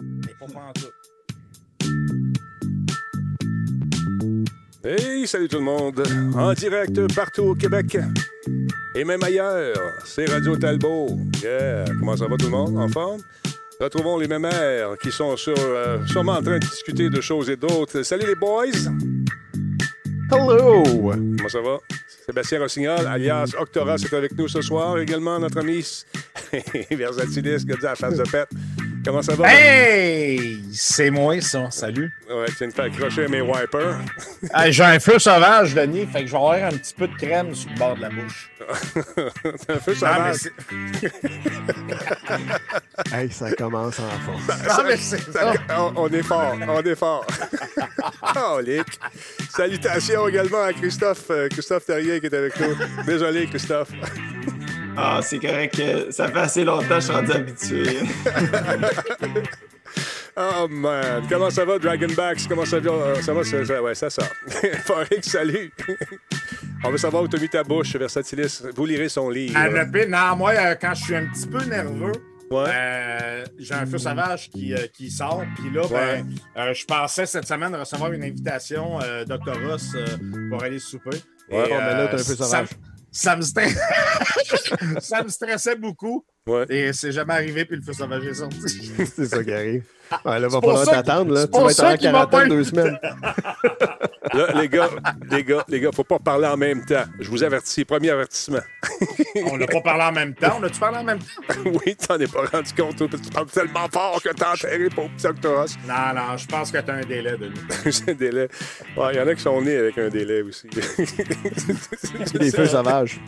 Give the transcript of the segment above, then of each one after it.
Mais pas en tout. Hey, salut tout le monde. En direct partout au Québec et même ailleurs. C'est Radio Talbot. Yeah. Comment ça va tout le monde? En forme? Retrouvons les mémères qui sont sur, euh, sûrement en train de discuter de choses et d'autres. Salut les boys! Hello! Comment ça va? Sébastien Rossignol, alias Octora, c'est avec nous ce soir. Également notre ami Versatilis qui a dit à la face de pète. Comment ça va? Hey! C'est moi, ça. Salut. Ouais, tu viens de faire accrocher mes wipers. Hey, J'ai un feu sauvage, Denis, fait que je vais avoir un petit peu de crème sur le bord de la bouche. C'est un feu sauvage. Hey, ça commence en force. non, mais c'est ça. On, on est fort, on est fort. oh, Lick. Salutations également à Christophe, euh, Christophe Terrier qui est avec nous. Désolé, Christophe. Ah, c'est correct. Ça fait assez longtemps que je suis rendu habitué. Oh man, comment ça va, Dragonbacks? Comment ça va? Euh, Ça va, ça, ça- ouais, ça sort. Forex, salut. On veut savoir où tu as mis ta bouche, Versatilis. Vous lirez son livre. À le pire, non, moi, euh, quand je suis un petit peu nerveux, Ouais. euh, j'ai un feu sauvage qui, euh, qui sort. Puis là, Ouais. ben, euh, je pensais cette semaine recevoir une invitation euh, Dr. Ross euh, pour aller souper. Ouais, Et, bon, ben là, t'as un feu sauvage. Ça ça me stressait beaucoup. Ouais. Et c'est jamais arrivé, puis le feu sauvage est sorti. C'est ça qui arrive. Ouais, là, va C'est falloir t'attendre. là. c'est Tu vas être en quarantaine deux semaines. Là, les gars, les gars, les gars, faut pas parler en même temps. Je vous avertis, premier avertissement. On n'a pas parlé en même temps. On a-tu parlé en même temps? oui, t'en es pas rendu compte, toi, parce que tu parles tellement fort que t'as enterré pour petit Octoros. Non, non, je pense que tu as un délai de nous. C'est un délai. Ouais, il y en a qui sont nés avec un délai aussi. Des feux sauvages.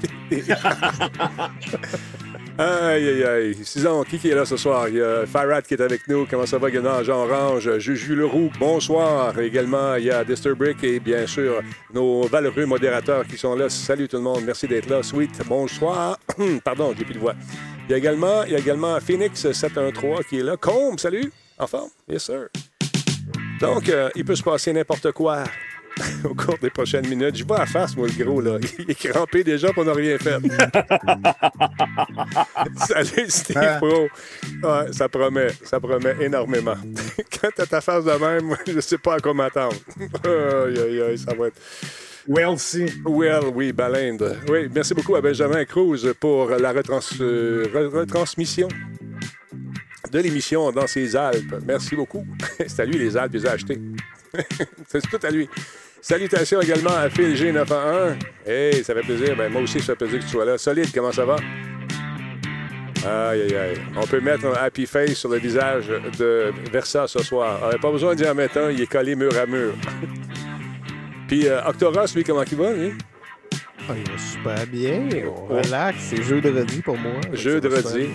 Aïe, aïe, aïe. Sinon, qui, est là ce soir? Il y a Farad qui est avec nous. Comment ça va également? Jean Orange, Juju Leroux, bonsoir. Également, il y a Disturbrick et bien sûr, nos valeureux modérateurs qui sont là. Salut tout le monde. Merci d'être là. Sweet, bonsoir. Pardon, j'ai plus de voix. Il y a également, il y a également Phoenix 713 qui est là. Combe, salut. En forme? Yes, sir. Donc, euh, il peut se passer n'importe quoi au cours des prochaines minutes. Je vois à face, moi, le gros, là. Il est crampé déjà pour ne rien fait. Salut, Steve Ah. Pro. Ouais, ça promet, ça promet énormément. Quand t'as ta face de même, je sais pas à quoi m'attendre. aïe, aïe, aïe, ça va être... Well, si. Well, oui, Balinde. Oui, merci beaucoup à Benjamin Cruz pour la retrans- re- retransmission de l'émission dans ses Alpes. Merci beaucoup. C'est à lui, les Alpes, il les a. C'est tout à lui. Salutations également à Phil G911. Hey, ça fait plaisir. Ben, moi aussi, ça fait plaisir que tu sois là. Solide, comment ça va? Aïe, aïe, aïe. On peut mettre un happy face sur le visage de Versa ce soir. On n'a pas besoin d'y en mettre un, il est collé mur à mur. Puis euh, Octoros, lui, comment il va, lui? Ah, il va super bien. On relax. C'est jeudi pour moi. Jeu de redis.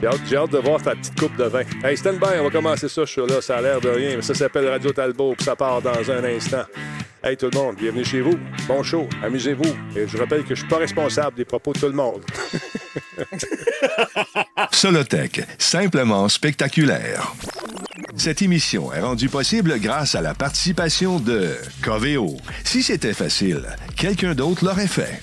J'ai hâte, j'ai hâte de voir ta petite coupe de vin. Hey, stand by, on va commencer ça, je suis là. Ça a l'air de rien, mais ça s'appelle Radio Talbot, puis ça part dans un instant. Hey, tout le monde, bienvenue chez vous. Bon show, amusez-vous. Et je rappelle que je suis pas responsable des propos de tout le monde. Solotech, simplement spectaculaire. Cette émission est rendue possible grâce à la participation de Coveo. Si c'était facile, quelqu'un d'autre l'aurait fait.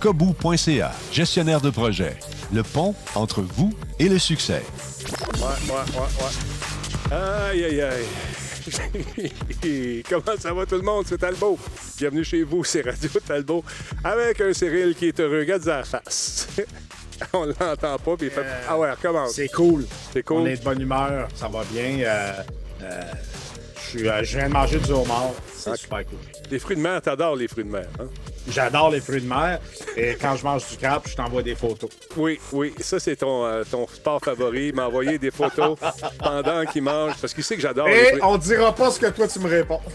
Kobu.ca, gestionnaire de projet. Le pont entre vous et le succès. Ouais, ouais, ouais, ouais. Aïe, aïe, aïe. Comment ça va tout le monde? C'est Talbot. Bienvenue chez vous, c'est Radio Talbot. Avec un Cyril qui est heureux. Regarde la face. On l'entend pas, puis il fait... Ah ouais, recommence. C'est cool. C'est cool. On est de bonne humeur. Ça va bien. Euh, euh, suis, euh, je viens de manger du homard. C'est super cool. Les fruits de mer, t'adores les fruits de mer. Hein? J'adore les fruits de mer. Et quand je mange du crabe, je t'envoie des photos. Oui, oui. Ça, c'est ton, euh, ton sport favori. Envoyé des photos pendant qu'il mange, parce qu'il sait que j'adore les Et fruits. on dira pas ce que toi tu me réponds.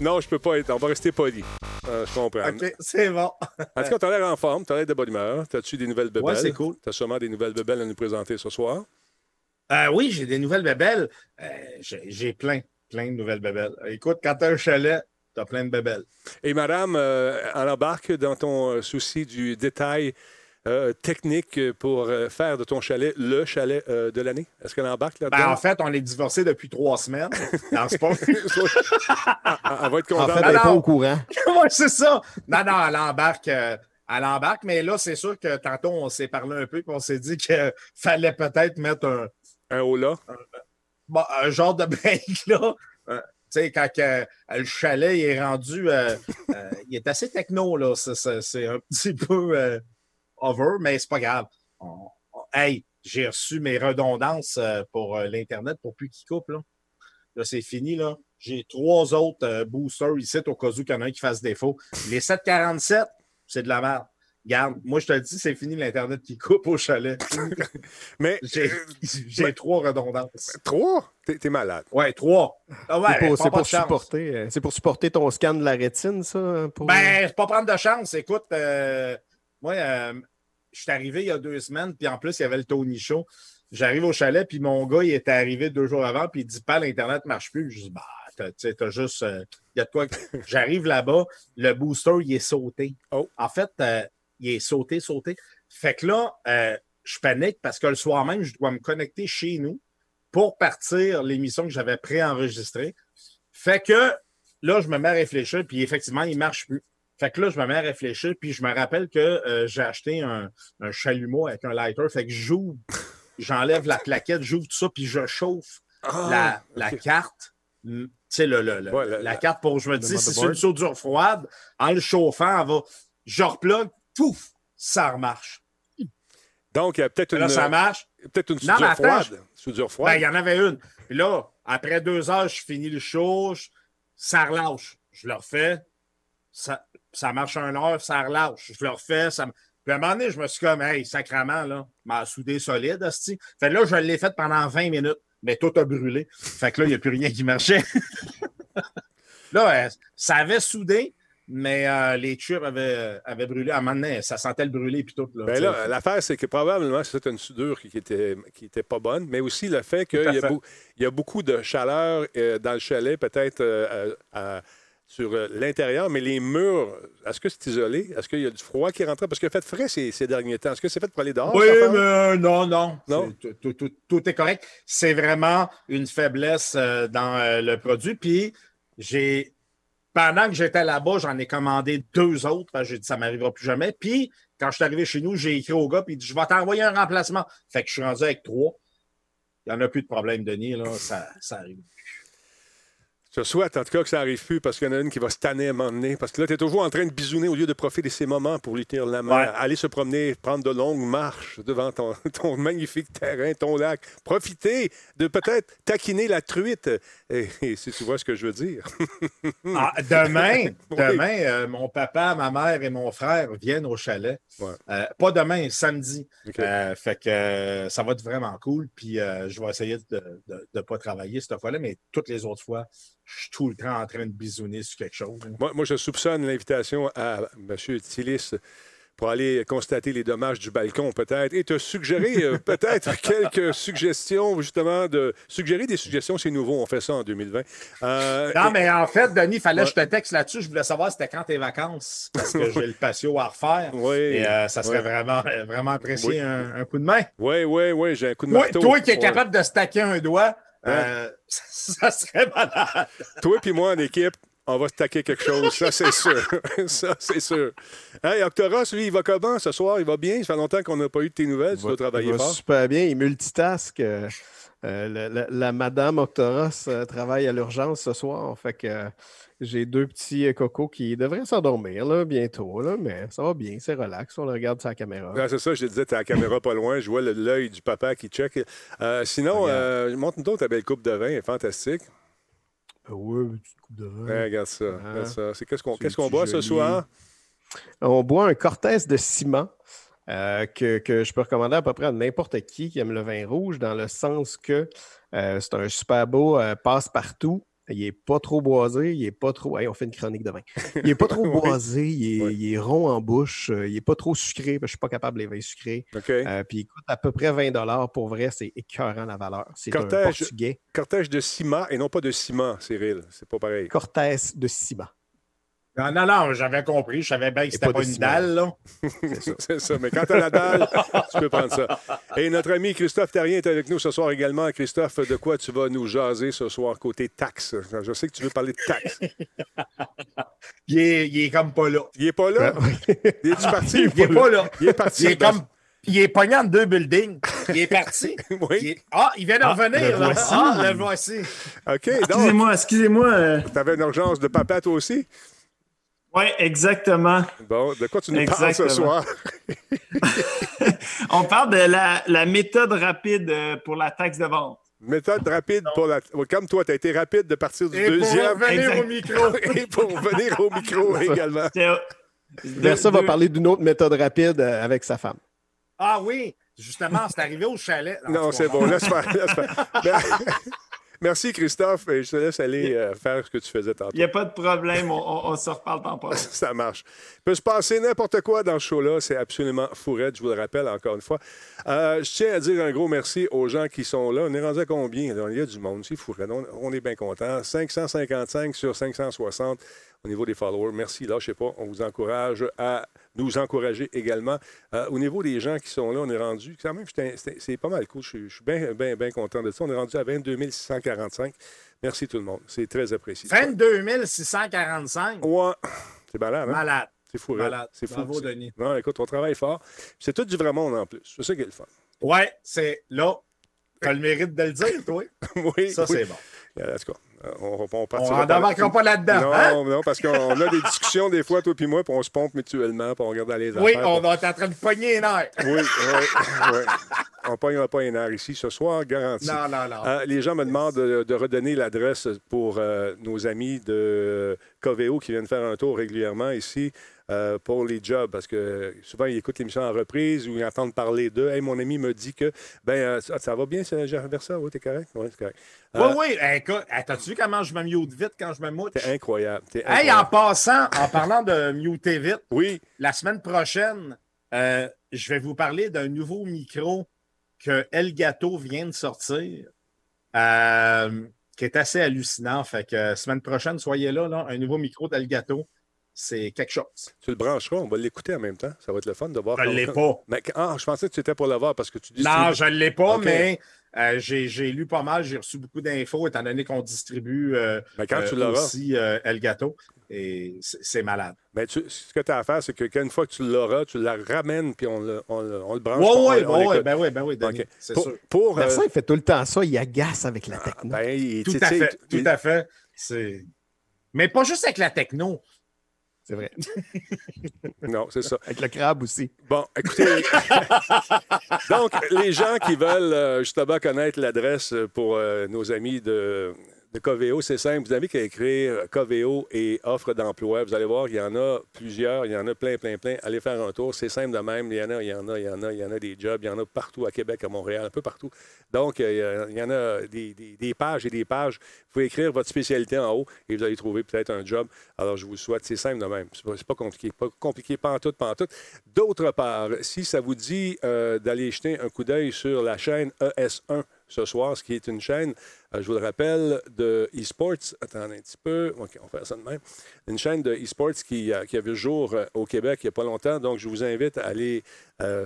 Non, je peux pas être... On va rester poli. Euh, je comprends. OK, c'est bon. En tout cas, t'as l'air en forme, t'as l'air de bonne humeur. T'as-tu des nouvelles bebelles? Ouais, c'est cool. T'as sûrement des nouvelles bebelles à nous présenter ce soir. Euh, oui, j'ai des nouvelles bébelles. Euh, j'ai plein. plein de nouvelles bébelles. Écoute, quand t'as un chalet, t'as plein de bébelles. Et madame, euh, elle embarque dans ton euh, souci du détail euh, technique pour faire de ton chalet le chalet euh, de l'année? Est-ce qu'elle embarque là-dedans? Ben, en fait, on est divorcés depuis trois semaines. Non, c'est pas... elle, elle va être En fait, elle n'est pas non. au courant. ouais, c'est ça. Non, non, elle embarque. euh, elle embarque, mais là, c'est sûr que tantôt, on s'est parlé un peu, puis on s'est dit qu'il fallait peut-être mettre un, un haut là. bon, un genre de break, là. Euh, tu sais, quand euh, le chalet est rendu, euh, euh, il est assez techno, là. C'est- un petit peu over, mais c'est pas grave. On- on- hey, j'ai reçu mes redondances pour l'Internet pour plus qu'il coupe, là. Là, c'est fini, là. J'ai trois autres boosters ici, au cas où il y en a un qui fasse défaut. Les 747, c'est de la merde. Regarde, moi, je te le dis, c'est fini l'Internet qui coupe au chalet. Mais J'ai j'ai trois redondances. trois? T'es t'es malade. Ouais, trois. Ah ouais, C'est pour, supporter, euh, c'est pour supporter ton scan de la rétine, ça? Pour... Ben, c'est pas prendre de chance. Écoute, euh, moi, euh, je suis arrivé il y a deux semaines, puis en plus, il y avait le Tony Show. J'arrive au chalet, puis mon gars, il était arrivé deux jours avant, puis il dit pas l'Internet ne marche plus. Je dis, bah, t'as, tu sais, t'as juste. euh, Il y a de quoi. que- J'arrive là-bas, le booster, il est sauté. Oh. En fait, euh, il est sauté, sauté. Fait que là, euh, je panique parce que le soir même, je dois me connecter chez nous pour partir l'émission que j'avais préenregistrée. Fait que là, je me mets à réfléchir, puis effectivement, il ne marche plus. Fait que là, je me mets à réfléchir, puis je me rappelle que euh, j'ai acheté un, un chalumeau avec un lighter. Fait que j'ouvre, j'enlève la plaquette, j'ouvre tout ça, puis je chauffe la, la carte. Tu sais, le, le- le- Ouais, la- carte pour, je me dis, si c'est une soudure froide, en le chauffant, elle va, je replogue, pouf, ça remarche. Donc, il y a peut-être une, ça marche. peut-être une soudure mais attends, froide. Soudure Ben, froide. il y en avait une. Puis là, après deux heures, je finis le show, je- ça relâche. Je le refais, ça, ça marche un heure, ça relâche. Je le refais, ça Puis à un moment donné, je me suis comme, hey, sacrement, là, m'a soudé solide, hostie. Fait que là, je l'ai fait pendant 20 minutes, mais tout a brûlé. Fait que là, il n'y a plus rien qui marchait. là, euh, ça avait soudé, mais euh, les tubes avaient, euh, avaient brûlé. À un moment donné, ça sentait le brûler, puis tout. Là, Ben là, l'affaire, c'est que probablement c'était une soudure qui était, qui était pas bonne, mais aussi le fait qu'il y, y a beaucoup de chaleur euh, dans le chalet, peut-être euh, sur l'intérieur, mais les murs, est-ce que c'est isolé? Est-ce qu'il y a du froid qui rentre? Parce a fait frais ces, ces derniers temps. Est-ce que c'est fait pour aller dehors? Oui, mais non, non. Non? Tout, tout- est correct. C'est vraiment une faiblesse dans le produit. Puis, j'ai. Pendant que j'étais là-bas, j'en ai commandé deux autres. J'ai dit, ça m'arrivera plus jamais. Puis, quand je suis arrivé chez nous, j'ai écrit au gars, puis il dit, je vais t'envoyer un remplacement. Fait que je suis rendu avec trois. Il n'y en a plus de problème, Denis. Là. Ça, ça arrive. Je souhaite en tout cas que ça n'arrive plus parce qu'il y en a une qui va se tanner à un moment donné. Parce que là, tu es toujours en train de bisouner au lieu de profiter de ces moments pour lui tenir la main, Ouais. aller se promener, prendre de longues marches devant ton, ton magnifique terrain, ton lac. Profiter de peut-être taquiner la truite. Et, et si tu vois ce que je veux dire. Ah, demain, Oui. demain euh, mon papa, ma mère et mon frère viennent au chalet. Ouais. Euh, pas demain, samedi. Euh, fait que ça va être vraiment cool. Puis je vais essayer de ne pas travailler cette fois-là, mais toutes les autres fois, je suis tout le temps en train de bisouner sur quelque chose. hein. Moi, moi, je soupçonne l'invitation à M. Tillis pour aller constater les dommages du balcon, peut-être, et te suggérer euh, peut-être quelques suggestions, justement, de suggérer des suggestions, c'est nouveau, on fait ça en 2020. Euh, Non, et- mais en fait, Denis, il fallait Ouais. que je te texte là-dessus. Je voulais savoir c'était quand tes vacances, parce que j'ai le patio à refaire. Oui. Et euh, ça serait vraiment, vraiment apprécié Oui. un, un coup de main. Oui, oui, oui, j'ai un coup de marteau. toi qui es capable de stacker un doigt, euh, ça serait malade. Toi puis moi en équipe, on va se taquer quelque chose, ça c'est sûr. ça c'est sûr. Hey, Octoros, lui, il va comment ce soir? Il va bien? Ça fait longtemps qu'on n'a pas eu de tes nouvelles. Tu dois Il travailler va fort. super bien. Il multitask. euh, euh, la, la- la madame Octoros euh, travaille à l'urgence ce soir. Fait que euh, j'ai deux petits euh, cocos qui devraient s'endormir là, bientôt. Là, mais ça va bien, c'est relax. On le regarde sur la caméra. Ah, c'est ça, je te disais, t'as la caméra pas loin, je vois l'œil du papa qui check. Euh, sinon, euh, montre-nous ta belle coupe de vin, elle est fantastique. Ah ouais, une petite coupe de vin. Ouais, regarde ça, Ah. regarde ça. C'est qu'est-ce qu'on qu'est-ce boit ce soir? On boit un Cortez de ciment euh, que, que je peux recommander à peu près à n'importe qui qui aime le vin rouge, dans le sens que euh, c'est un super beau euh, passe-partout Il est pas trop boisé, il est pas trop. Hey, on fait une chronique de vin. Il est pas trop Oui. boisé, il est, Oui. il est rond en bouche, euh, il est pas trop sucré, parce que je suis pas capable les vins sucrés. Euh, puis il coûte à peu près 20 Pour vrai, c'est écœurant la valeur. C'est un Cortège. portugais. Cortège de ciment et non pas de ciment, Cyril. C'est pas pareil. Cortès de ciment. Non, non, non, j'avais compris. Je savais bien que c'était pas pas, une dalle, là. C'est ça. Mais quand t'as la dalle, tu peux prendre ça. Et notre ami Christophe Tarien est avec nous ce soir également. Christophe, de quoi tu vas nous jaser ce soir côté taxes? Je sais que tu veux parler de taxes. Il est, il est comme pas là. Il est pas là? Il est-tu parti? Il est pas là. Il est parti. Il est Ben, comme. Il est pogné entre deux buildings. Il est parti. Oui. Il est- Ah, il vient de Ah, revenir. voici. Ah, le voici. OK. Donc, Excusez-moi, excusez-moi. euh, t'avais une urgence de papa, toi aussi? Ouais, exactement. Bon, de quoi tu nous parles ce soir? On parle de la, la méthode rapide euh, pour la taxe de vente. Méthode rapide pour la. Comme toi, tu as été rapide de partir du Et pour deuxième revenir Exact. au micro. et pour venir au micro également. Versa va parler d'une autre méthode rapide euh, avec sa femme. Ah oui, justement, c'est arrivé au chalet. Non, c'est bon, laisse faire. laisse faire. Merci, Christophe. Et je te laisse aller euh, faire ce que tu faisais tantôt. Il n'y a pas de problème, on, on- on se reparle tant pas. Ça marche. Il peut se passer n'importe quoi dans ce show-là. C'est absolument fourrette, je vous le rappelle encore une fois. Euh, je tiens à dire un gros merci aux gens qui sont là. On est rendu à combien? Il y a du monde, c'est fourette. On, on est bien content. 555 sur 560 au niveau des followers. Merci, là, je sais pas. On vous encourage à nous encourager également. Euh, au niveau des gens qui sont là, on est rendu, quand même, c'est pas mal cool. Je suis, je suis bien, bien, bien content de ça. On est rendu à 22 645. Merci tout le monde. C'est très apprécié. 22 645. Ouais. C'est malade, hein? Malade. C'est fou, Malade. C'est fou. Bravo, Denis. Non, écoute, on travaille fort. C'est tout du vrai monde en plus. C'est ça qui est le fun. Ouais, c'est là. T'as le mérite de le dire, toi. oui. Ça, oui. c'est bon. Cas, euh, on, on On embarquera pas là-dedans. Non, hein? non, parce qu'on a des discussions des fois, toi puis moi, puis on se pompe mutuellement, puis on regarde dans les Oui, affaires. on va être en train de pogner les nerfs. Oui, oui, oui. On ne pognera pas un air ici ce soir, garanti. Non, non, non. Euh, les gens me demandent de, de redonner l'adresse pour euh, nos amis de Coveo qui viennent faire un tour régulièrement ici euh, pour les jobs parce que souvent ils écoutent l'émission en reprise ou ils entendent parler d'eux. Hey, mon ami me dit que ben euh, ça, ça va bien, Versa? Oui, t'es correct? Oui, c'est correct. Oui, Euh, oui. Hey, Écoute, hey, t'as-tu vu comment je me mute vite quand je me mouche? T'es incroyable. Hey, en passant, en parlant de muter vite, Oui, la semaine prochaine, je vais vous parler d'un nouveau micro que Elgato vient de sortir, qui est assez hallucinant. Fait que semaine prochaine, soyez là, là un nouveau micro d'Elgato. C'est quelque chose. tu le brancheras, on va l'écouter en même temps. Ça va être le fun de voir. Je ne l'ai pas. Mais, ah, je pensais que tu étais pour le voir parce que tu dis Non, je ne l'ai pas, mais euh, j'ai j'ai lu pas mal, j'ai reçu beaucoup d'infos, étant donné qu'on distribue euh, Mais quand euh, tu l'auras, aussi euh, Elgato. Et c'est c'est malade. tu- ce que tu as à faire, c'est que qu'une fois que tu l'auras, tu la ramènes puis on le, on le- on le branche. Oui, oui, oui, ben oui, ben oui, Denis, c'est Pour, sûr. pour, euh, Versa, il fait tout le temps ça, il agace avec la techno. ben, il- Tout tu à fait, tout à fait. C'est... Mais pas juste avec la techno. C'est vrai. Non, c'est ça. Avec le crabe aussi. Bon, écoutez. Donc, les gens qui veulent euh, justement connaître l'adresse pour euh, nos amis de, de Coveo, c'est simple. Vous avez qu'à écrire Coveo et offre d'emploi. Vous allez voir, il y en a plusieurs. Il y en a plein, plein, plein. Allez faire un tour. C'est simple de même. Il y en a, il y en a, il y en a, il y en a des jobs. Il y en a partout à Québec, à Montréal, un peu partout. Donc, euh, il y en a des, pages et des pages. Vous pouvez écrire votre spécialité en haut et vous allez trouver peut-être un job. Alors, je vous souhaite. C'est simple de même. C'est pas, pas compliqué. Pas compliqué, pas en tout, pas en tout. D'autre part, si ça vous dit euh, d'aller jeter un coup d'œil sur la chaîne ES1 ce soir, ce qui est une chaîne, euh, je vous le rappelle, de e-sports. Attendez un petit peu. OK, on va faire ça de même. Une chaîne de e-sports qui, euh, a vu le jour euh, au Québec il n'y a pas longtemps. Donc, je vous invite à aller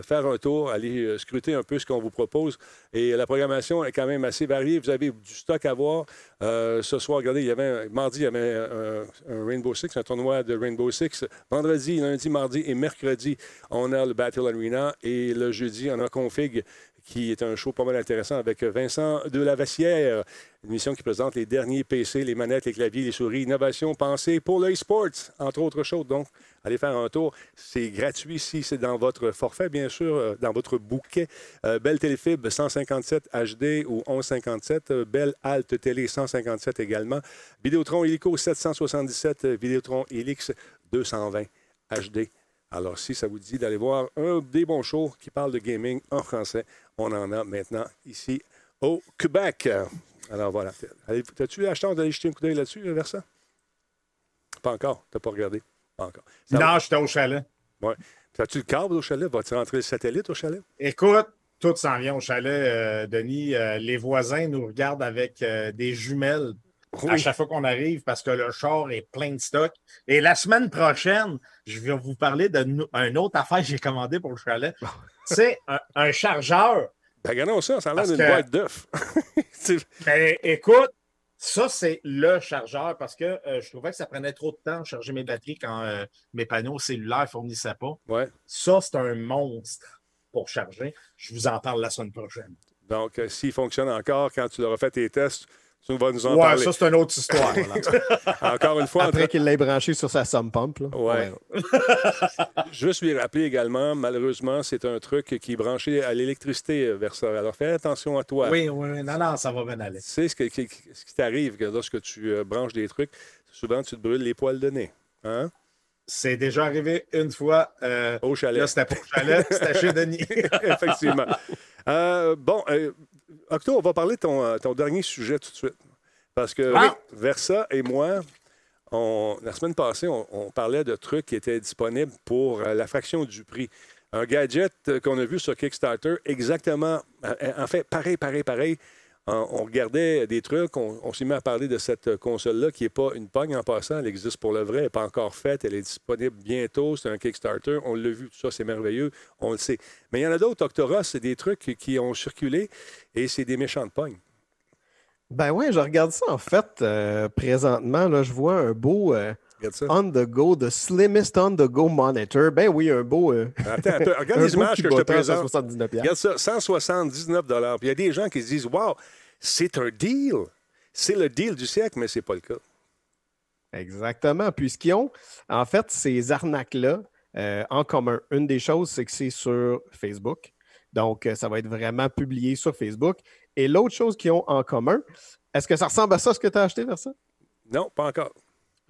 faire un tour, aller scruter un peu ce qu'on vous propose. Et la programmation est quand même assez variée. Vous avez du stock à voir. Ce soir, regardez, il y avait un- mardi, il y avait un Rainbow Six, un tournoi de Rainbow Six. Vendredi, lundi, mardi et mercredi, on a le Battle Arena. Et le jeudi, on a Config, qui est un show pas mal intéressant avec Vincent de la Vassière, une émission qui présente les derniers PC, les manettes, les claviers, les souris, innovation pensée pour le e-sports, entre autres choses. Donc, allez faire un tour. C'est gratuit si c'est dans votre forfait, bien sûr, euh, dans votre bouquet. Euh, Belle Téléfib 157 HD ou 1157. euh, Belle Alt Télé 157 également. Vidéotron Helico 777. euh, Vidéotron Helix 220 HD. Alors, si ça vous dit d'aller voir un des bons shows qui parlent de gaming en français, on en a maintenant ici au Québec. Alors voilà. T'as-tu eu la chance d'aller jeter un coup d'œil là-dessus, euh, Versa? Pas encore. T'as pas regardé? Pas encore. Ça? Non, j'étais au chalet. Ouais. As-tu le câble au chalet? Vas-tu rentrer le satellite au chalet? Écoute, tout s'en vient au chalet, euh, Denis. Euh, les voisins nous regardent avec euh, des jumelles à chaque fois qu'on arrive parce que le char est plein de stock. Et la semaine prochaine, je vais vous parler d'une autre affaire que j'ai commandée pour le chalet. C'est un, un chargeur. Ben, regardons ça, ça a l'air d'une que- boîte d'œufs. C'est- Ben, écoute, ça, c'est le chargeur parce que euh, je trouvais que ça prenait trop de temps de charger mes batteries quand euh, mes panneaux cellulaires ne fournissaient pas. ouais. Ça, c'est un monstre pour charger. Je vous en parle la semaine prochaine. Donc, euh, s'il fonctionne encore, quand tu l'auras fait tes tests, tu vas nous en Ouais, parler. ça, c'est une autre histoire. Encore une fois, Après qu'il l'ait branché sur sa somme pump. Là. Ouais. Juste lui rappeler également, malheureusement, c'est un truc qui est branché à l'électricité euh, vers ça. Alors, fais attention à toi. oui, oui, non, non, ça va bien aller. Tu sais ce, que- qui- ce qui t'arrive que lorsque tu euh, branches des trucs, souvent tu te brûles les poils de nez. Hein? C'est déjà arrivé une fois. euh, Au chalet. là, c'était pas au chalet, c'était chez Denis. Effectivement. Euh, bon, euh, Octo, on va parler de ton, euh, ton dernier sujet tout de suite. Parce que Ah! Versa et moi, on- la semaine passée, on, on parlait de trucs qui étaient disponibles pour euh, la fraction du prix. Un gadget euh, qu'on a vu sur Kickstarter, exactement, en fait, pareil, pareil, pareil. On, regardait des trucs, on, s'est mis à parler de cette euh, console-là qui n'est pas une pogne en passant, elle existe pour le vrai, elle n'est pas encore faite, elle est disponible bientôt, c'est un Kickstarter, on l'a vu, tout ça, c'est merveilleux, on le sait. Mais il y en a d'autres, Octoros, c'est des trucs qui- ont circulé et c'est des méchants de pognes. Ben ouais, je regarde ça en fait. euh, présentement, là, je vois un beau euh, ça. on the go, the slimmest on the go monitor. Ben oui, un beau. euh, Attends. Regarde les images que je te présente. 179 Regarde ça, 179 Puis il y a des gens qui se disent Waouh, c'est un deal. C'est le deal du siècle, mais c'est pas le cas. Exactement. Puis ce qu'ils ont, en fait, ces arnaques-là, euh, en commun, une des choses, c'est que c'est sur Facebook. Donc, euh, ça va être vraiment publié sur Facebook. Et l'autre chose qu'ils ont en commun, est-ce que ça ressemble à ça, ce que tu as acheté vers ça? Non, pas encore.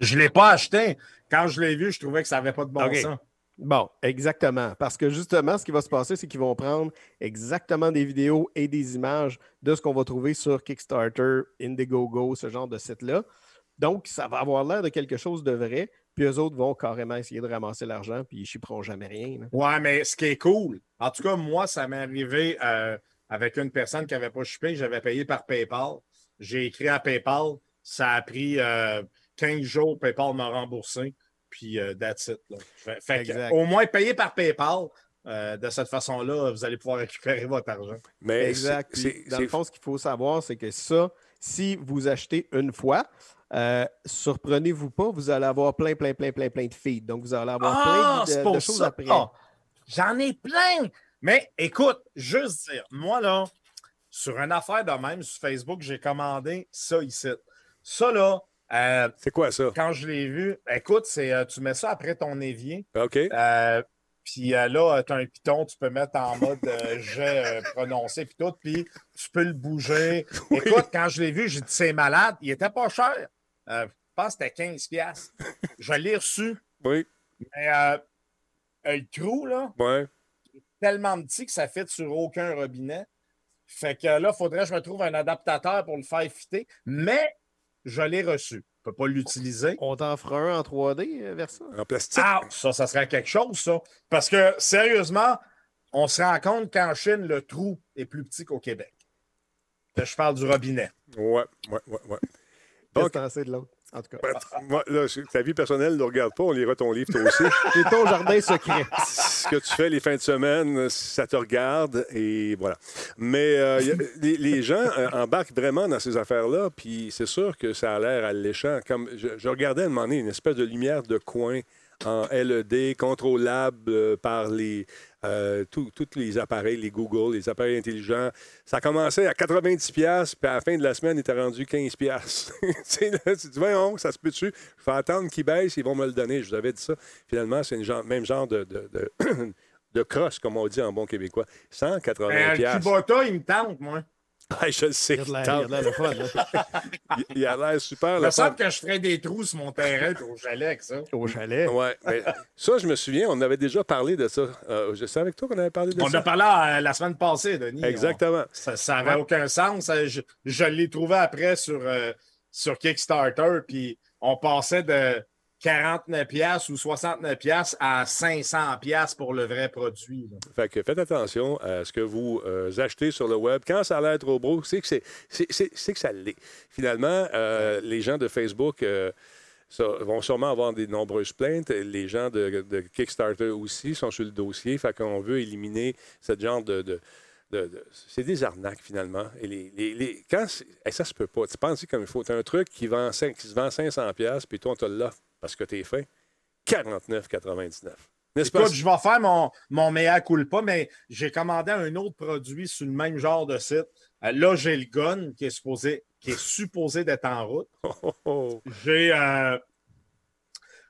Je ne l'ai pas acheté. Quand je l'ai vu, je trouvais que ça n'avait pas de bon sens. Bon, exactement. Parce que justement, ce qui va se passer, c'est qu'ils vont prendre exactement des vidéos et des images de ce qu'on va trouver sur Kickstarter, Indiegogo, ce genre de site-là. Donc, ça va avoir l'air de quelque chose de vrai. Puis eux autres vont carrément essayer de ramasser l'argent, puis ils chipperont jamais rien. là. Ouais, mais ce qui est cool, en tout cas, moi, ça m'est arrivé euh, avec une personne qui n'avait pas shippé, j'avais payé par PayPal. J'ai écrit à PayPal, ça a pris euh, 15 jours, PayPal m'a remboursé, puis euh, that's it. là. Fait- fait que, Exact. au moins, payé par PayPal, euh, de cette façon-là, vous allez pouvoir récupérer votre argent. Mais Exact. c'est- Puis, c'est- dans le c'est- fond, ce qu'il faut savoir, c'est que ça, si vous achetez une fois, euh, surprenez-vous pas, vous allez avoir plein, plein, plein, plein, plein de feeds. Donc, vous allez avoir Ah, plein de, pour de choses ça. après. Ah, J'en ai plein. Mais écoute, juste dire, moi, là, sur une affaire de même, sur Facebook, j'ai commandé ça ici. Ça, là, euh, c'est quoi ça? quand je l'ai vu, écoute, c'est euh, tu mets ça après ton évier. OK. euh, puis là, tu as un piton, tu peux mettre en mode jet prononcé, puis tout, puis tu peux le bouger. Écoute, quand je l'ai vu, j'ai dit c'est malade. Il était pas cher. Je pense que c'était 15$. piastres. Je l'ai reçu. Oui. Mais le trou, là, Ouais. tellement petit que ça fit sur aucun robinet. Fait que là, il faudrait que je me trouve un adaptateur pour le faire fitter. Mais je l'ai reçu. Je ne peux pas l'utiliser. On t'en fera un en 3D euh, vers ça? En plastique. Ah, ça, ça serait quelque chose, ça. Parce que, sérieusement, on se rend compte qu'en Chine, le trou est plus petit qu'au Québec. Je parle du robinet. Ouais, ouais, ouais, ouais. Qu'est-ce Donc- que t'en sais de l'autre? En tout cas, moi, là, ta vie personnelle ne regarde pas, on lira ton livre toi aussi. c'est ton jardin secret. ce que tu fais les fins de semaine, ça te regarde et voilà. Mais euh, y a- les, les gens euh, embarquent vraiment dans ces affaires-là, puis c'est sûr que ça a l'air alléchant. Comme je, je regardais à un moment donné une espèce de lumière de coin en LED, contrôlable euh, par les euh, tous les appareils, les Google, les appareils intelligents. Ça commençait à 90 pièces, puis à la fin de la semaine, il était rendu 15 pièces. tu là, dis, voyons, ça se peut-tu? Je vais attendre qu'ils baissent, ils vont me le donner. Je vous avais dit ça. Finalement, c'est le même genre de, de, de, de crosse, comme on dit en bon québécois. 180 Un pièces. Kubota, il me tente, moi. Ah, je le sais. Il a l'air- tente. il y a de l'air le fun, là. Il- Il a l'air super. Il me semble que je ferais des trous sur mon terrain au chalet avec ça. Au chalet? Ouais, mais ça, je me souviens, on avait déjà parlé de ça. Euh, je sais avec toi qu'on avait parlé de On ça. a parlé euh, la semaine passée, Denis. Exactement. On- ça n'avait aucun sens. Euh, Je, je l'ai trouvé après sur, euh, sur Kickstarter, puis on passait de 49$ piastres ou 69$ piastres à 500$ piastres pour le vrai produit. Fait que faites attention à ce que vous euh, achetez sur le web. Quand ça a l'air trop beau, c'est que, c'est, que ça l'est. Finalement, euh, les gens de Facebook euh, vont sûrement avoir des nombreuses plaintes. Les gens de, Kickstarter aussi sont sur le dossier. Fait qu'on veut éliminer ce genre de... de- c'est des arnaques, finalement. Et les, les- quand eh, ça se peut pas. Tu penses comme il faut. Tu as un truc qui, vend qui se vend 500$, puis toi, on te l'offre parce que tu es fin. 49,99$. N'est-ce pas? Écoute, je vais faire mon, mon mea culpa, mais j'ai commandé un autre produit sur le même genre de site. Euh, là, j'ai le gun qui est supposé, qui est supposé d'être en route. Oh, oh. J'ai euh,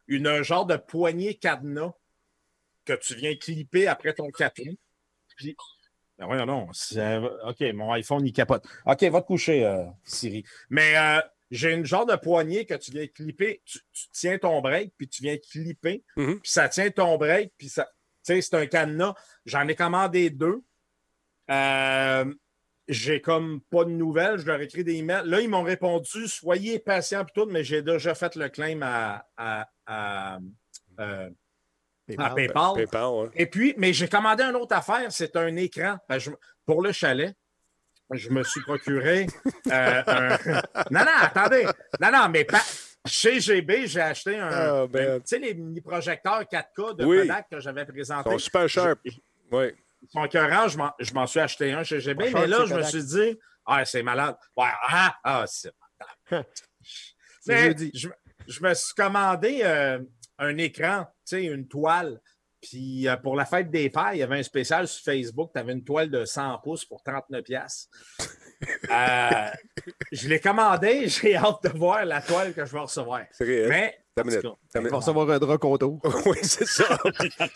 une un genre de poignée cadenas que tu viens clipper après ton capot. Puis, ben voyons non. OK, mon iPhone, il capote. OK, va te coucher, euh, Siri. Mais euh, j'ai une genre de poignée que tu viens clipper. Tu, tu tiens ton break, puis tu viens clipper. Mhm. Puis ça tient ton break, puis ça. Tu sais, c'est un cadenas. J'en ai commandé deux. Euh, j'ai comme pas de nouvelles. Je leur ai écrit des emails. Là, ils m'ont répondu soyez patient puis tout, mais j'ai déjà fait le claim à, à, à, euh, à PayPal. PayPal. PayPal, ouais. Et puis, mais j'ai commandé une autre affaire, c'est un écran. Ben, je- pour le chalet, je me suis procuré euh, un. Non, non, attendez. Non, non, mais pas. Chez GB, j'ai acheté un. Ah, ben. Tu sais, les mini-projecteurs 4K de Oui. Kodak que j'avais Ils présenté. sont super chers. Je- Oui. Ils sont écœurants, je m'en- suis acheté un chez GB, mais là, je me suis dit, ah, c'est malade. Ouais, ah, ah, c'est mais je, je me suis commandé euh, un écran, tu sais, une toile. Puis euh, pour la fête des pères, il y avait un spécial sur Facebook. Tu avais une toile de 100 pouces pour 39 pièces. je l'ai commandé. J'ai hâte de voir la toile que je vais recevoir. C'est réel. Mais, cas, On va recevoir un drap contour. oui, c'est ça.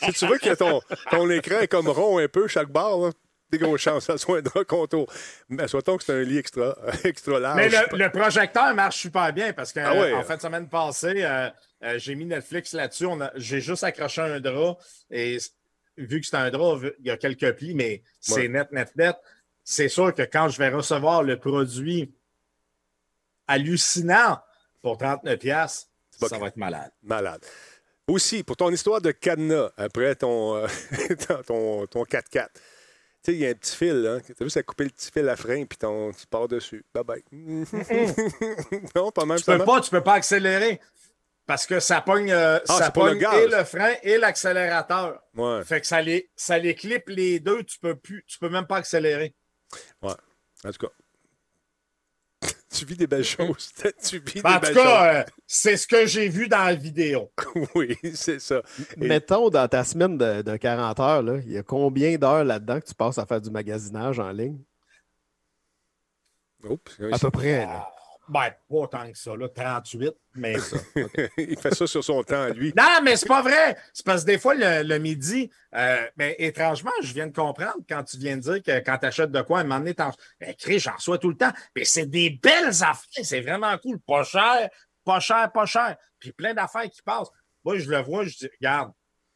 si tu veux que ton, ton écran est comme rond un peu chaque barre, là, des grosses chances ça soit un drap contour. Mais soit-on que c'est un lit extra, extra large. Mais le, le projecteur marche super bien parce qu'en Ah ouais. fin de semaine passée, euh, euh, j'ai mis Netflix là-dessus. J'ai juste accroché un drap et vu que c'est un drap, il y a quelques plis, mais c'est Ouais. net, net, net. C'est sûr que quand je vais recevoir le produit hallucinant pour 39$, piastres, pas ça va être malade. Malade. Aussi, pour ton histoire de cadenas, après ton, euh, ton, ton 4x4, tu sais, il y a un petit fil, hein. T'as vu, ça a coupé le petit fil à frein, puis ton, tu pars dessus. Bye bye. non, pas même Tu peux pas, tu peux pas accélérer parce que ça pogne, euh, Ah, ça le pogne gaz. et le frein et l'accélérateur. Ouais. Fait que ça les, ça les clip les deux, tu peux plus, tu peux même pas accélérer. En tout cas. Tu vis des belles choses. tu vis Ben, en tout cas, euh, c'est ce que j'ai vu dans la vidéo. oui, c'est ça. Et- Mettons, dans ta semaine de, de 40 heures, là, il y a combien d'heures là-dedans que tu passes à faire du magasinage en ligne? Oups, À peu près. là. Ben, pas tant que ça, là, 38, mais ça. il fait ça sur son temps, lui. Non, mais c'est pas vrai. C'est parce que des fois, le, le midi, euh, mais étrangement, je viens de comprendre quand tu viens de dire que quand tu achètes de quoi, à un moment donné, t'en. Ben, j'en reçois tout le temps. Mais c'est des belles affaires. C'est vraiment cool. Pas cher, pas cher, pas cher. Puis plein d'affaires qui passent. Moi, je le vois, je dis, regarde,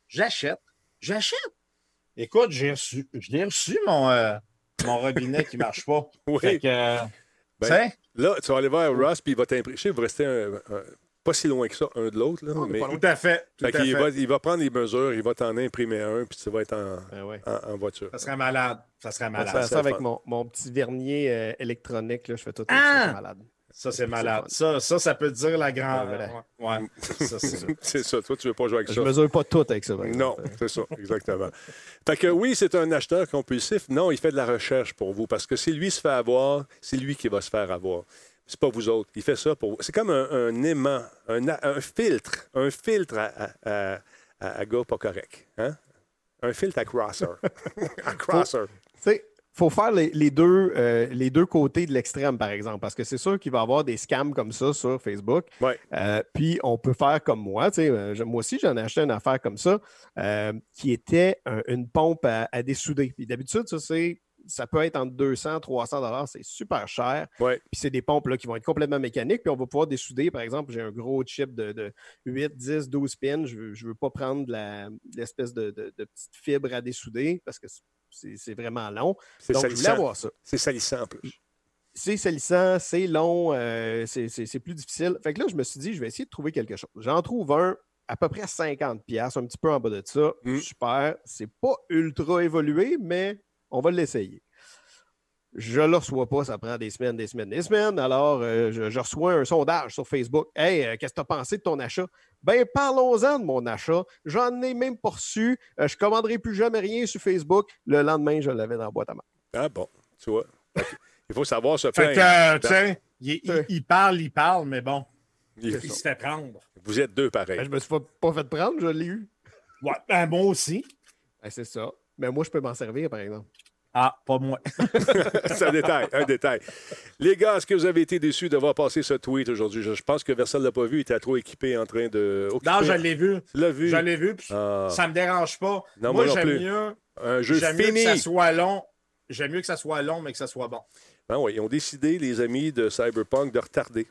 j'achète, j'achète. Écoute, j'ai reçu, je l'ai reçu, mon, euh, mon robinet qui marche pas. Oui. Fait que, euh, Ben, Là, tu vas aller voir Ross, puis il va t'imprimer. Vous restez un- un- pas si loin que ça, un de l'autre. là, Non, mais tout à fait. Tout Fait à qu'il fait. va, il va prendre les mesures, il va t'en imprimer un, puis tu vas être en, Ben ouais. en- en voiture. Ça serait malade. Ça serait malade. c'est ça le avec mon, mon petit vernier euh, électronique. Là, je fais tout Ah! ça, malade. Ça, c'est malade. Ça, ça, ça peut dire la grande. Ouais, c'est ça. c'est ça. Toi, tu veux pas jouer avec Je ça. mesure pas tout avec ça. Non, c'est ça, exactement. Fait que oui, c'est un acheteur compulsif. Non, il fait de la recherche pour vous parce que si lui se fait avoir, c'est lui qui va se faire avoir. C'est pas vous autres. Il fait ça pour vous. C'est comme un, un aimant, un, filtre, un filtre à, à, à, à- à gars pas correct. Hein? Un filtre à crosser. à crosser. Tu sais, faut faire les, les deux, euh, les deux côtés de l'extrême, par exemple, parce que c'est sûr qu'il va y avoir des scams comme ça sur Facebook. Ouais. Euh, puis on peut faire comme moi. euh, je- moi aussi, j'en ai acheté une affaire comme ça euh, qui était un- une pompe à, à dessouder. Puis d'habitude, ça, c'est. ça peut être entre 200 300 dollars, c'est super cher. Ouais. Puis c'est des pompes là, qui vont être complètement mécaniques. Puis on va pouvoir dessouder, par exemple, j'ai un gros chip de, de 8, 10, 12 pins. Je ne veux, pas prendre l'espèce de, de, de petite fibre à dessouder parce que c'est vraiment long. C'est Donc, je voulais salissant. avoir ça. C'est salissant en plus. C'est salissant, c'est long, euh, c'est- plus difficile. Fait que là, je me suis dit, je vais essayer de trouver quelque chose. J'en trouve un à peu près 50$, piastres, un petit peu en bas de ça. Mm. Super. C'est pas ultra évolué, mais on va l'essayer. Je ne le reçois pas, ça prend des semaines, des semaines, des semaines. Alors, euh, je, je reçois un sondage sur Facebook. Hey, euh, qu'est-ce que tu as pensé de ton achat? Ben, parlons-en de mon achat. J'en ai même pas reçu. Euh, je ne commanderai plus jamais rien sur Facebook. Le lendemain, je l'avais dans la boîte à main. Ah bon, tu vois. Il faut savoir se Fait que, euh, tu sais, il, il- Ouais. il parle, il parle, mais bon, Il- il se fait prendre. Vous êtes deux pareils. Ben, je me suis pas, pas fait prendre, je l'ai eu. Ouais, ben moi aussi. Ben, c'est ça. Mais moi, je peux m'en servir, par exemple. Ah, pas moi. C'est un détail, un détail. Les gars, est-ce que vous avez été déçus d'avoir passé ce tweet aujourd'hui? Je, je pense que Versal ne l'a pas vu, il était trop équipé en train de. Non, je l'ai vu. Vu? Je l'ai vu, puis Ah. ça me dérange pas. Non, moi j'aime mieux, Un jeu j'aime mieux fini. que ça soit long. J'aime mieux que ça soit long, mais que ça soit bon. Ben oui, ils ont décidé, les amis de Cyberpunk, de retarder.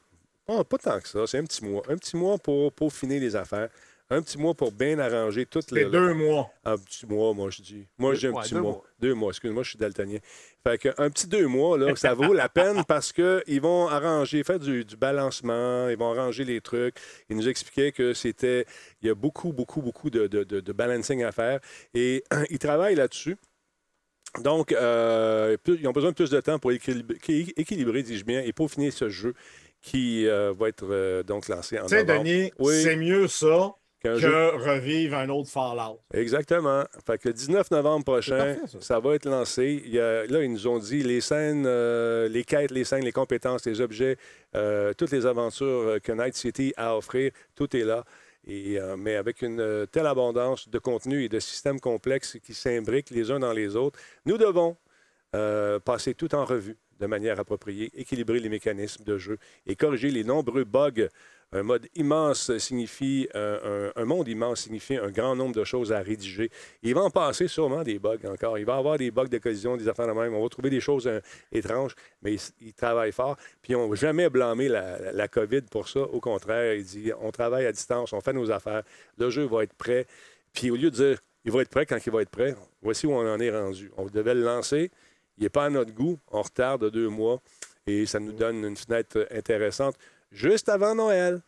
Ah, pas tant que ça, c'est un petit mois. Un petit mois pour peaufiner les affaires. Un petit mois pour bien arranger toutes les. C'est deux mois. Un petit mois, moi, je dis. Moi, je dis un Ouais, petit deux mois. mois. Deux mois, excuse-moi, je suis daltonien. Fait que un petit deux mois, là, ça vaut la peine parce qu'ils vont arranger, faire du, du balancement, ils vont arranger les trucs. Ils nous expliquaient que c'était. Il y a beaucoup, beaucoup, beaucoup de, de- de- de balancing à faire. Et ils travaillent là-dessus. Donc, euh, ils ont besoin de plus de temps pour équilibrer, équilibrer dis-je bien, et peaufiner ce jeu qui euh, va être euh, donc lancé en Tu sais. Denis, Oui. c'est mieux ça que jeu- revivre un autre Fallout. Exactement. Fait que le 19 novembre prochain, parfait, ça. ça. va être lancé. Il y a- là, ils nous ont dit les scènes, euh, les quêtes, les scènes, les compétences, les objets, euh, toutes les aventures euh, que Night City a à offrir, tout est là. Et, euh, mais avec une telle abondance de contenu et de systèmes complexes qui s'imbriquent les uns dans les autres, nous devons passer tout en revue de manière appropriée, équilibrer les mécanismes de jeu et corriger les nombreux bugs. Un mode immense signifie, euh, un, monde immense signifie un grand nombre de choses à rédiger. Il va en passer sûrement des bugs encore. Il va avoir des bugs de collision, des affaires de même. On va trouver des choses euh, étranges, mais ils, ils travaillent fort. Puis on ne jamais blâmer la, la- la COVID pour ça. Au contraire, il dit on travaille à distance, on fait nos affaires. Le jeu va être prêt. Puis au lieu de dire il va être prêt quand il va être prêt, voici où on en est rendu. On devait le lancer. Il n'est pas à notre goût. On retarde de deux mois et ça nous donne une fenêtre intéressante juste avant Noël.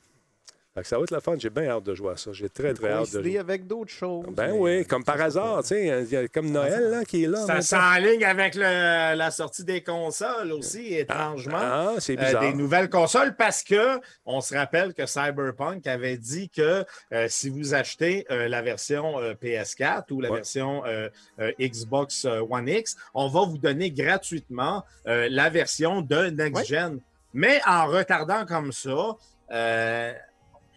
Fait que ça va être la fun. J'ai bien hâte de jouer à ça. J'ai très, très hâte de jouer. avec d'autres choses. Ben oui, comme par hasard, tu sais, il y a comme Noël là, qui est là. Ça s'enligne avec le- la sortie des consoles aussi, étrangement. Ah, c'est Euh, bizarre. des nouvelles consoles parce que on se rappelle que Cyberpunk avait dit que euh, si vous achetez euh, la version euh, PS4 ou la Ouais. version euh, euh, Xbox One X, on va vous donner gratuitement euh, la version de Next Gen. Mais en retardant comme ça, euh,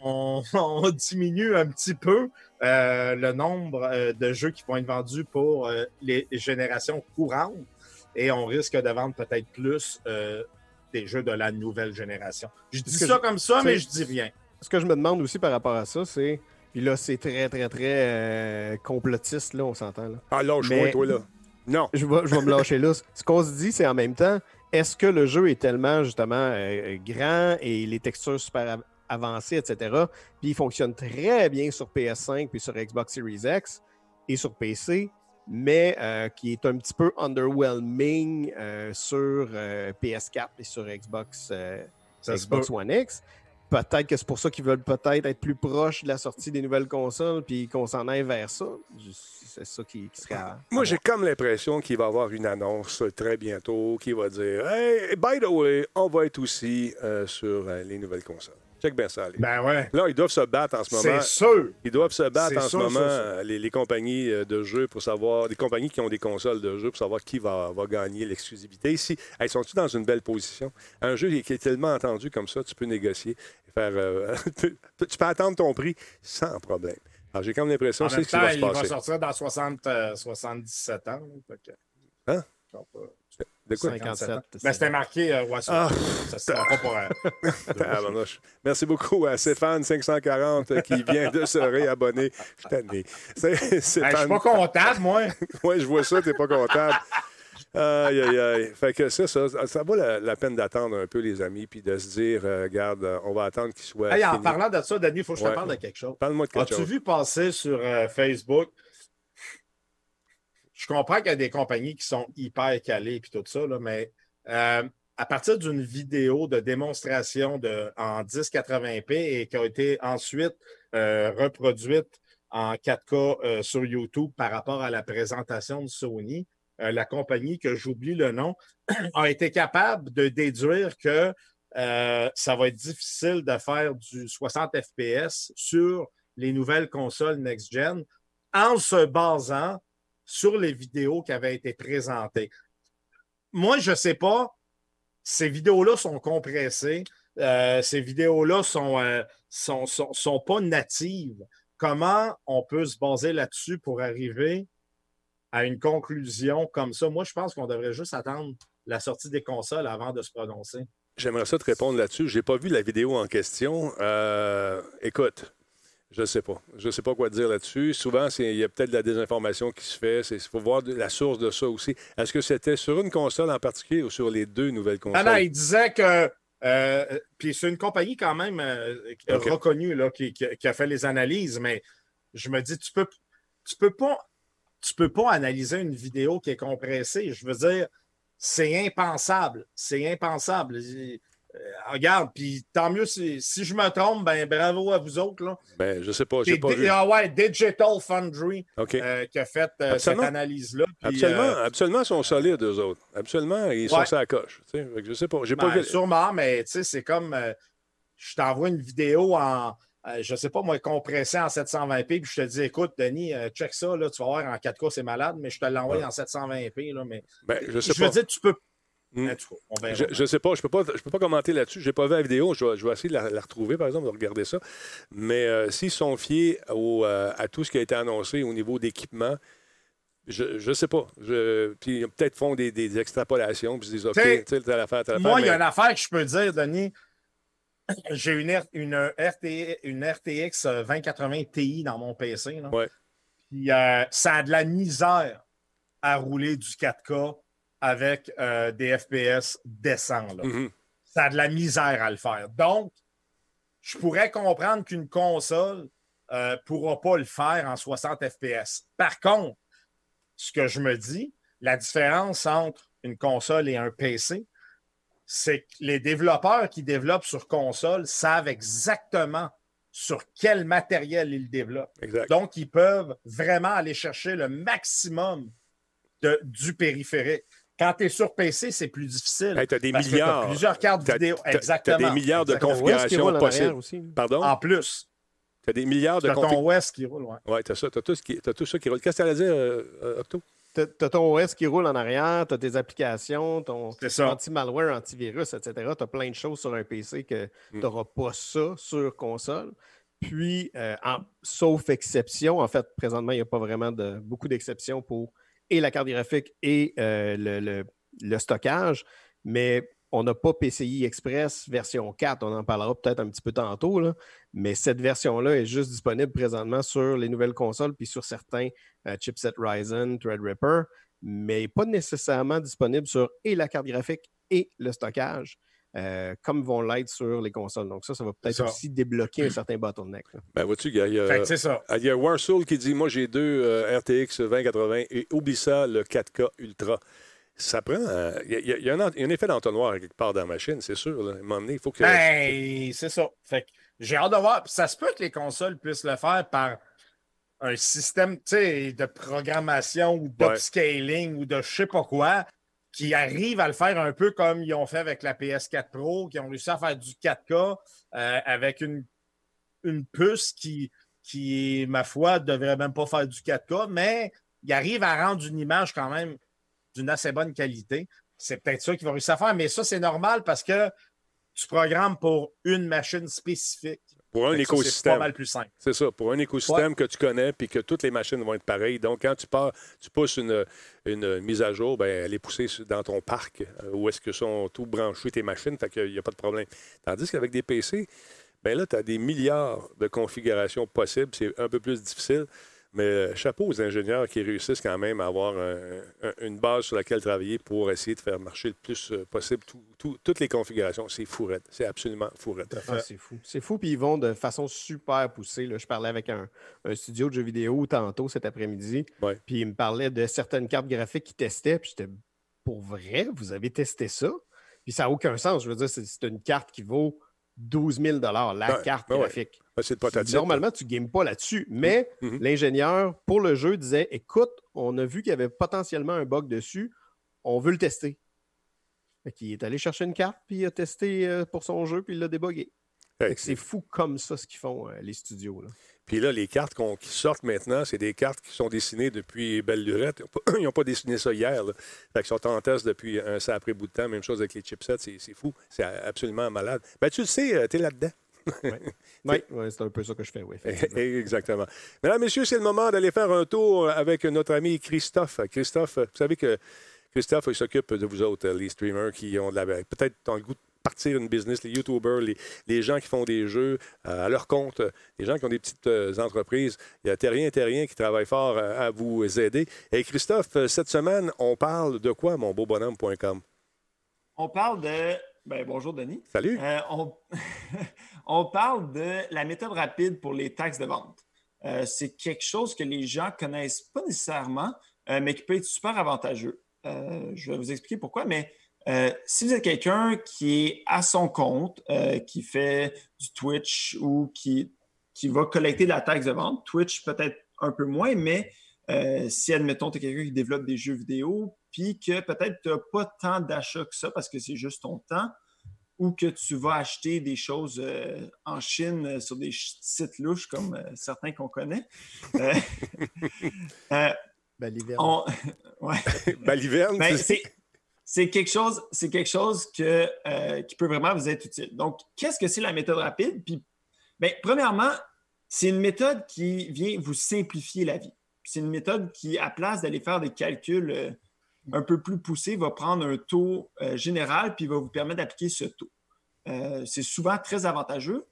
on, on diminue un petit peu euh, le nombre euh, de jeux qui vont être vendus pour euh, les générations courantes et on risque de vendre peut-être plus euh, des jeux de la nouvelle génération. Je dis ça je- comme ça, mais je dis rien. Ce que je me demande aussi par rapport à ça, c'est. Puis là, c'est très, très, très euh, complotiste, là, on s'entend. Là. Ah, lâche-moi, Mais- toi, là. Non. Je vais, je vais me lâcher là. Ce qu'on se dit, c'est en même temps, est-ce que le jeu est tellement, justement, euh, grand et les textures super av- avancées, etc., puis il fonctionne très bien sur PS5 puis sur Xbox Series X et sur PC, mais euh, qui est un petit peu underwhelming euh, sur euh, PS4 et sur Xbox, Xbox One X. Peut-être que c'est pour ça qu'ils veulent peut-être être plus proches de la sortie des nouvelles consoles puis qu'on s'en aille vers ça. C'est ça qui, qui serait. à- Moi, j'ai comme l'impression qu'il va y avoir une annonce très bientôt qui va dire Hey, by the way, on va être aussi sur les nouvelles consoles. Check bien ça, allez. Ben ouais. Là, ils doivent se battre en ce moment. C'est sûr. Ils doivent se battre en ce moment, euh, Les, les compagnies euh, de jeux, pour savoir, des compagnies qui ont des consoles de jeux, pour savoir qui va, va gagner l'exclusivité. Ici, hey, sont-ils dans une belle position? Un jeu qui est tellement entendu comme ça, tu peux négocier et faire. euh, tu peux attendre ton prix sans problème. Alors, j'ai comme l'impression En que c'est même ce qui va se il va sortir dans 60, euh, 77 ans. que- Hein? Pas. De quoi? 57 ans. 57, Ben, c'était marqué euh, ouais, Ah. ça se pas pour. euh. Merci beaucoup à Stéphane540 qui vient de se réabonner. Je suis tanné. C'est- Ben, je suis pas comptable, moi. ouais, je vois ça, t'es pas comptable. Aïe, aïe, aïe. Fait que ça, ça, ça vaut la, la peine d'attendre un peu, les amis, puis de se dire, euh, regarde, euh, on va attendre qu'il soit. Hey, en fini. parlant de ça, Denis, il faut que je Ouais. te parle de quelque chose. Parle-moi de quelque As-tu chose. vu passer sur euh, Facebook? Je comprends qu'il y a des compagnies qui sont hyper calées et tout ça, là, mais euh, à partir d'une vidéo de démonstration de, en 1080p et qui a été ensuite euh, reproduite en 4K euh, sur YouTube par rapport à la présentation de Sony, la compagnie que j'oublie le nom a été capable de déduire que ça va être difficile de faire du 60 FPS sur les nouvelles consoles next-gen en se basant sur les vidéos qui avaient été présentées. Moi, je ne sais pas, ces vidéos-là sont compressées, euh, ces vidéos-là euh, sont, sont, sont pas natives. Comment on peut se baser là-dessus pour arriver à une conclusion comme ça? Moi, je pense qu'on devrait juste attendre la sortie des consoles avant de se prononcer. J'aimerais ça te répondre là-dessus. Je n'ai pas vu la vidéo en question. Euh, écoute, je ne sais pas. Je ne sais pas quoi dire là-dessus. Souvent, il y a peut-être de la désinformation qui se fait. Il faut voir de- la source de ça aussi. Est-ce que c'était sur une console en particulier ou sur les deux nouvelles Ah consoles? non, il disait que. euh, puis c'est une compagnie quand même euh, reconnue là, qui, qui- qui a fait les analyses, mais je me dis, tu peux, tu peux pas. Tu peux pas analyser une vidéo qui est compressée. Je veux dire, c'est impensable. C'est impensable. Euh, regarde, puis tant mieux si, si je me trompe, ben bravo à vous autres. Là. Ben, je ne sais pas. N'ai pas vu. ah ouais, Digital Foundry euh, qui a fait euh, cette analyse-là. Absolument, euh, absolument, ils sont solides, eux autres. Absolument, ils sont sur la coche. Je sais pas. J'ai pas Ben, vu. Sûrement, mais tu sais, c'est comme je t'envoie une vidéo en, je sais pas moi, compressée en 720p, puis je te dis, écoute, Denis, check ça, là, tu vas voir en 4K, c'est malade, mais je te l'envoie Ouais. en 720p. Là, mais Ben, je sais je pas. veux dire, tu peux. Hmm. En tout cas, on verra. Je, je sais pas, je peux pas, je peux pas commenter là-dessus. J'ai pas vu la vidéo. Je vais, je vais essayer de la, la retrouver, par exemple, de regarder ça. Mais euh, s'ils sont fiés au, euh, à tout ce qui a été annoncé au niveau d'équipement, je, je sais pas. Je, puis ils peut-être font des, des extrapolations, puis ils se disent OK, T'sais, tu sais, telle affaire, telle affaire. Moi, il y a une affaire que je peux dire, Denis. J'ai une, une, RT, une RTX 2080 Ti dans mon PC. Là. Ouais. Puis, euh, ça a de la misère à rouler du 4K avec euh, des FPS décents. là. Mhm. ça a de la misère à le faire. Donc, je pourrais comprendre qu'une console ne pourra pas le faire en 60 FPS. Par contre, ce que je me dis, la différence entre une console et un PC, c'est que les développeurs qui développent sur console savent exactement sur quel matériel ils développent. Exact. Donc, ils peuvent vraiment aller chercher le maximum de, du périphérique. Quand tu es sur PC, c'est plus difficile. Hey, t'as des parce que t'as milliards. plusieurs cartes T'as- vidéo. t'as- t'as Exactement. des milliards de Exactement. Configurations possibles. aussi? Pardon? En plus, Tu as des milliards de t'as ton configurations. OS qui roule. ouais. Oui, tu as ça. Tu as, tout ce qui- t'as tout ça qui roule. Qu'est-ce que tu allais dire, euh, euh, Octo? T'as ton OS qui roule en arrière, t'as tes applications, ton anti-malware, antivirus, etc. T'as plein de choses sur un PC que Mm. tu n'auras pas ça sur console. Puis, euh, en- sauf exception, en fait, présentement, il n'y a pas vraiment de beaucoup d'exceptions pour et la carte graphique et euh, le, stockage, mais on n'a pas PCI Express version 4. On en parlera peut-être un petit peu tantôt, mais cette version-là est juste disponible présentement sur les nouvelles consoles puis sur certains euh, chipset Ryzen, Threadripper, mais pas nécessairement disponible sur et la carte graphique et le stockage, euh, comme vont l'être sur les consoles. Donc ça, ça va peut-être ça. aussi débloquer un certain bottleneck. là. Ben, vois-tu, il y a- il y a- Il y a Warsoul qui dit Moi, j'ai deux euh, RTX 2080 et oublie ça, le 4K Ultra. Ça prend. euh, Il y a- il y, a- un, en- il y a un effet d'entonnoir quelque part dans la machine, c'est sûr. là. À un moment donné, il faut que. Ben, c'est ça. Fait que j'ai hâte de voir. Ça se peut que les consoles puissent le faire par un système tu sais, de programmation ou d'upscaling ou de je sais pas quoi qui arrive à le faire un peu comme ils ont fait avec la PS4 Pro, qui ont réussi à faire du 4K euh, avec une, une puce qui, qui, ma foi, ne devrait même pas faire du 4K, mais ils arrivent à rendre une image quand même d'une assez bonne qualité. C'est peut-être ça qu'ils vont réussir à faire, mais ça, c'est normal parce que tu programmes pour une machine spécifique. Pour un ça, C'est pas écosystème. mal plus simple. C'est ça, pour un écosystème que tu connais puis que toutes les machines vont être pareilles. Donc, quand tu pars, tu pousses une, une mise à jour, ben, elle est poussée dans ton parc euh, où est-ce que sont tout branchées tes machines, fait qu'il n'y a pas de problème. Tandis qu'avec des PC, ben là, tu as des milliards de configurations possibles. C'est un peu plus difficile. Mais euh, chapeau aux ingénieurs qui réussissent quand même à avoir un- un- une base sur laquelle travailler pour essayer de faire marcher le plus euh, possible tout- tout- toutes les configurations. C'est fourrette. C'est absolument fourette. Ah, c'est fou. C'est fou, puis ils vont de façon super poussée. là. Je parlais avec un, un studio de jeux vidéo tantôt cet après-midi, Ouais. puis ils me parlaient de certaines cartes graphiques qu'ils testaient, puis j'étais pour vrai, vous avez testé ça? Puis ça n'a aucun sens. Je veux dire, c'est une carte qui vaut 12 000 la carte graphique. Ben, c'est. Normalement, tu ne games pas là-dessus, mais Mhm. l'ingénieur pour le jeu disait Écoute, on a vu qu'il y avait potentiellement un bug dessus, on veut le tester. Fait qu'il est allé chercher une carte, puis il a testé euh, pour son jeu, puis il l'a débogué. C'est fou comme ça ce qu'ils font, euh, les studios. Là. Puis là, les cartes qui sortent maintenant, c'est des cartes qui sont dessinées depuis belle lurette. Ils n'ont pas, ils dessiné ça hier. Là. Fait qu'ils sont en test depuis un sacré bout de temps. Même chose avec les chipsets. C'est, c'est fou. C'est absolument malade. Ben, tu le sais, tu es là-dedans. Oui, ouais, c'est un peu ça que je fais, oui. effectivement. Exactement. Mesdames, Messieurs, c'est le moment d'aller faire un tour avec notre ami Christophe. Christophe, vous savez que Christophe, il s'occupe de vous autres, les streamers qui ont de la- peut-être dans le goût de partir une business, les YouTubers, les, les gens qui font des jeux euh, à leur compte, euh, les gens qui ont des petites euh, entreprises. Il y a Terrien Terrien qui travaille fort euh, à vous aider. Et Christophe, euh, cette semaine, on parle de quoi, mon beau bonhomme.com? On parle de. Ben, bonjour, Denis. Salut! Euh, on... on parle de la méthode rapide pour les taxes de vente. Euh, c'est quelque chose que les gens connaissent pas nécessairement, euh, mais qui peut être super avantageux. Je vais vous expliquer pourquoi, mais si vous êtes quelqu'un qui est à son compte, qui fait du Twitch ou qui, qui va collecter de la taxe de vente, Twitch peut-être un peu moins, mais si, admettons, tu es quelqu'un qui développe des jeux vidéo, puis que peut-être tu n'as pas tant d'achats que ça parce que c'est juste ton temps, ou que tu vas acheter des choses euh, en Chine euh, sur des sites louches comme euh, certains qu'on connaît. Euh, euh, Ben, l'hiver. on- ouais. Baliverne, Ben, c'est- quelque chose, c'est quelque chose que, euh, qui peut vraiment vous être utile. Donc, qu'est-ce que c'est la méthode rapide? Puis, ben, premièrement, c'est une méthode qui vient vous simplifier la vie. C'est une méthode qui, à place d'aller faire des calculs euh, un peu plus poussés, va prendre un taux euh, général puis va vous permettre d'appliquer ce taux. Euh, c'est souvent très avantageux.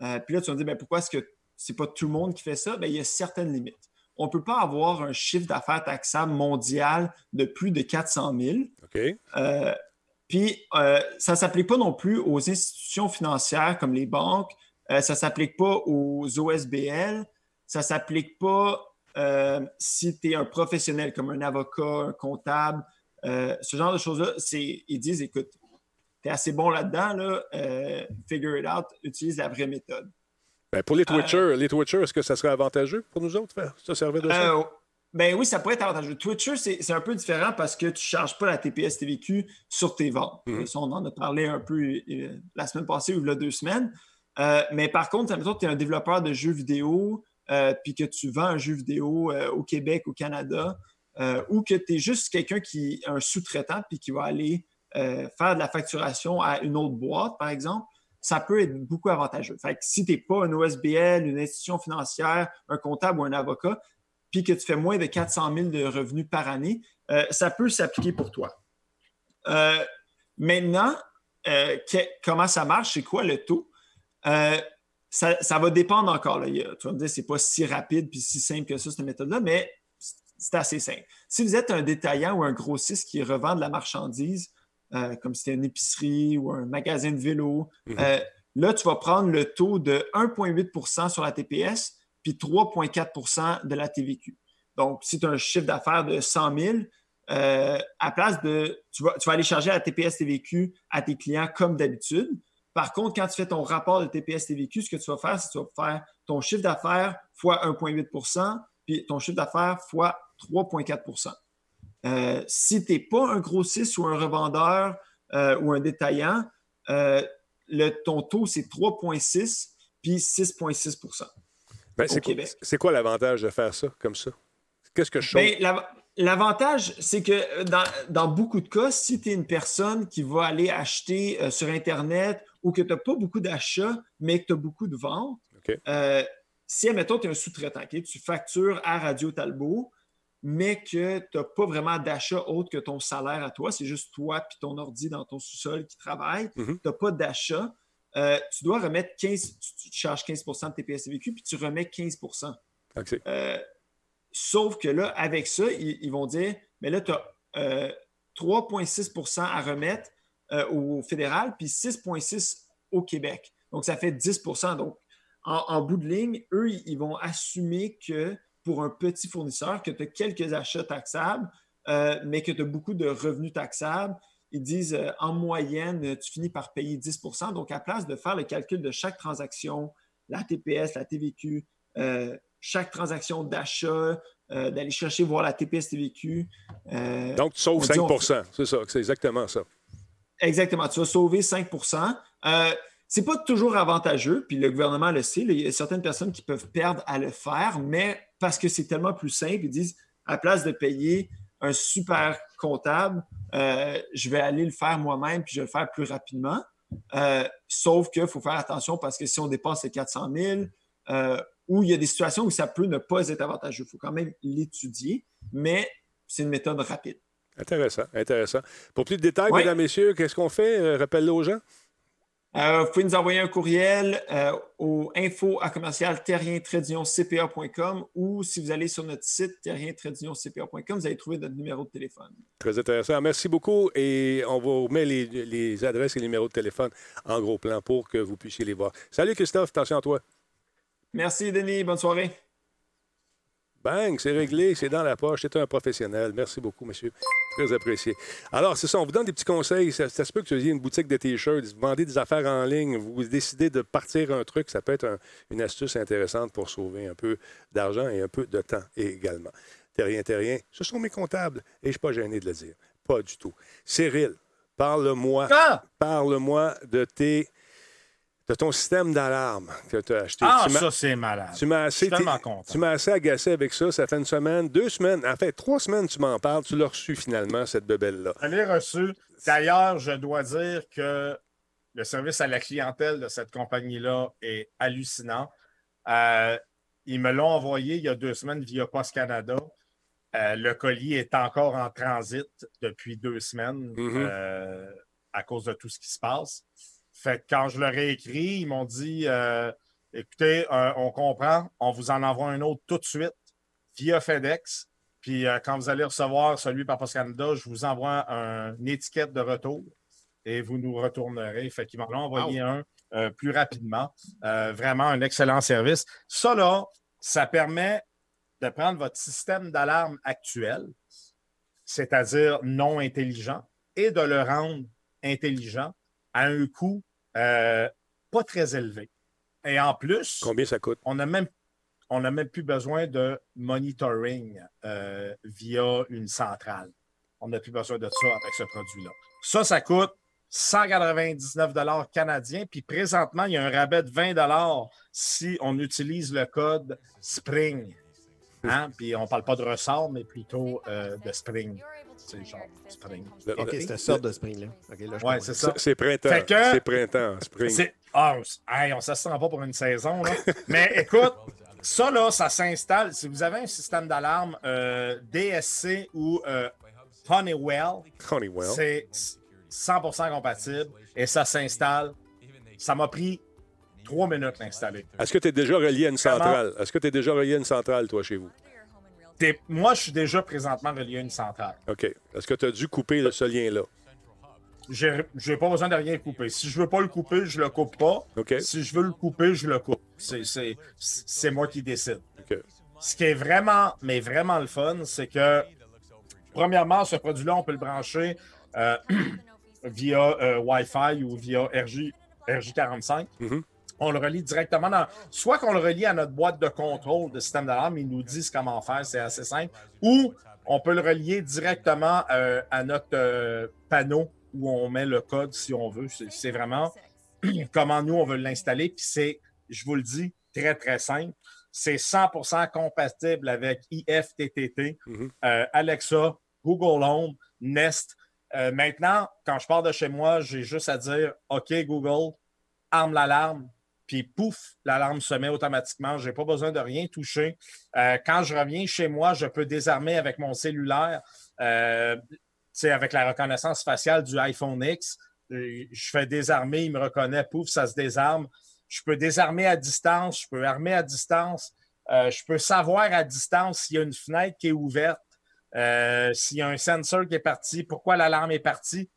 Euh, puis là, tu vas me dire, ben, pourquoi est-ce que c'est pas tout le monde qui fait ça? Ben, il y a certaines limites. On ne peut pas avoir un chiffre d'affaires taxable mondial de plus de 400 000. OK. Puis, ça ne s'applique pas non plus aux institutions financières comme les banques. Ça ne s'applique pas aux OSBL. Ça ne s'applique pas euh, si tu es un professionnel comme un avocat, un comptable. Euh, ce genre de choses-là, ils disent, écoute, tu es assez bon là-dedans, là, euh, figure it out, utilise la vraie méthode. Ben, pour les Twitchers, les Twitchers, est-ce que ça serait avantageux pour nous autres faire se servir de ça? Ben oui, ça pourrait être avantageux. Twitcher, c'est un peu différent parce que tu ne charges pas la TPS TVQ sur tes ventes. Mhm. Ça, on en a parlé un peu la semaine passée ou il y a deux semaines. Mais par contre, admettons que tu es un développeur de jeux vidéo euh, puis que tu vends un jeu vidéo euh, au Québec, au Canada, euh, ou que tu es juste quelqu'un qui est un sous-traitant puis qui va aller faire de la facturation à une autre boîte, par exemple, ça peut être beaucoup avantageux. Fait que si tu n'es pas un OSBL, une institution financière, un comptable ou un avocat, puis que tu fais moins de 400 000 de revenus par année, ça peut s'appliquer pour toi. Maintenant, comment ça marche? C'est quoi le taux? Ça, ça va dépendre encore. Là. A- tu vas me dire, c'est pas si rapide puis si simple que ça, cette méthode-là, mais c'est- assez simple. Si vous êtes un détaillant ou un grossiste qui revend de la marchandise, euh, comme si c'était une épicerie ou un magasin de vélo, Mhm. euh, là, tu vas prendre le taux de 1,8% sur la TPS puis 3,4% de la TVQ. Donc, si tu as un chiffre d'affaires de 100 000, euh, à place de. Tu vas, tu vas aller charger la TPS TVQ à tes clients comme d'habitude. Par contre, quand tu fais ton rapport de TPS TVQ, ce que tu vas faire, c'est que tu vas faire ton chiffre d'affaires fois 1,8% puis ton chiffre d'affaires fois 3,4% euh, Si tu n'es pas un grossiste ou un revendeur euh, ou un détaillant, euh, le, ton taux, c'est 3,6 puis 6,6 Ben, c'est, quoi, Québec. c'est quoi l'avantage de faire ça comme ça? Qu'est-ce que je change? Ben, l'av- L'avantage, c'est que dans, dans beaucoup de cas, si tu es une personne qui va aller acheter euh, sur Internet ou que tu n'as pas beaucoup d'achats, mais que tu as beaucoup de ventes, euh, si, admettons, tu es un sous-traitant, tu factures à Radio Talbot, mais que tu n'as pas vraiment d'achat autre que ton salaire à toi, c'est juste toi et ton ordi dans ton sous-sol qui travaille, Mhm. tu n'as pas d'achat, euh, tu dois remettre 15, tu, tu charges 15 de TPS-TVQ, puis tu remets 15 OK. euh, sauf que là, avec ça, ils, vont dire, mais là, tu as 3,6% à remettre au fédéral, puis 6,6 au Québec. Donc, ça fait 10% Donc, en, bout de ligne, eux, ils vont assumer que pour un petit fournisseur, que tu as quelques achats taxables, euh, mais que tu as beaucoup de revenus taxables. Ils disent euh, en moyenne, tu finis par payer 10% Donc, à place de faire le calcul de chaque transaction, la TPS, la TVQ, euh, chaque transaction d'achat, d'aller chercher voir la TPS, TVQ. Donc, tu sauves 5% c'est ça, c'est exactement ça. Exactement, tu vas sauver 5% c'est pas toujours avantageux, puis le gouvernement le sait. il y a certaines personnes qui peuvent perdre à le faire, mais parce que c'est tellement plus simple, ils disent à place de payer un super comptable, euh, je vais aller le faire moi-même puis je vais le faire plus rapidement. Euh, sauf qu'il faut faire attention parce que si on dépasse les 400 000, euh, ou il y a des situations où ça peut ne pas être avantageux, il faut quand même l'étudier, mais c'est une méthode rapide. Intéressant, intéressant. Pour plus de détails, mesdames, messieurs, qu'est-ce qu'on fait? Rappelle-le aux gens. Euh, vous pouvez nous envoyer un courriel euh, au info à commercial cpa.com ou si vous allez sur notre site terrien-cpa.com, vous allez trouver notre numéro de téléphone. Très intéressant. Merci beaucoup et on vous remet les, les adresses et les numéros de téléphone en gros plan pour que vous puissiez les voir. Salut Christophe, attention à toi. Merci Denis, bonne soirée. Bang, c'est réglé, c'est dans la poche. C'est un professionnel. Merci beaucoup, monsieur. Très apprécié. Alors, c'est ça, on vous donne des petits conseils. Ça, se peut que vous ayez une boutique de T-shirts, vous vendez des affaires en ligne, vous décidez de partir un truc, ça peut être une astuce intéressante pour sauver un peu d'argent et un peu de temps également. Terrien, terrien, ce sont mes comptables et je ne suis pas gêné de le dire. Pas du tout. Cyril, parle-moi. Ah! Parle-moi de tes de ton système d'alarme que tu as acheté. Ah, ça, c'est malade. Tu m'as assez, Tu m'as assez agacé avec ça. Ça fait une semaine, deux semaines, en fait, trois semaines, tu m'en parles. Tu l'as reçu finalement, cette bebelle-là. Je l'ai reçu. D'ailleurs, je dois dire que le service à la clientèle de cette compagnie-là est hallucinant. Euh, ils me l'ont envoyé il y a deux semaines via Post Canada. Euh, le colis est encore en transit depuis deux semaines mm-hmm. euh, à cause de tout ce qui se passe. Fait quand je leur ai écrit, ils m'ont dit euh, écoutez, euh, on comprend, on vous en envoie un autre tout de suite via FedEx. Puis euh, quand vous allez recevoir celui par Post Canada, je vous envoie une étiquette de retour et vous nous retournerez. Fait qu'ils m'en ont envoyé un plus rapidement. vraiment un excellent service. Ça, là, ça permet de prendre votre système d'alarme actuel, c'est-à-dire non intelligent, et de le rendre intelligent à un coût euh, pas très élevé. Et en plus, combien ça coûte? On n'a même, même plus besoin de monitoring euh, via une centrale. On n'a plus besoin de ça avec ce produit-là. Ça, ça coûte 199 canadiens. Puis présentement, il y a un rabais de 20 si on utilise le code SPRING. Hein? Puis on ne parle pas de ressort, mais plutôt euh, de Spring. C'est genre spring. OK, c'est une sorte de spring, là. ouais, c'est ça. C'est printemps. C'est printemps, spring. Ah, on ne s'assure pas pour une saison, là. Mais écoute, ça, là, ça s'installe. Si vous avez un système d'alarme euh, DSC ou euh, Honeywell, Honeywell. c'est 100% compatible et ça s'installe. Ça m'a pris trois minutes l'installer. Est-ce que tu es déjà relié à une centrale? Est-ce que tu es déjà relié à une centrale, toi, chez vous? moi, je suis déjà présentement relié à une centrale. OK. Est-ce que tu as dû couper ce lien-là? J'ai pas besoin de rien couper. Si je veux pas le couper, je le coupe pas. Si je veux le couper, je le coupe. C'est moi qui décide. Ce qui est vraiment, mais vraiment le fun, c'est que, premièrement, ce produit-là, on peut le brancher euh, via euh, Wi-Fi ou via RJ, RJ45 on le relie directement dans. Soit qu'on le relie à notre boîte de contrôle de système d'alarme, ils nous disent comment faire, c'est assez simple. Ou on peut le relier directement euh, à notre euh, panneau où on met le code si on veut. C'est vraiment comment nous on veut l'installer. Puis c'est, je vous le dis, très, très simple. C'est 100% compatible avec IFTTT, mm-hmm. euh, Alexa, Google Home, Nest. maintenant, quand je pars de chez moi, j'ai juste à dire OK, Google, arme l'alarme, puis pouf, l'alarme se met automatiquement. Je n'ai pas besoin de rien toucher. Euh, quand je reviens chez moi, je peux désarmer avec mon cellulaire, euh, avec la reconnaissance faciale du iPhone X. Euh, je fais désarmer, il me reconnaît, pouf, ça se désarme. Je peux désarmer à distance, je peux armer à distance. Euh, je peux savoir à distance s'il y a une fenêtre qui est ouverte, s'il y a un sensor qui est parti, pourquoi l'alarme est partie.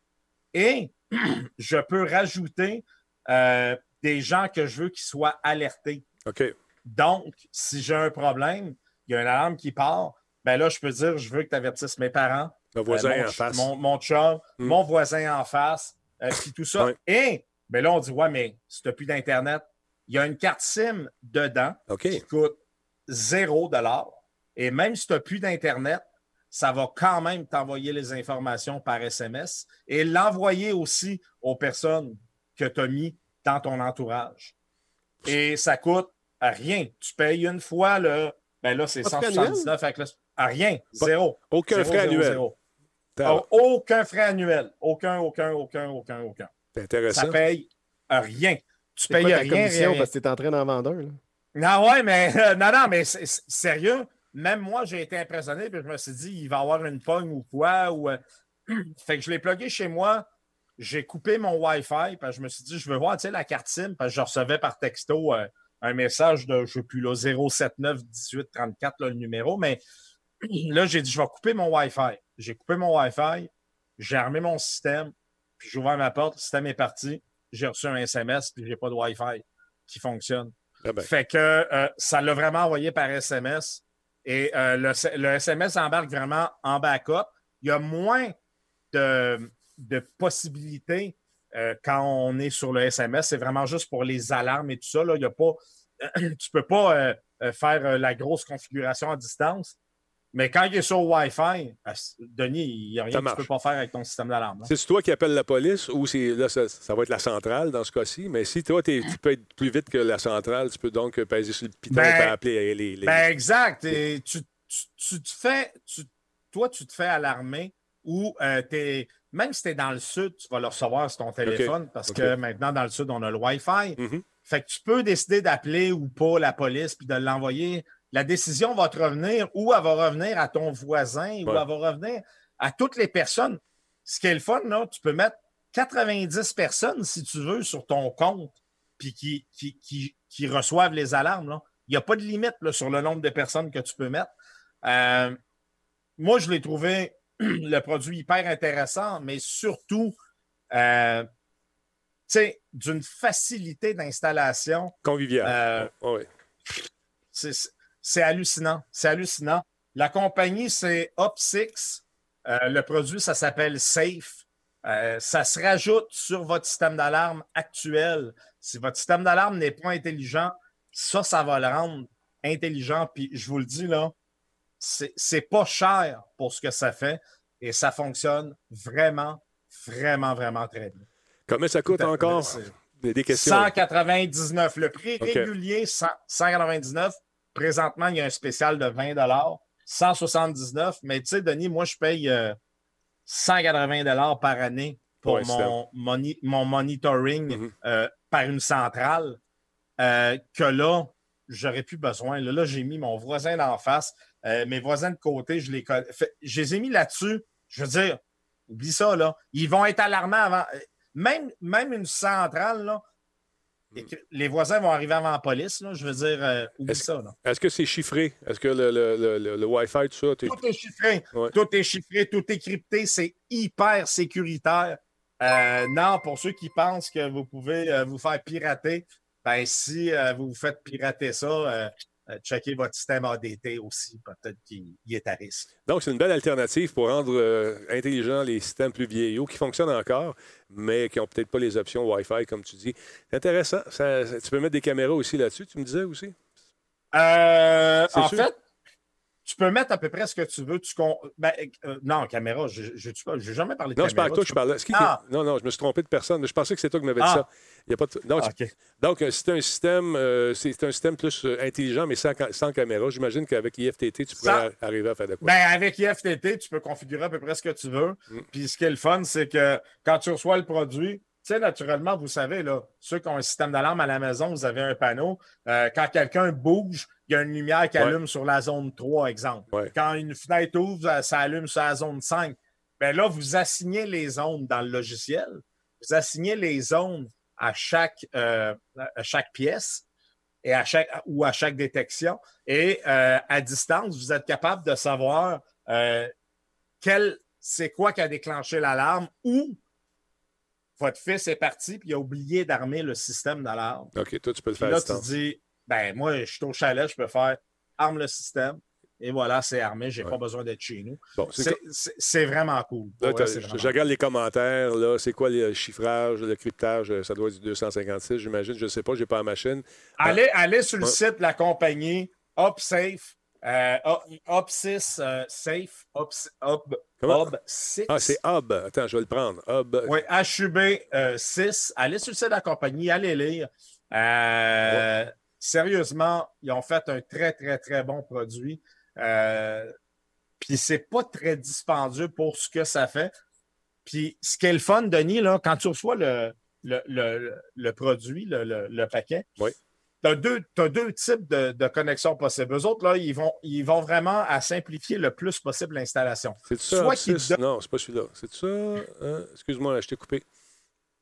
Et je peux rajouter des gens que je veux qu'ils soient alertés. OK. Donc, si j'ai un problème, il y a une alarme qui part, ben là, je peux dire, je veux que tu avertisses mes parents, Le voisin euh, mon, en face. Mon, mon chum, Mm. mon voisin en face, euh, puis tout ça. Ouais. Et ben là, on dit, ouais, mais si tu n'as plus d'Internet, il y a une carte SIM dedans qui coûte 0 Et même si tu n'as plus d'Internet, ça va quand même t'envoyer les informations par SMS et l'envoyer aussi aux personnes que tu as mis dans ton entourage. Et ça coûte rien. Tu payes une fois, le, ben là, c'est Pas de frais 179 avec le. à rien, zéro. Aucun Zéro, frais zéro, annuel. zéro. Ah, Aucun frais annuel. Aucun, aucun, aucun, aucun, aucun. C'est Ça intéressant. paye rien. Tu payes ta rien, commission rien. parce que tu es en train d'en vendre un. là? Non, ouais, mais euh, non, non, mais sérieux, même moi, j'ai été impressionné, puis je me suis dit, il va y avoir une pogne ou quoi. Ou, euh, fait que je l'ai plugué chez moi, j'ai coupé mon Wi-Fi, parce que je me suis dit, je veux voir, tu sais, la carte SIM, parce que je recevais par texto euh, un message de, je ne sais plus, là, 079 18 34, là, le numéro, mais là, j'ai dit, je vais couper mon Wi-Fi. J'ai coupé mon Wi-Fi, j'ai armé mon système, puis j'ai ouvert ma porte, le système est parti, j'ai reçu un SMS, puis j'ai pas de Wi-Fi qui fonctionne. Ah ben, Fait que euh, ça l'a vraiment envoyé par SMS. Et euh, le, le SMS embarque vraiment en backup. Il y a moins de, de possibilités euh, quand on est sur le SMS. C'est vraiment juste pour les alarmes et tout ça. Là. Il y a pas, tu ne peux pas euh, faire euh, la grosse configuration à distance. Mais quand il est sur Wi-Fi, euh, Denis, il n'y a rien que tu peux pas faire avec ton système d'alarme. là. c'est toi qui appelles la police ou là ça, ça va être la centrale dans ce cas-ci, mais si toi tu peux être plus vite que la centrale, tu peux donc peser sur le piton Ben, et appeler les, les- Ben, exact. Et tu, tu- tu te fais, tu- toi, tu te fais alarmer ou euh, t'es- même si tu es dans le sud, tu vas le recevoir sur ton téléphone parce que maintenant, dans le sud, on a le Wi-Fi. Mhm. Fait que tu peux décider d'appeler ou pas la police puis de l'envoyer. La décision va te revenir ou elle va revenir à ton voisin ou elle va revenir à toutes les personnes. Ce qui est le fun, là, tu peux mettre 90 personnes, si tu veux, sur ton compte puis qui, qui, qui, qui reçoivent les alarmes. là. Il n'y a pas de limite là, sur le nombre de personnes que tu peux mettre. Euh, moi, je l'ai trouvé le produit hyper intéressant, mais surtout, euh, tu sais, d'une facilité d'installation. convivial. Euh, Oh, ouais. C'est hallucinant. C'est hallucinant. La compagnie, c'est Op6. Euh, le produit, ça s'appelle Safe. Euh, ça se rajoute sur votre système d'alarme actuel. Si votre système d'alarme n'est pas intelligent, ça, ça va le rendre intelligent. Puis je vous le dis, là, c'est pas cher pour ce que ça fait et ça fonctionne vraiment, vraiment, vraiment très bien. Combien ça coûte encore? Des, des questions. 199. Le prix régulier, 100 199. Présentement, il y a un spécial de 20 179. Mais tu sais, Denis, moi, je paye euh, 180 par année pour Ouais, mon, moni- mon monitoring Mhm. euh, par une centrale euh, que là, j'aurais plus besoin. Là, là, j'ai mis mon voisin d'en face, euh, mes voisins de côté, je les colle- fait- Je les ai mis là-dessus. Je veux dire, oublie ça, là. Ils vont être alarmants avant. euh, Même, même une centrale, là, les voisins vont arriver avant la police, là, je veux dire, euh, oublie Est-ce- ça. Là. Est-ce que c'est chiffré? Est-ce que le, le, le, le- Wi-Fi, tout ça, t'es- Tout est chiffré. Ouais. Tout est chiffré, tout est crypté. C'est hyper sécuritaire. Euh, non, pour ceux qui pensent que vous pouvez euh, vous faire pirater, ben si vous vous faites pirater ça, euh, checkez votre système ADT aussi. Peut-être qu'il il est à risque. Donc, c'est une belle alternative pour rendre euh, intelligents les systèmes plus vieillots qui fonctionnent encore, mais qui n'ont peut-être pas les options Wi-Fi, comme tu dis. C'est intéressant. Ça- ça- tu peux mettre des caméras aussi là-dessus, tu me disais aussi? Euh, C'est en sûr? fait, tu peux mettre à peu près ce que tu veux. Tu con- ben, euh, non, caméra, je n'ai jamais parlé de Non, je caméra. parle de toi, je parlais. Ah! Non, non, je me suis trompé de personne. Je pensais que c'est toi qui m'avais dit Ah. ça. Il y a pas de- non, Ah, tu- OK. Donc, c'est un système, euh, c'est un système plus euh, intelligent, mais sans, ca- sans caméra. J'imagine qu'avec IFTT, tu pourrais Sans- arriver à faire de quoi. Ben, avec IFTT, tu peux configurer à peu près ce que tu veux. Mm. Puis ce qui est le fun, c'est que quand tu reçois le produit, tu sais, naturellement, vous savez, là, ceux qui ont un système d'alarme à la maison, vous avez un panneau. Euh, quand quelqu'un bouge, il y a une lumière qui Ouais. allume sur la zone 3, exemple. Ouais. Quand une fenêtre ouvre, ça- allume sur la zone 5. Ben là, vous assignez les zones dans le logiciel. Vous assignez les zones à chaque, euh, à chaque pièce. et à chaque, ou à chaque détection. Et euh, à distance, vous êtes capable de savoir euh, quel, c'est quoi qui a déclenché l'alarme ou votre fils est parti puis il a oublié d'armer le système d'alarme. OK, toi, tu peux le Puis faire à là, tu dis, ben moi, je suis au chalet, je peux faire arme le système. Et voilà, c'est armé, j'ai Ouais. pas besoin d'être chez nous. Bon, c'est vraiment cool. Là, Ouais, je, vraiment je regarde les commentaires. Là, c'est quoi le chiffrage, le cryptage? euh, Ça doit être du 256, j'imagine. Je ne sais pas, je n'ai pas la machine. Allez, allez sur le site de la compagnie UpSafe, euh, UP6 euh, Safe, Up, Up, Comment? Up6. Ah, c'est Hub. Attends, je vais le prendre. Hub. Oui, HUB 6. Allez sur le site de la compagnie, allez lire. Euh, Sérieusement, ils ont fait un très, très, très bon produit. Euh, Puis c'est pas très dispendieux pour ce que ça fait. Puis ce qui est le fun, Denis, là, quand tu reçois le, le, le- le produit, le, paquet, Oui. tu as deux, deux types de, de connexions possibles. Eux autres, là, ils vont, ils vont vraiment à simplifier le plus possible l'installation. C'est ça, soit Hub qu'il 6? donne- Non, c'est pas celui-là. C'est ça? hein? Excuse-moi, je t'ai coupé.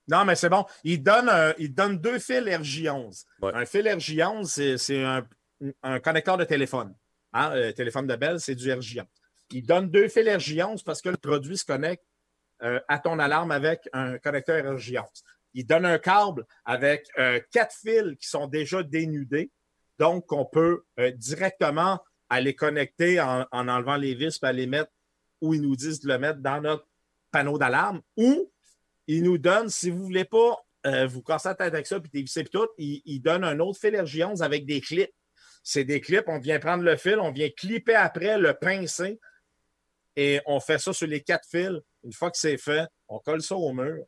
Non, mais c'est bon. Il donne, un- il donne deux fils RJ11. Ouais. Un fil RJ11, c'est- un, un connecteur de téléphone. Hein, Le téléphone de Bell, c'est du RJ11. Il donne deux fils RJ11 parce que le produit se connecte euh, à ton alarme avec un connecteur RJ11. Il donne un câble avec euh, quatre fils qui sont déjà dénudés. Donc, on peut euh, directement aller connecter en, en enlevant les vis et les mettre où ils nous disent de le mettre dans notre panneau d'alarme ou il nous donne, si vous ne voulez pas euh, vous casser la tête avec ça puis dévisser tout, il, donne un autre fil RJ11 avec des clips. C'est des clips, on vient prendre le fil, on vient clipper après, le pincer et on fait ça sur les quatre fils. Une fois que c'est fait, on colle ça au mur.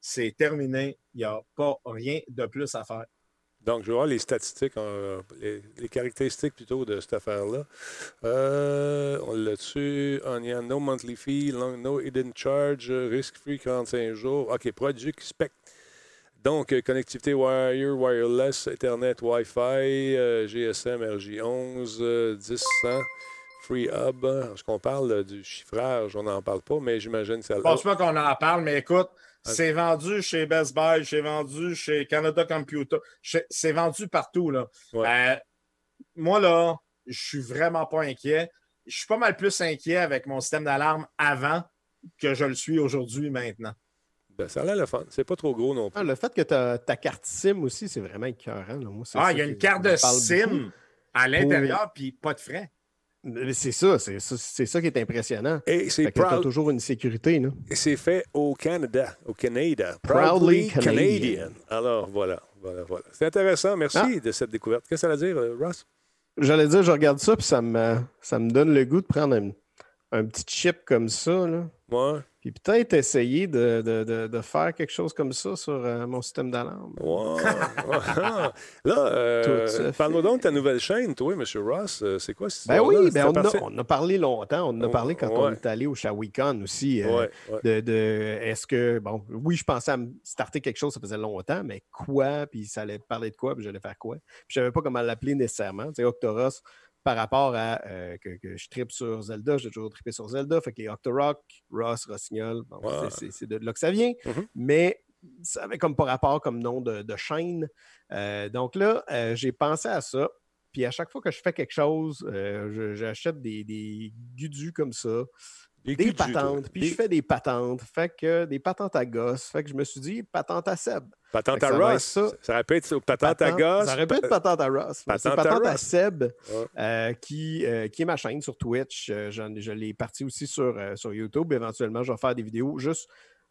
C'est terminé. Il n'y a pas rien de plus à faire. Donc, je vais voir les statistiques, euh, les, caractéristiques plutôt de cette affaire-là. Euh, on l'a dessus. On y a no monthly fee, long- no hidden charge, risk-free 45 jours. OK, produit spec. Donc, euh, connectivité wire, wireless, Ethernet, Wi-Fi, GSM, RJ11, euh, 1000, Free Hub. Est-ce qu'on parle du chiffrage? On n'en parle pas, mais j'imagine que ça Je pense pas qu'on en parle, mais écoute. C'est vendu chez Best Buy, c'est vendu chez Canada Computer, c'est vendu partout. Là. Ouais. Euh, moi, là, je suis vraiment pas inquiet. Je suis pas mal plus inquiet avec mon système d'alarme avant que je le suis aujourd'hui maintenant. Ben, ça a l'air le fun. C'est pas trop gros non plus. Ah, le fait que ta, ta carte SIM aussi, c'est vraiment écœurant. là. Moi, c'est Ah, il y a une carte de SIM beaucoup. à l'intérieur, puis pas de frais. C'est ça, c'est ça, ça qui est impressionnant. Et c'est proud- toujours une sécurité. Là. Et c'est fait au Canada, au Canada. Proudly Canadian. Alors, voilà, voilà, voilà. C'est intéressant. Merci Ah. de cette découverte. Qu'est-ce que ça veut dire, euh, Ross? J'allais dire, je regarde ça, puis ça me, ça me donne le goût de prendre un, un petit chip comme ça. Là. Ouais, Puis peut-être essayer de, de- de- de faire quelque chose comme ça sur euh, mon système d'alarme. Là, euh, parle-nous donc de ta nouvelle chaîne, toi, M. Ross. Euh, C'est quoi cette Ben oui, ben on, a, on a parlé longtemps. On en a Oh, parlé quand ouais. on est allé au Shawicon aussi. euh, Ouais, ouais. de, de- est-ce que, bon, oui, je pensais à me starter quelque chose, ça faisait longtemps, mais quoi, puis ça allait parler de quoi, puis j'allais faire quoi? Puis je savais pas comment l'appeler nécessairement. Tu sais, Octoros, par rapport à euh, que, que je tripe sur Zelda, j'ai toujours trippé sur Zelda, fait que les Octorock, Ross, Rossignol, bon, Ouais. c'est- de là que ça vient. Mhm. Mais ça avait comme pas rapport comme nom de, de chaîne. Euh, donc là, euh, j'ai pensé à ça. Puis à chaque fois que je fais quelque chose, j'achète des, des gudus comme ça, Des patentes, puis Des je fais des patentes. Fait que des patentes à gosse. Fait que je me suis dit, patente à Seb. Patente à Ross. Ça. ça. aurait pu être au patente à Patente- gosse. Ça aurait pu être patente à Ross. Patente à patente à. Seb, Ouais. euh, qui, euh, qui est ma chaîne sur Twitch. Euh, j'en- je l'ai parti aussi sur, euh, sur YouTube. Éventuellement, je vais faire des vidéos juste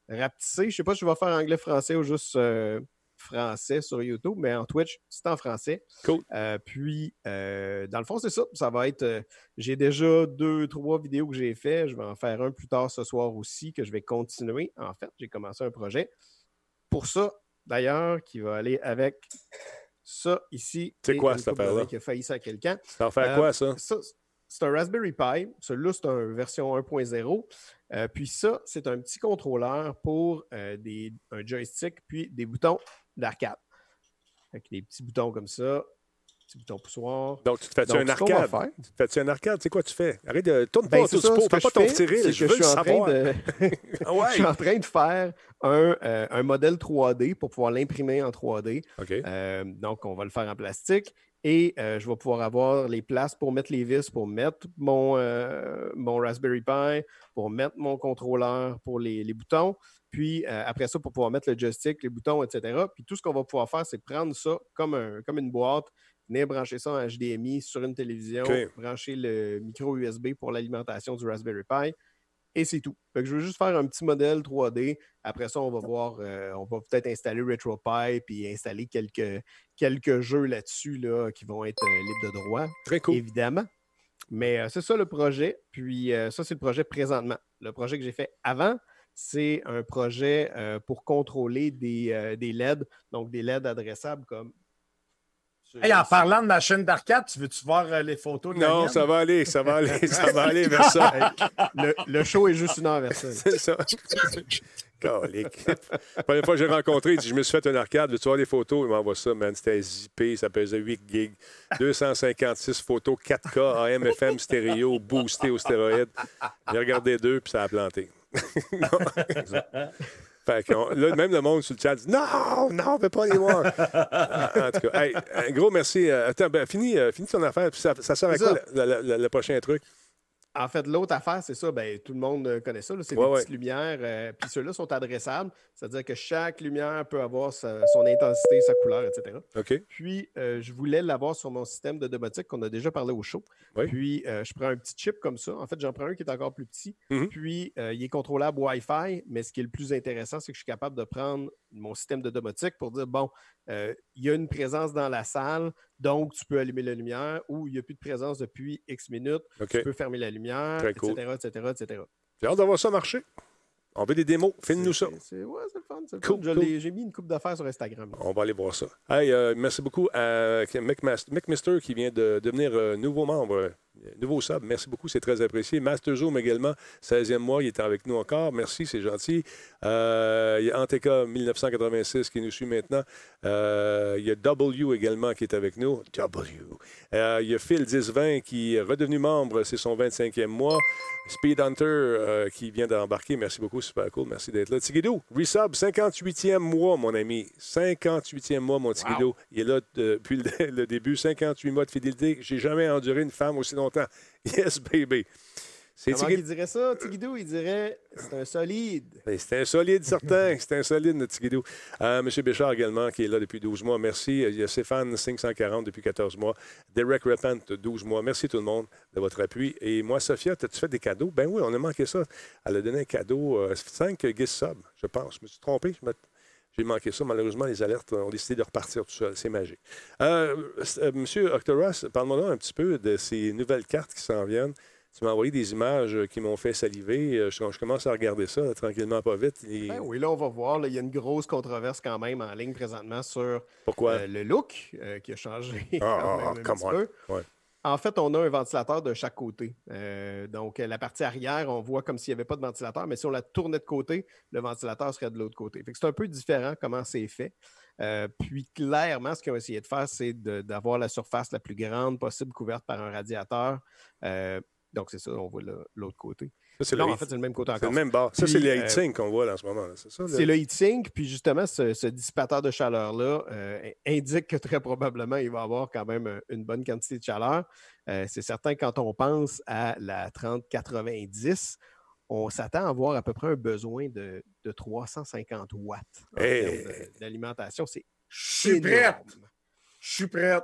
rapetissées. Je ne sais pas si je vais faire anglais-français ou juste euh, français sur YouTube, mais en Twitch, c'est en français. Cool. Euh, puis, euh, dans le fond, c'est ça. Ça va être. euh, j'ai déjà deux, trois vidéos que j'ai fait. Je vais en faire un plus tard ce soir aussi, que je vais continuer. En fait, j'ai commencé un projet. Pour ça, d'ailleurs, qui va aller avec ça ici. C'est quoi, cette affaire-là? qui a failli ça à quelqu'un. Ça va faire quoi, ça? Ça, c'est un Raspberry Pi. Celui-là, c'est une version 1.0. Euh, puis ça, c'est un petit contrôleur pour euh, des, un joystick, puis des boutons d'arcade. Avec des petits boutons comme ça. petit bouton poussoir. Donc, tu te fais-tu un arcade? Tu te fais-tu un arcade? C'est quoi tu fais? Arrête de... Tourne Ben, pas tout ça, Fais pas ton Cyril, c'est je veux je le suis en train savoir. de- Ah ouais. Je suis en train de faire un, euh, un modèle 3D pour pouvoir l'imprimer en 3D. OK. Euh, donc, on va le faire en plastique et euh, je vais pouvoir avoir les places pour mettre les vis, pour mettre mon, euh, mon Raspberry Pi, pour mettre mon contrôleur pour les, les boutons. Puis euh, après ça, pour pouvoir mettre le joystick, les boutons, etc. Puis tout ce qu'on va pouvoir faire, c'est prendre ça comme, un, comme une boîte, venir brancher ça en HDMI sur une télévision, brancher le micro USB pour l'alimentation du Raspberry Pi. Et c'est tout. Fait que je veux juste faire un petit modèle 3D. Après ça, on va voir, euh, on va peut-être installer RetroPie puis installer quelques, quelques jeux là-dessus là, qui vont être euh, libres de droit, Très cool. évidemment. Mais euh, c'est ça le projet. Puis euh, ça, c'est le projet présentement. Le projet que j'ai fait avant, c'est un projet euh, pour contrôler des, euh, des LED, donc des LED adressables comme. Hey, en parlant de machine d'arcade, tu veux-tu voir euh, les photos de Non, ça va aller, ça va aller, ça va aller vers ça. Le, le show est juste une heure vers ça. C'est ça. La première fois que j'ai rencontré, il dit Je me suis fait un arcade, veux-tu voir des photos? Il m'envoie ça, man. C'était zippé, ça pesait 8 gigs. 256 photos, 4K, AM, FM, stéréo, boosté aux stéroïdes. J'ai regardé deux, puis ça a planté. Fait que on- là, même le monde sur le chat dit Non, non, on ne peut pas les voir. en tout cas, hey, un gros merci. Euh, Attends, ben, finis, euh, finis ton affaire. Puis ça, ça sert à quoi ça. le, le- le- le prochain truc? En fait, l'autre affaire, c'est ça, ben, tout le monde euh, connaît ça, c'est Ouais, des ouais. petites lumières. euh, puis ceux-là sont adressables, c'est-à-dire que chaque lumière peut avoir sa- son intensité, sa couleur, etc. Puis, euh, je voulais l'avoir sur mon système de domotique qu'on a déjà parlé au show. Oui. Puis, euh, je prends un petit chip comme ça. En fait, j'en prends un qui est encore plus petit. Mhm. Puis, il est contrôlable Wi-Fi. Mais ce qui est le plus intéressant, c'est que je suis capable de prendre mon système de domotique pour dire, bon, euh, il y a une présence dans la salle, donc tu peux allumer la lumière, ou il n'y a plus de présence depuis X minutes, tu peux fermer la lumière, etc., cool. etc., etc. J'ai hâte d'avoir ça marcher. On veut des démos. File-nous ça. C'est- Ouais, le fun. le Cool, fun. J'ai mis une coupe d'affaires sur Instagram. On va aller voir ça. Hey, euh, merci beaucoup à McMaster qui vient de devenir euh, nouveau membre, nouveau sub. Merci beaucoup, c'est très apprécié. Master Zoom également, 16e mois, il est avec nous encore. Merci, c'est gentil. Euh, il y a Anteka 1986 qui nous suit maintenant. Euh, il y a W également qui est avec nous. W. Euh, il y a Phil 1020 qui est redevenu membre, c'est son 25e mois. Speed Hunter qui vient d'embarquer. Merci beaucoup, super cool. Merci d'être là. Tigidou, resub, 58e mois, mon ami. 58e mois, mon Tigidou. Il est là depuis le, le début. 58 mois de fidélité. J'ai jamais enduré une femme aussi longtemps. Yes, baby. C'est Comment il dirait ça, Tigidou? Il dirait c'est un solide. Ben, C'est un solide, certain. C'est un solide, notre Tigidou. Euh, Monsieur Béchard également, qui est là depuis 12 mois. Merci. Il y a Stéphane, 540 depuis 14 mois. Derek Repent, 12 mois. Merci tout le monde de votre appui. Et moi, Sophia, as-tu fait des cadeaux? Ben oui, on a manqué ça. Elle a donné un cadeau, euh, 5 Giz Sub, je pense. Je me suis trompé. Je me- J'ai manqué ça. Malheureusement, les alertes ont décidé de repartir tout seul. C'est magique. Euh, euh, Monsieur Octoros, parle-moi un petit peu de ces nouvelles cartes qui s'en viennent. Tu m'as envoyé des images euh, qui m'ont fait saliver. Je, je commence à regarder ça là, tranquillement, pas vite. Et- Ben oui, là, on va voir. là, il y a une grosse controverse quand même en ligne présentement sur Pourquoi? euh, le look euh, qui a changé. Ah, come on. Ouais. En fait, on a un ventilateur de chaque côté. Euh, donc, la partie arrière, on voit comme s'il n'y avait pas de ventilateur, mais si on la tournait de côté, le ventilateur serait de l'autre côté. C'est un peu différent comment c'est fait. Euh, puis, clairement, ce qu'ils ont essayé de faire, c'est d'avoir la surface la plus grande possible couverte par un radiateur. Euh, donc, c'est ça, on voit l'autre côté. C'est le, Non, en heat- fait, c'est le même côté c'est encore. le même bar. Ça, c'est les euh, heatsink qu'on voit là, en ce moment. C'est ça? C'est le heatsink, puis justement, ce, ce dissipateur de chaleur-là euh, indique que très probablement, il va avoir quand même euh, une bonne quantité de chaleur. Euh, c'est certain, quand on pense à la 3090, on s'attend à avoir à peu près un besoin de, de 350 watts en Hey! d'alimentation. C'est énorme. Je suis prête.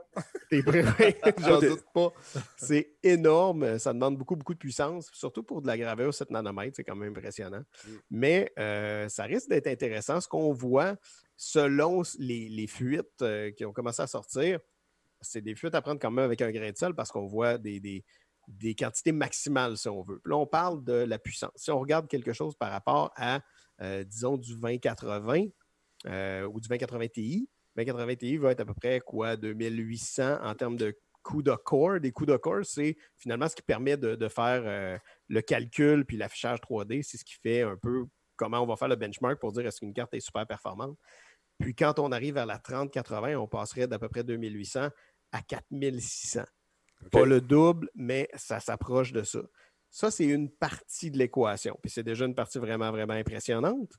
T'es prêt? J'en doute pas. C'est énorme. Ça demande beaucoup, beaucoup de puissance, surtout pour de la gravure 7 nanomètres. C'est quand même impressionnant. Mais euh, ça risque d'être intéressant. Ce qu'on voit, selon les, les fuites euh, qui ont commencé à sortir, c'est des fuites à prendre quand même avec un grain de sel parce qu'on voit des, des- des quantités maximales, si on veut. Puis là, on parle de la puissance. Si on regarde quelque chose par rapport à, euh, disons, du 2080 euh, ou du 2080 Ti, 2080 Ti va être à peu près quoi, 2800 en termes de coûts de core. Des coûts de core, c'est finalement ce qui permet de, de faire euh, le calcul puis l'affichage 3D. C'est ce qui fait un peu comment on va faire le benchmark pour dire est-ce qu'une carte est super performante. Puis quand on arrive à la 3080, on passerait d'à peu près 2800 à 4600. Pas le double, mais ça s'approche de ça. Ça, c'est une partie de l'équation. Puis c'est déjà une partie vraiment, vraiment impressionnante.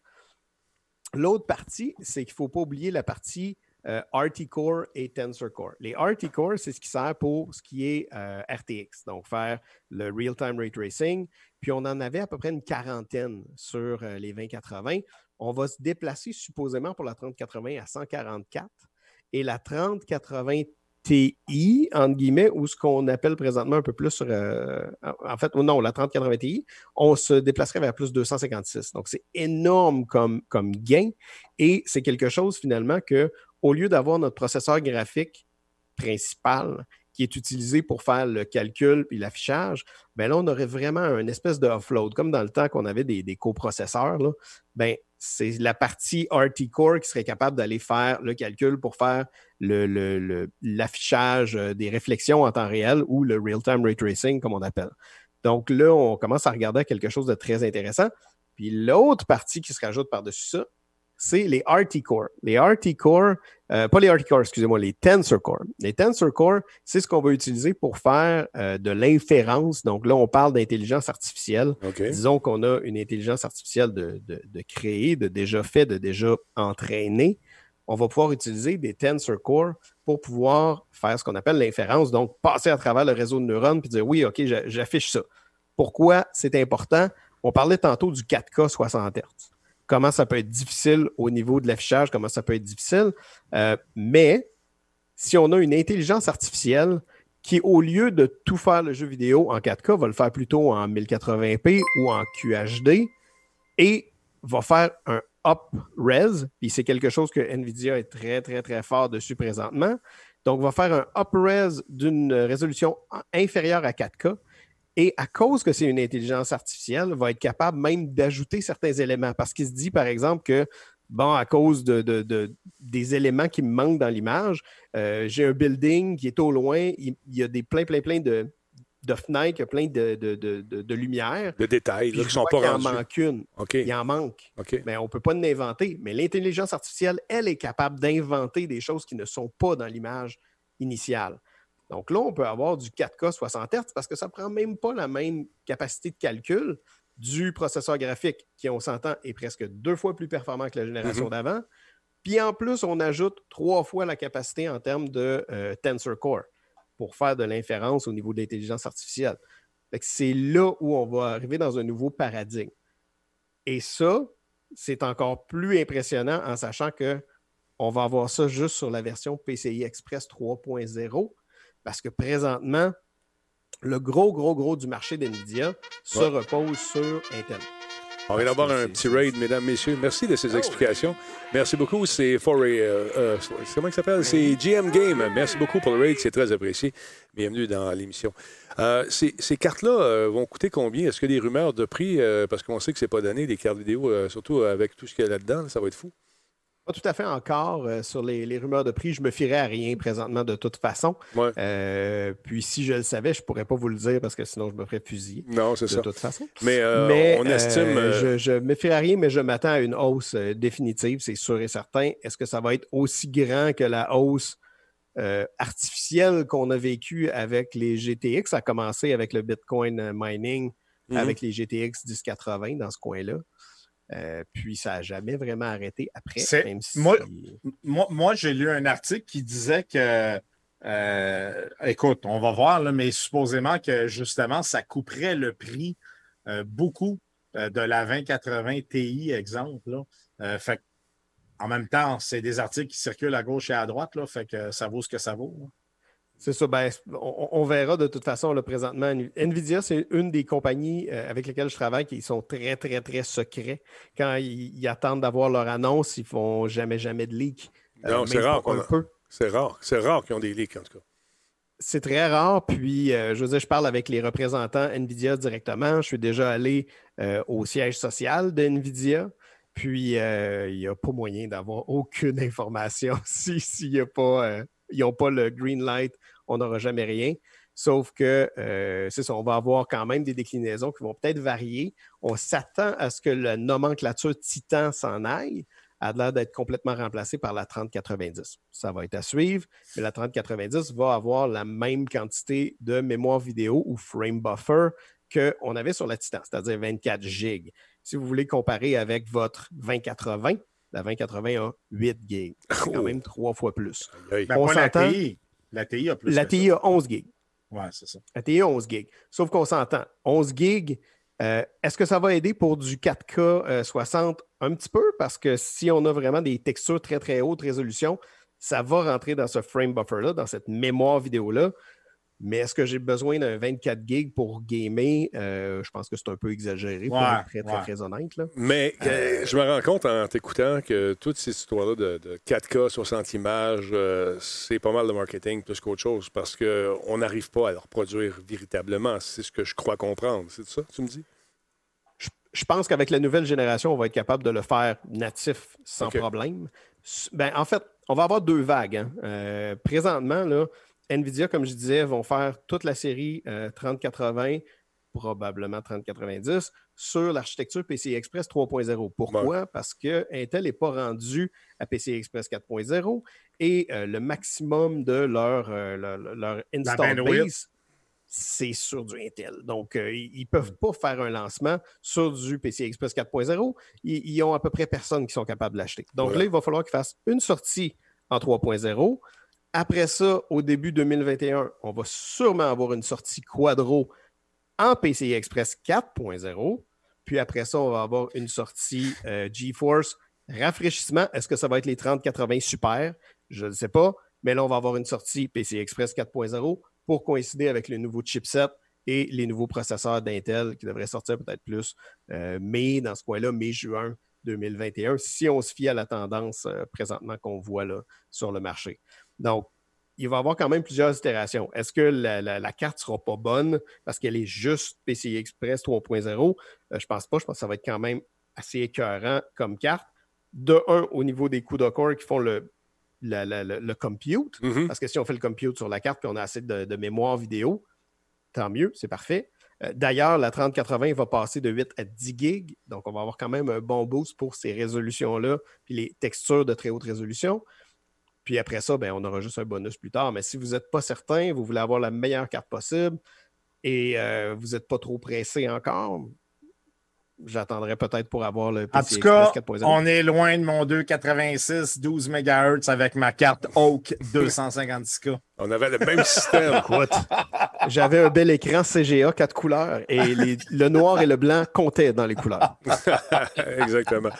L'autre partie, c'est qu'il ne faut pas oublier la partie euh, RT-Core et Tensor Core. Les RT-Core, c'est ce qui sert pour ce qui est euh, RTX, donc faire le real-time ray tracing. Puis on en avait à peu près une quarantaine sur euh, les 2080. On va se déplacer supposément pour la 3080 à 144 et la 3080 TI, entre guillemets, ou ce qu'on appelle présentement un peu plus sur. en fait, non, la 3080 Ti, on se déplacerait vers plus 256. Donc, c'est énorme comme gain. Et c'est quelque chose finalement que au lieu d'avoir notre processeur graphique principal qui est utilisé pour faire le calcul et l'affichage, ben là, on aurait vraiment un espèce de offload, comme dans le temps qu'on avait des, coprocesseurs. Ben, c'est la partie RT Core qui serait capable d'aller faire le calcul pour faire l'affichage euh, des réflexions en temps réel ou le real-time ray tracing, comme on appelle. Donc là, on commence à regarder quelque chose de très intéressant. Puis l'autre partie qui se rajoute par-dessus ça, c'est les RT Core. Les RT Core, euh, pas les RT Core, excusez-moi, les Tensor Core. Les Tensor Core, c'est ce qu'on va utiliser pour faire euh, de l'inférence. Donc là, on parle d'intelligence artificielle. Disons qu'on a une intelligence artificielle de, de, de créer, de déjà fait, de déjà entraîné. On va pouvoir utiliser des Tensor Core pour pouvoir faire ce qu'on appelle l'inférence, donc passer à travers le réseau de neurones et dire oui, OK, j'affiche ça. Pourquoi c'est important? On parlait tantôt du 4K 60 Hz comment ça peut être difficile au niveau de l'affichage, comment ça peut être difficile. Euh, mais si on a une intelligence artificielle qui, au lieu de tout faire le jeu vidéo en 4K, va le faire plutôt en 1080p ou en QHD et va faire un up res, puis c'est quelque chose que NVIDIA est très, très, très fort dessus présentement. Donc, va faire un up res d'une résolution inférieure à 4K et à cause que c'est une intelligence artificielle, va être capable même d'ajouter certains éléments. Parce qu'il se dit, par exemple, que bon, à cause de, des éléments qui me manquent dans l'image, euh, j'ai un building qui est au loin, il, y a des plein, plein, plein de, de fenêtres, plein de, de, lumière. De détails qui ne sont pas rendus. Il en manque une. Il en manque. Mais on ne peut pas l'inventer. Mais l'intelligence artificielle, elle est capable d'inventer des choses qui ne sont pas dans l'image initiale. Donc là, on peut avoir du 4K 60 Hz parce que ça ne prend même pas la même capacité de calcul du processeur graphique qui, on s'entend, est presque deux fois plus performant que la génération mm-hmm. d'avant. Puis en plus, on ajoute trois fois la capacité en termes de euh, Tensor Core pour faire de l'inférence au niveau de l'intelligence artificielle. C'est là où on va arriver dans un nouveau paradigme. Et ça, c'est encore plus impressionnant en sachant que on va avoir ça juste sur la version PCI Express 3.0 parce que présentement, le gros, gros, gros du marché d'NVIDIA se repose sur Intel. On vient d'avoir un petit raid, mesdames, messieurs. Merci de ces ah explications. Merci beaucoup. C'est Foray. Euh, euh, comment il s'appelle? C'est GM Game. Merci beaucoup pour le raid. C'est très apprécié. Bienvenue dans l'émission. Euh, ces, cartes-là vont coûter combien? Est-ce qu'il y a des rumeurs de prix? parce qu'on sait que c'est pas donné, des cartes vidéo, surtout avec tout ce qu'il y a là-dedans. Ça va être fou. Pas tout à fait encore euh, sur les, rumeurs de prix. Je me fierais à rien présentement de toute façon. Euh, puis si je le savais, je ne pourrais pas vous le dire parce que sinon je me ferais fusiller. Non, c'est ça. De toute façon. Mais, euh, on estime. Je ne me fierais à rien, mais je m'attends à une hausse définitive, c'est sûr et certain. Est-ce que ça va être aussi grand que la hausse artificielle qu'on a vécue avec les GTX? Ça a commencé avec le Bitcoin mining, mm-hmm. avec les GTX 1080 dans ce coin-là. Euh, puis ça n'a jamais vraiment arrêté après. Moi, j'ai lu un article qui disait que, euh, écoute, on va voir, là, mais supposément que justement, ça couperait le prix euh, beaucoup de la 2080 Ti, exemple. fait en même temps, c'est des articles qui circulent à gauche et à droite, là, fait que ça vaut ce que ça vaut. C'est ça. Ben, on, verra de toute façon là, présentement. Nvidia, c'est une des compagnies euh, avec lesquelles je travaille qui sont très, très, très secrets. Quand ils, attendent d'avoir leur annonce, ils ne font jamais, jamais de leak. Euh, non, c'est rare. C'est rare. C'est rare qu'ils ont des leaks, en tout cas. C'est très rare. Puis, euh, je veux dire, je parle avec les représentants NVIDIA directement. Je suis déjà allé au siège social de NVIDIA. Puis, il n'y a pas moyen d'avoir aucune information s'il n'y a pas ils n'ont pas le green light, on n'aura jamais rien. Sauf que, euh, c'est ça, on va avoir quand même des déclinaisons qui vont peut-être varier. On s'attend à ce que la nomenclature Titan s'en aille. a l'air d'être complètement remplacée par la 3090. Ça va être à suivre, mais la 3090 va avoir la même quantité de mémoire vidéo ou frame buffer qu'on avait sur la Titan, c'est-à-dire 24 gigs. Si vous voulez comparer avec votre 2080, la 2080 a 8 gigs. C'est quand Oh. même trois fois plus. Ben, On s'entend? TI. La TI a plus. La que TI a 11 gigs. Ouais, c'est ça. La TI a 11 gigs. Sauf qu'on s'entend. 11 gigs, euh, est-ce que ça va aider pour du 4K euh, 60 un petit peu? Parce que si on a vraiment des textures très, très haute résolution, ça va rentrer dans ce frame buffer-là, dans cette mémoire vidéo-là. Mais est-ce que j'ai besoin d'un 24 gigs pour gamer? Euh, je pense que c'est un peu exagéré pour Ouais, être très, très, ouais. très honnête. Là. Mais euh, je me rends compte en t'écoutant que toutes ces histoires-là de, de 4K, 60 images, euh, c'est pas mal de marketing plus qu'autre chose parce qu'on n'arrive pas à le reproduire véritablement. C'est ce que je crois comprendre. C'est ça, tu me dis? Je, je pense qu'avec la nouvelle génération, on va être capable de le faire natif sans problème. Ben, en fait, on va avoir deux vagues. hein. Euh, présentement, là, NVIDIA, comme je disais, vont faire toute la série euh, 3080, probablement 3090, sur l'architecture PCI Express 3.0. Pourquoi? Parce que Intel n'est pas rendu à PCI Express 4.0 et euh, le maximum de leur, euh, leur, leur install base, c'est sur du Intel. Donc, euh, ils ne peuvent pas faire un lancement sur du PCI Express 4.0. Ils, ils ont à peu près personne qui sont capables de l'acheter. Donc Voilà. là, il va falloir qu'ils fassent une sortie en 3.0. Après ça, au début 2021, on va sûrement avoir une sortie Quadro en PCI Express 4.0. Puis après ça, on va avoir une sortie euh, GeForce rafraîchissement. Est-ce que ça va être les 3080 Super? Je ne sais pas. Mais là, on va avoir une sortie PCI Express 4.0 pour coïncider avec le nouveau chipset et les nouveaux processeurs d'Intel qui devraient sortir peut-être plus euh, mai, dans ce coin-là, mai-juin 2021, si on se fie à la tendance euh, présentement qu'on voit là, sur le marché. Donc, il va y avoir quand même plusieurs itérations. Est-ce que la, la- la carte ne sera pas bonne parce qu'elle est juste PCI Express 3.0? Euh, je pense pas. Je pense que ça va être quand même assez écœurant comme carte. De un, au niveau des coups de corps qui font le, le- le compute. Mhm. Parce que si on fait le compute sur la carte puis on a assez de, de mémoire vidéo, tant mieux, c'est parfait. Euh, D'ailleurs, la 3080 va passer de 8 à 10 gigs. Donc, on va avoir quand même un bon boost pour ces résolutions-là, puis les textures de très haute résolution. Puis après ça, ben, on aura juste un bonus plus tard. Mais si vous n'êtes pas certain, vous voulez avoir la meilleure carte possible et euh, vous n'êtes pas trop pressé encore, j'attendrai peut-être pour avoir le En PCI tout cas, Express 4.0. on est loin de mon 286 12 MHz avec ma carte Oak 256K. On avait le même système. J'avais un bel écran CGA 4 couleurs et les- le noir et le blanc comptaient dans les couleurs. Exactement.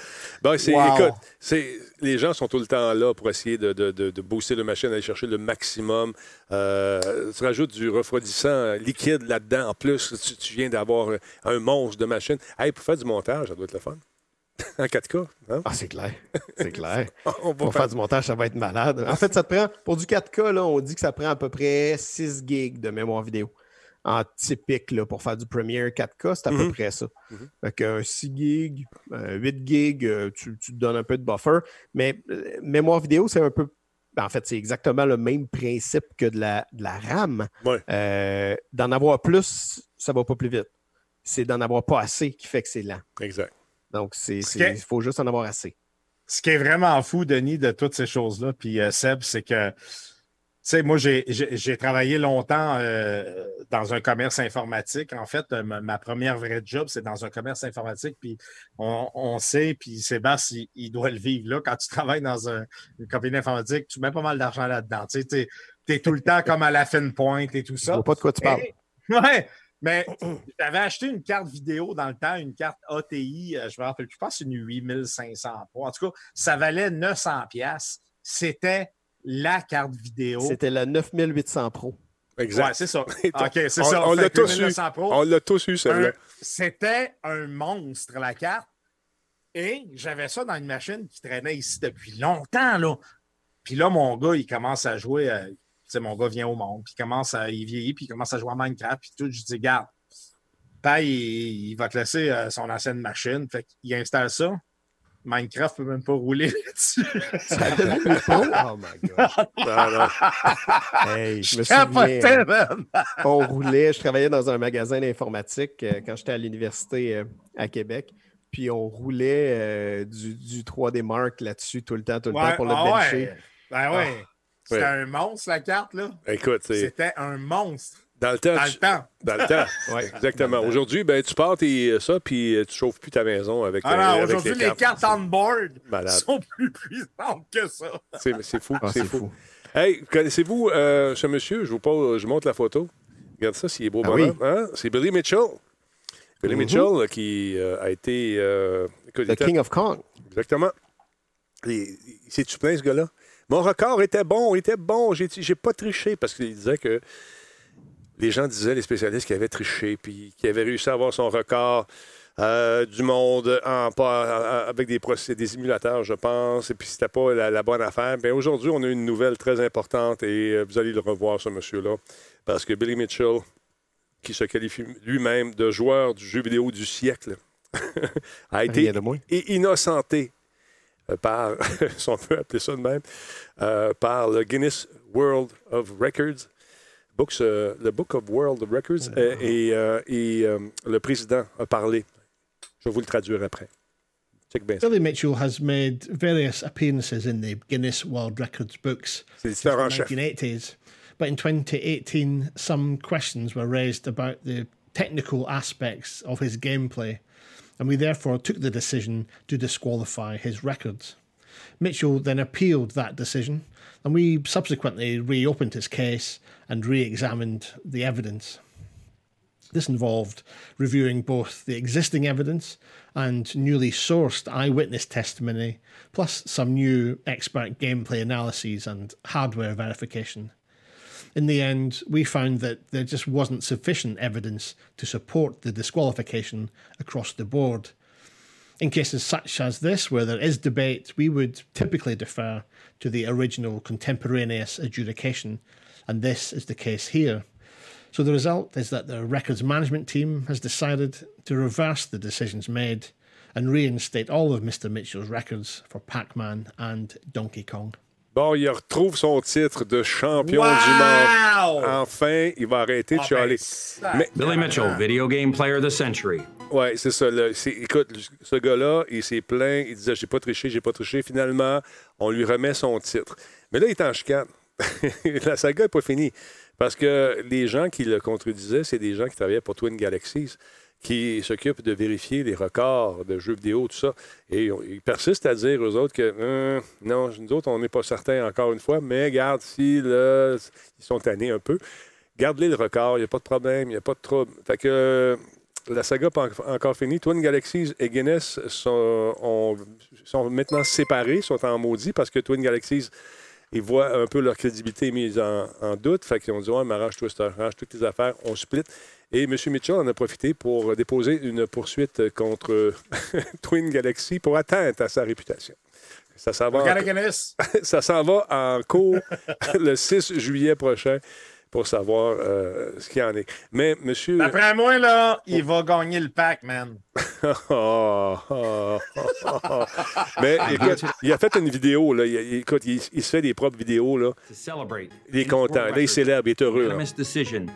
Bon, c'est, Wow. écoute, c'est, les gens sont tout le temps là pour essayer de, de, de, de booster le machine, aller chercher le maximum. Euh, tu rajoutes du refroidissant liquide là-dedans. En plus, tu, tu viens d'avoir un monstre de machine. Hey, pour faire du montage, ça doit être le fun. en 4K. hein? Ah, c'est clair. C'est clair. On va Pour faire- faire du montage, ça va être malade. En fait, ça te prend, pour du 4K, là, on dit que ça prend à peu près 6 gigs de mémoire vidéo. En typique, là, pour faire du Premiere 4K, c'est à peu Mhm. près ça. Mhm. Fait que 6 gigs, euh, 8 gigs, euh, tu, tu te donnes un peu de buffer. Mais euh, mémoire vidéo, c'est un peu. ben, En fait, c'est exactement le même principe que de la, de la RAM. Ouais. Euh, d'en avoir plus, ça va pas plus vite. C'est d'en avoir pas assez qui fait que c'est lent. Exact. Donc, il faut juste en avoir assez. Ce qui est vraiment fou, Denis, de toutes ces choses-là, puis euh, Seb, c'est que, tu sais, moi, j'ai- travaillé longtemps euh, dans un commerce informatique. En fait, euh, ma, première vraie job, c'est dans un commerce informatique, puis on, on sait, puis Sébastien, il, il doit le vivre. Là, quand tu travailles dans un- une compagnie informatique, tu mets pas mal d'argent là-dedans. Tu sais, tu es, tout le temps comme à la fine pointe et tout Je ça. vois pas de quoi tu parles. Et- ouais, mais j'avais acheté une carte vidéo dans le temps, une carte ATI, euh, je me rappelle, je pense que c'est une 8500 Pro. En tout cas, ça valait 900 pièces. C'était la carte vidéo. C'était la 9800 Pro. Exact. Ouais, c'est ça. OK, c'est on- ça. on l'a tous eu. 1900 Pro, On l'a tous eu, celle-là. C'était un monstre, la carte. Et j'avais ça dans une machine qui traînait ici depuis longtemps. Là. Puis là, mon gars, il commence à jouer. euh, sais, mon gars vient au monde, puis il commence à. Il vieillit, puis il commence à jouer à Minecraft, puis tout. Je dis, garde, Paye, il, il va te laisser euh, son ancienne machine. Fait qu'il installe ça. Minecraft peut même pas rouler là-dessus. Ça Pro? Oh my God. Ah, non. Hey, je me Je souviens, man. on roulait, je travaillais dans un magasin d'informatique euh, quand j'étais à l'université euh, à Québec. puis on roulait euh, du, du 3D Mark là-dessus tout le temps, tout le Ouais, temps pour le ah bencher. ouais. Ben ouais. C'était un monstre, la carte, là. Écoute, c'est C'était un monstre. dans le temps. Dans tu- le temps. Dans le temps. Ouais. Exactement. Aujourd'hui, ben, tu pars tes, ça, puis euh, tu chauffes plus ta maison avec, Ah euh, aujourd'hui, les cartes on board Malade. sont plus puissantes que ça. C'est c'est fou. Ah, c'est c'est fou. fou. Hey, connaissez-vous euh, ce monsieur? Je vous, pose, je vous montre la photo. Regarde ça, s'il est beau Ah. Hein? C'est Billy Mitchell. Billy Mhm. Mitchell euh, qui euh, a été... euh, écoute, The était- King of Kong. Exactement. Il, il s'est-tu plaint, ce gars-là? Mon record était bon, il était bon. J'ai j'ai pas triché parce qu'il disait que les gens disaient, les spécialistes, qu'il avait triché puis qu'il avait réussi à avoir son record euh, du monde en, pas, avec des, des émulateurs, je pense, et puis c'était pas la, la bonne affaire. Bien, aujourd'hui, on a une nouvelle très importante et euh, vous allez le revoir, ce monsieur-là, parce que Billy Mitchell, qui se qualifie lui-même de joueur du jeu vidéo du siècle, a été innocenté par, si on peut appeler ça de même, euh, par le Guinness World of Records. Books, euh, le Book of World of Records. euh, et euh, et, euh, le président a parlé. Je vais vous le traduire après. Billy Mitchell has made various appearances in the Guinness World Records books since the l'éditeur en chef. 1980s. But in 2018, some questions were raised about the technical aspects of his gameplay, and we therefore took the decision to disqualify his records. Mitchell then appealed that decision, and we subsequently reopened his case and re examined the evidence. This involved reviewing both the existing evidence and newly sourced eyewitness testimony, plus some new expert gameplay analyses and hardware verification. In the end, we found that there just wasn't sufficient evidence to support the disqualification across the board. In cases such as this, where there is debate, we would typically defer to the original contemporaneous adjudication, and this is the case here. So the result is that the records management team has decided to reverse the decisions made and reinstate all of Mr. Mitchell's records for Pac Man and Donkey Kong. Bon, il retrouve son titre de champion Wow! du monde. Enfin, il va arrêter de Ah, chialer. ben, Mais- Billy Mitchell, Video Game Player of the Century. Oui, c'est ça. écoute, ce gars-là, il s'est plaint, il disait J'ai pas triché, j'ai pas triché. Finalement, on lui remet son titre. Mais là, il est en chicane. La saga n'est pas finie. Parce que les gens qui le contredisaient, c'est des gens qui travaillaient pour Twin Galaxies, qui s'occupent de vérifier les records de jeux vidéo, tout ça. Et ils persistent à dire aux autres que Hum, non, nous autres, on n'est pas certains encore une fois, mais regarde, si ils sont tannés un peu, garde-les le record, il n'y a pas de problème, il n'y a pas de trouble. Fait que la saga pas en- encore finie. Twin Galaxies et Guinness sont, ont- sont maintenant séparés, sont en maudit parce que Twin Galaxies, ils voient un peu leur crédibilité mise en, en doute. Fait qu'ils ont dit Ouais, mais arrange-toi, arrange toutes tes affaires, on split. Et M. Mitchell en a profité pour déposer une poursuite contre Twin Galaxy pour atteinte à sa réputation. Ça s'en va, en- ça s'en va en cours le 6 juillet prochain pour savoir euh, ce qu'il y en est. Mais monsieur. D'après moi, là, il va gagner le pack, man. Oh, oh, oh, oh. Mais écoute, il a fait une vidéo, là. Il, il- écoute, il, il se fait des propres vidéos, là. To celebrate. Il est content. Là, il célèbre, il est heureux. là. Decision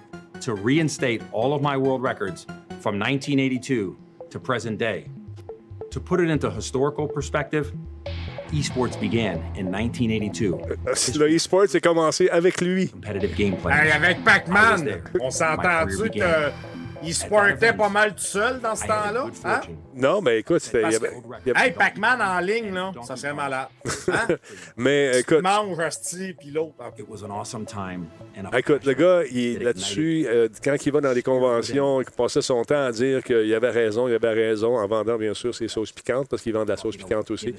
to reinstate all of my world records from 1982 to present day. To put it into historical perspective, esports began in 1982. Le e-sport, c'est commencé avec lui. Competitive gameplay. Hey, avec Pac-Man, on s'entend-tu career began. qu'il sportait pas mal tout seul dans ce a temps-là? Hein? Non, mais écoute, c'était. il y que- il avait- Hey, Pac-Man en ligne, là, ça serait malade. Hein? mais Tu écoute, manges, puis l'autre. It was an awesome time. and a Écoute, le gars, il là-dessus. euh, quand il va dans les conventions, il passait son temps à dire qu'il avait raison, il avait raison, en vendant bien sûr ses sauces piquantes, parce qu'il vend de la sauce piquante aussi.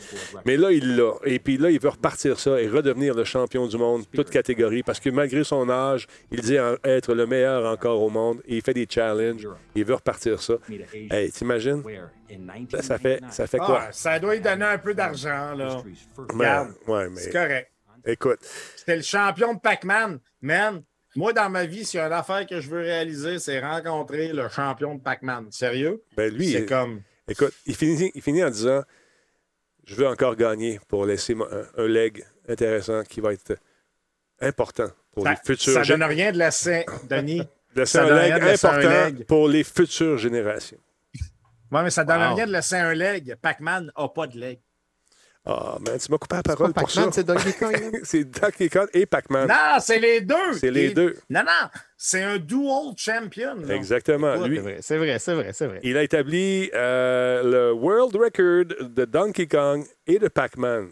Mais là, il l'a. Et puis là, il veut repartir ça et redevenir le champion du monde, toute catégorie, parce que malgré son âge, il dit être le meilleur encore au monde. Et il fait des challenges. Il veut repartir ça. Hey, t'imagines? Ça, ça fait, 1999, ça fait quoi? Ah, ça doit lui donner un peu d'argent, là. regarde. ouais, mais C'est correct. écoute, C'était le champion de Pac-Man. Man, moi, dans ma vie, s'il y a une affaire que je veux réaliser, c'est rencontrer le champion de Pac-Man. Sérieux? ben lui, C'est il- comme. Écoute, il finit, il finit en disant Je veux encore gagner pour laisser un, un leg intéressant qui va être important pour Ça, les futures ça gé- donne rien de laisser, Denis. Laisser ça un leg un important leg. pour les futures générations. Ouais, mais ça donne Wow. rien de laisser un leg. Pac-Man n'a pas de leg. Ah, man, tu m'as coupé la parole pour ça. Pac-Man, c'est Donkey Kong. hein? C'est Donkey Kong et Pac-Man. Non, c'est les deux. C'est les deux. Non, non, c'est un dual champion. là. Exactement. C'est Lui, vrai, c'est vrai, c'est vrai, c'est vrai. il a établi euh, le world record de Donkey Kong et de Pac-Man.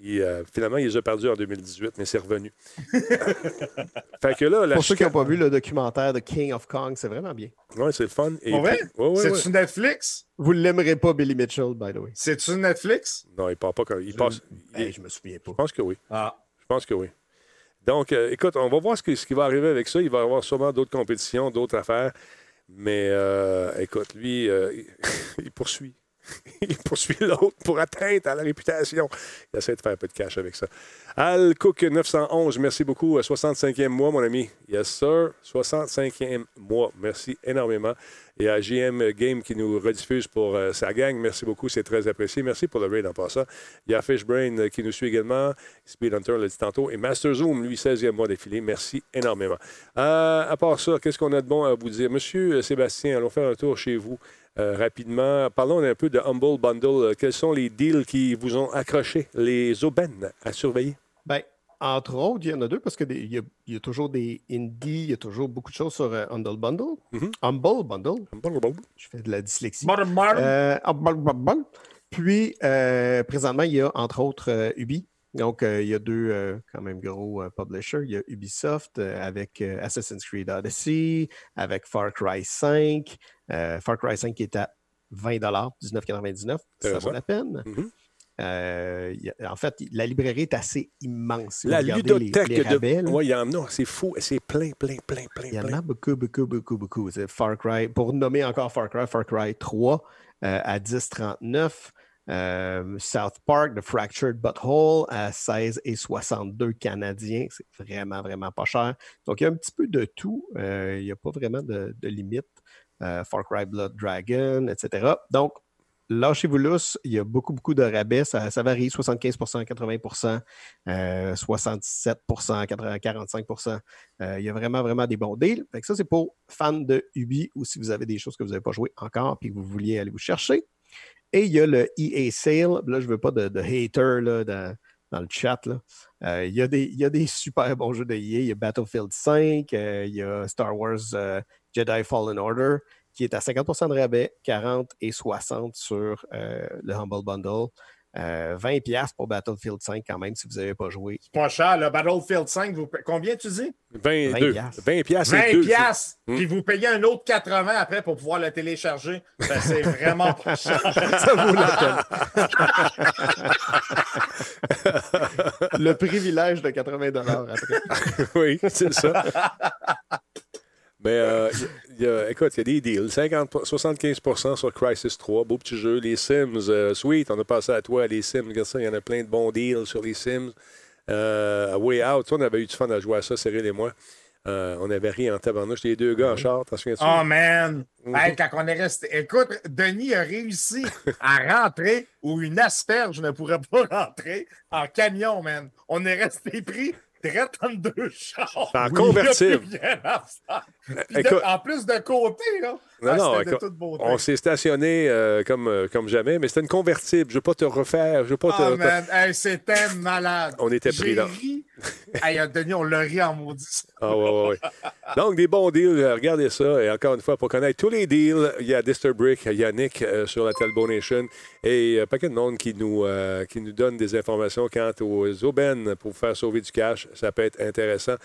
Qui, euh, finalement, il les a perdus en 2018, mais c'est revenu. fait que là, la Pour ceux qui n'ont pas vu le documentaire de King of Kong, c'est vraiment bien. Ouais, c'est le fun. Et Pour vrai? puis- ouais, ouais, C'est ouais. sur Netflix? Vous ne l'aimerez pas, Billy Mitchell, by the way. C'est sur Netflix? Non, il part pas comme. Il passe. il- Hey, je me souviens pas. Je pense que oui. Ah. Je pense que oui. Donc, euh, écoute, on va voir ce qui, ce qui va arriver avec ça. Il va y avoir sûrement d'autres compétitions, d'autres affaires. Mais euh, écoute, lui, euh, il poursuit. il poursuit l'autre pour atteindre à la réputation. Il essaie de faire un peu de cash avec ça. Al Cook 911, merci beaucoup. 65e mois, mon ami. Yes, sir. 65e mois. Merci énormément. Et à JM Game qui nous rediffuse pour euh, sa gang. Merci beaucoup, c'est très apprécié. Merci pour le raid en passant. Il y a Fishbrain euh, qui nous suit également. Speed Hunter l'a dit tantôt. Et Master Zoom, lui, 16e mois défilé. Merci énormément. Euh, à part ça, qu'est-ce qu'on a de bon à vous dire? Monsieur Sébastien, allons faire un tour chez vous euh, rapidement. Parlons un peu de Humble Bundle. Euh, Quels sont les deals qui vous ont accroché? Les aubaines à surveiller? Ben, entre autres, il y en a deux parce qu'il y, y a toujours des indies, il y a toujours beaucoup de choses sur euh, Humble Bundle. Mhm. Humble Bundle. Humble Bundle. Je fais de la dyslexie. Euh, Humble Bundle. Puis, euh, présentement, il y a entre autres euh, Ubi. Donc, euh, il y a deux euh, quand même gros euh, publishers. Il y a Ubisoft euh, avec euh, Assassin's Creed Odyssey, avec Far Cry 5. Euh, Far Cry 5 qui est à 20 19,99 Ça Intéressant. vaut la peine. Mhm. Euh, a- en fait, la librairie est assez immense. Si La les- ludothèque les rabais, de. Oui, il y en a. C'est fou. C'est plein, plein, plein, plein, il y en a beaucoup, beaucoup, beaucoup, beaucoup. Far Cry, pour nommer encore Far Cry, Far Cry 3 euh, à 10,39. Euh, South Park, The Fractured Butthole à 16 et 62 canadiens. C'est vraiment, vraiment pas cher. Donc, il y a un petit peu de tout. Euh, il n'y a pas vraiment de, de limite. Euh, Far Cry Blood Dragon, etc. Donc, lâchez-vous lousse. Il y a beaucoup, beaucoup de rabais. Ça, varie 75% 80 euh, 77 80%, 45% euh, il y a vraiment, vraiment des bons deals. Fait ça, c'est pour fans de Ubi ou si vous avez des choses que vous n'avez pas jouées encore et que vous vouliez aller vous chercher. Et il y a le EA Sale. Là, je ne veux pas de, haters là, dans, le chat. Euh, il, y a des, il y a des super bons jeux de EA. Il y a Battlefield 5, euh, il y a Star Wars Jedi Fallen Order qui est à 50% de rabais, 40 et 60 sur euh, le Humble Bundle. Euh, 20$ piastres pour Battlefield 5 quand même si vous n'avez pas joué. C'est pas cher, le Battlefield 5, vous pa- combien tu dis? 22. 20 piastres. 20 piastres, c'est 20 deux. piastres, puis vous payez un autre 80 après pour pouvoir le télécharger. Ben, c'est vraiment pas cher. Ça vaut la peine. le privilège de 80 après. oui, c'est ça. Mais euh, y a- écoute, il y a des deals. 50, 75% sur Crisis 3, beau petit jeu. Les Sims, euh, sweet, on a passé à toi, les Sims. Regarde ça, il y en a plein de bons deals sur les Sims. Euh, Way Out, on avait eu du fun à jouer à ça, Cyril et moi. Euh, on avait ri en tabarnouche, les deux gars en char, t'en souviens-tu? Oh man! Mhm. Hey, quand on est resté. Écoute, Denis a réussi à rentrer où une asperge ne pourrait pas rentrer en camion, man. On est resté pris direct entre deux chars. En convertible. Écoute- en plus de côté, là. Non, ah, non, de toute beauté. On s'est stationné euh, comme, euh, comme jamais, mais c'était une convertible. Je ne veux pas te refaire. Je veux pas te. Oh man, hey, c'était malade. On était pris là. ri. Hey, euh, Denis, on l'a ri en maudit. Ah, ouais, ouais. Donc, des bons deals, regardez ça. Et encore une fois, pour connaître tous les deals, il y a Disturbrick, il y a Nick euh, sur la Talbot Nation et euh, pas paquet de monde qui nous, qui nous donne des informations quant aux aubaines pour faire sauver du cash. Ça peut être intéressant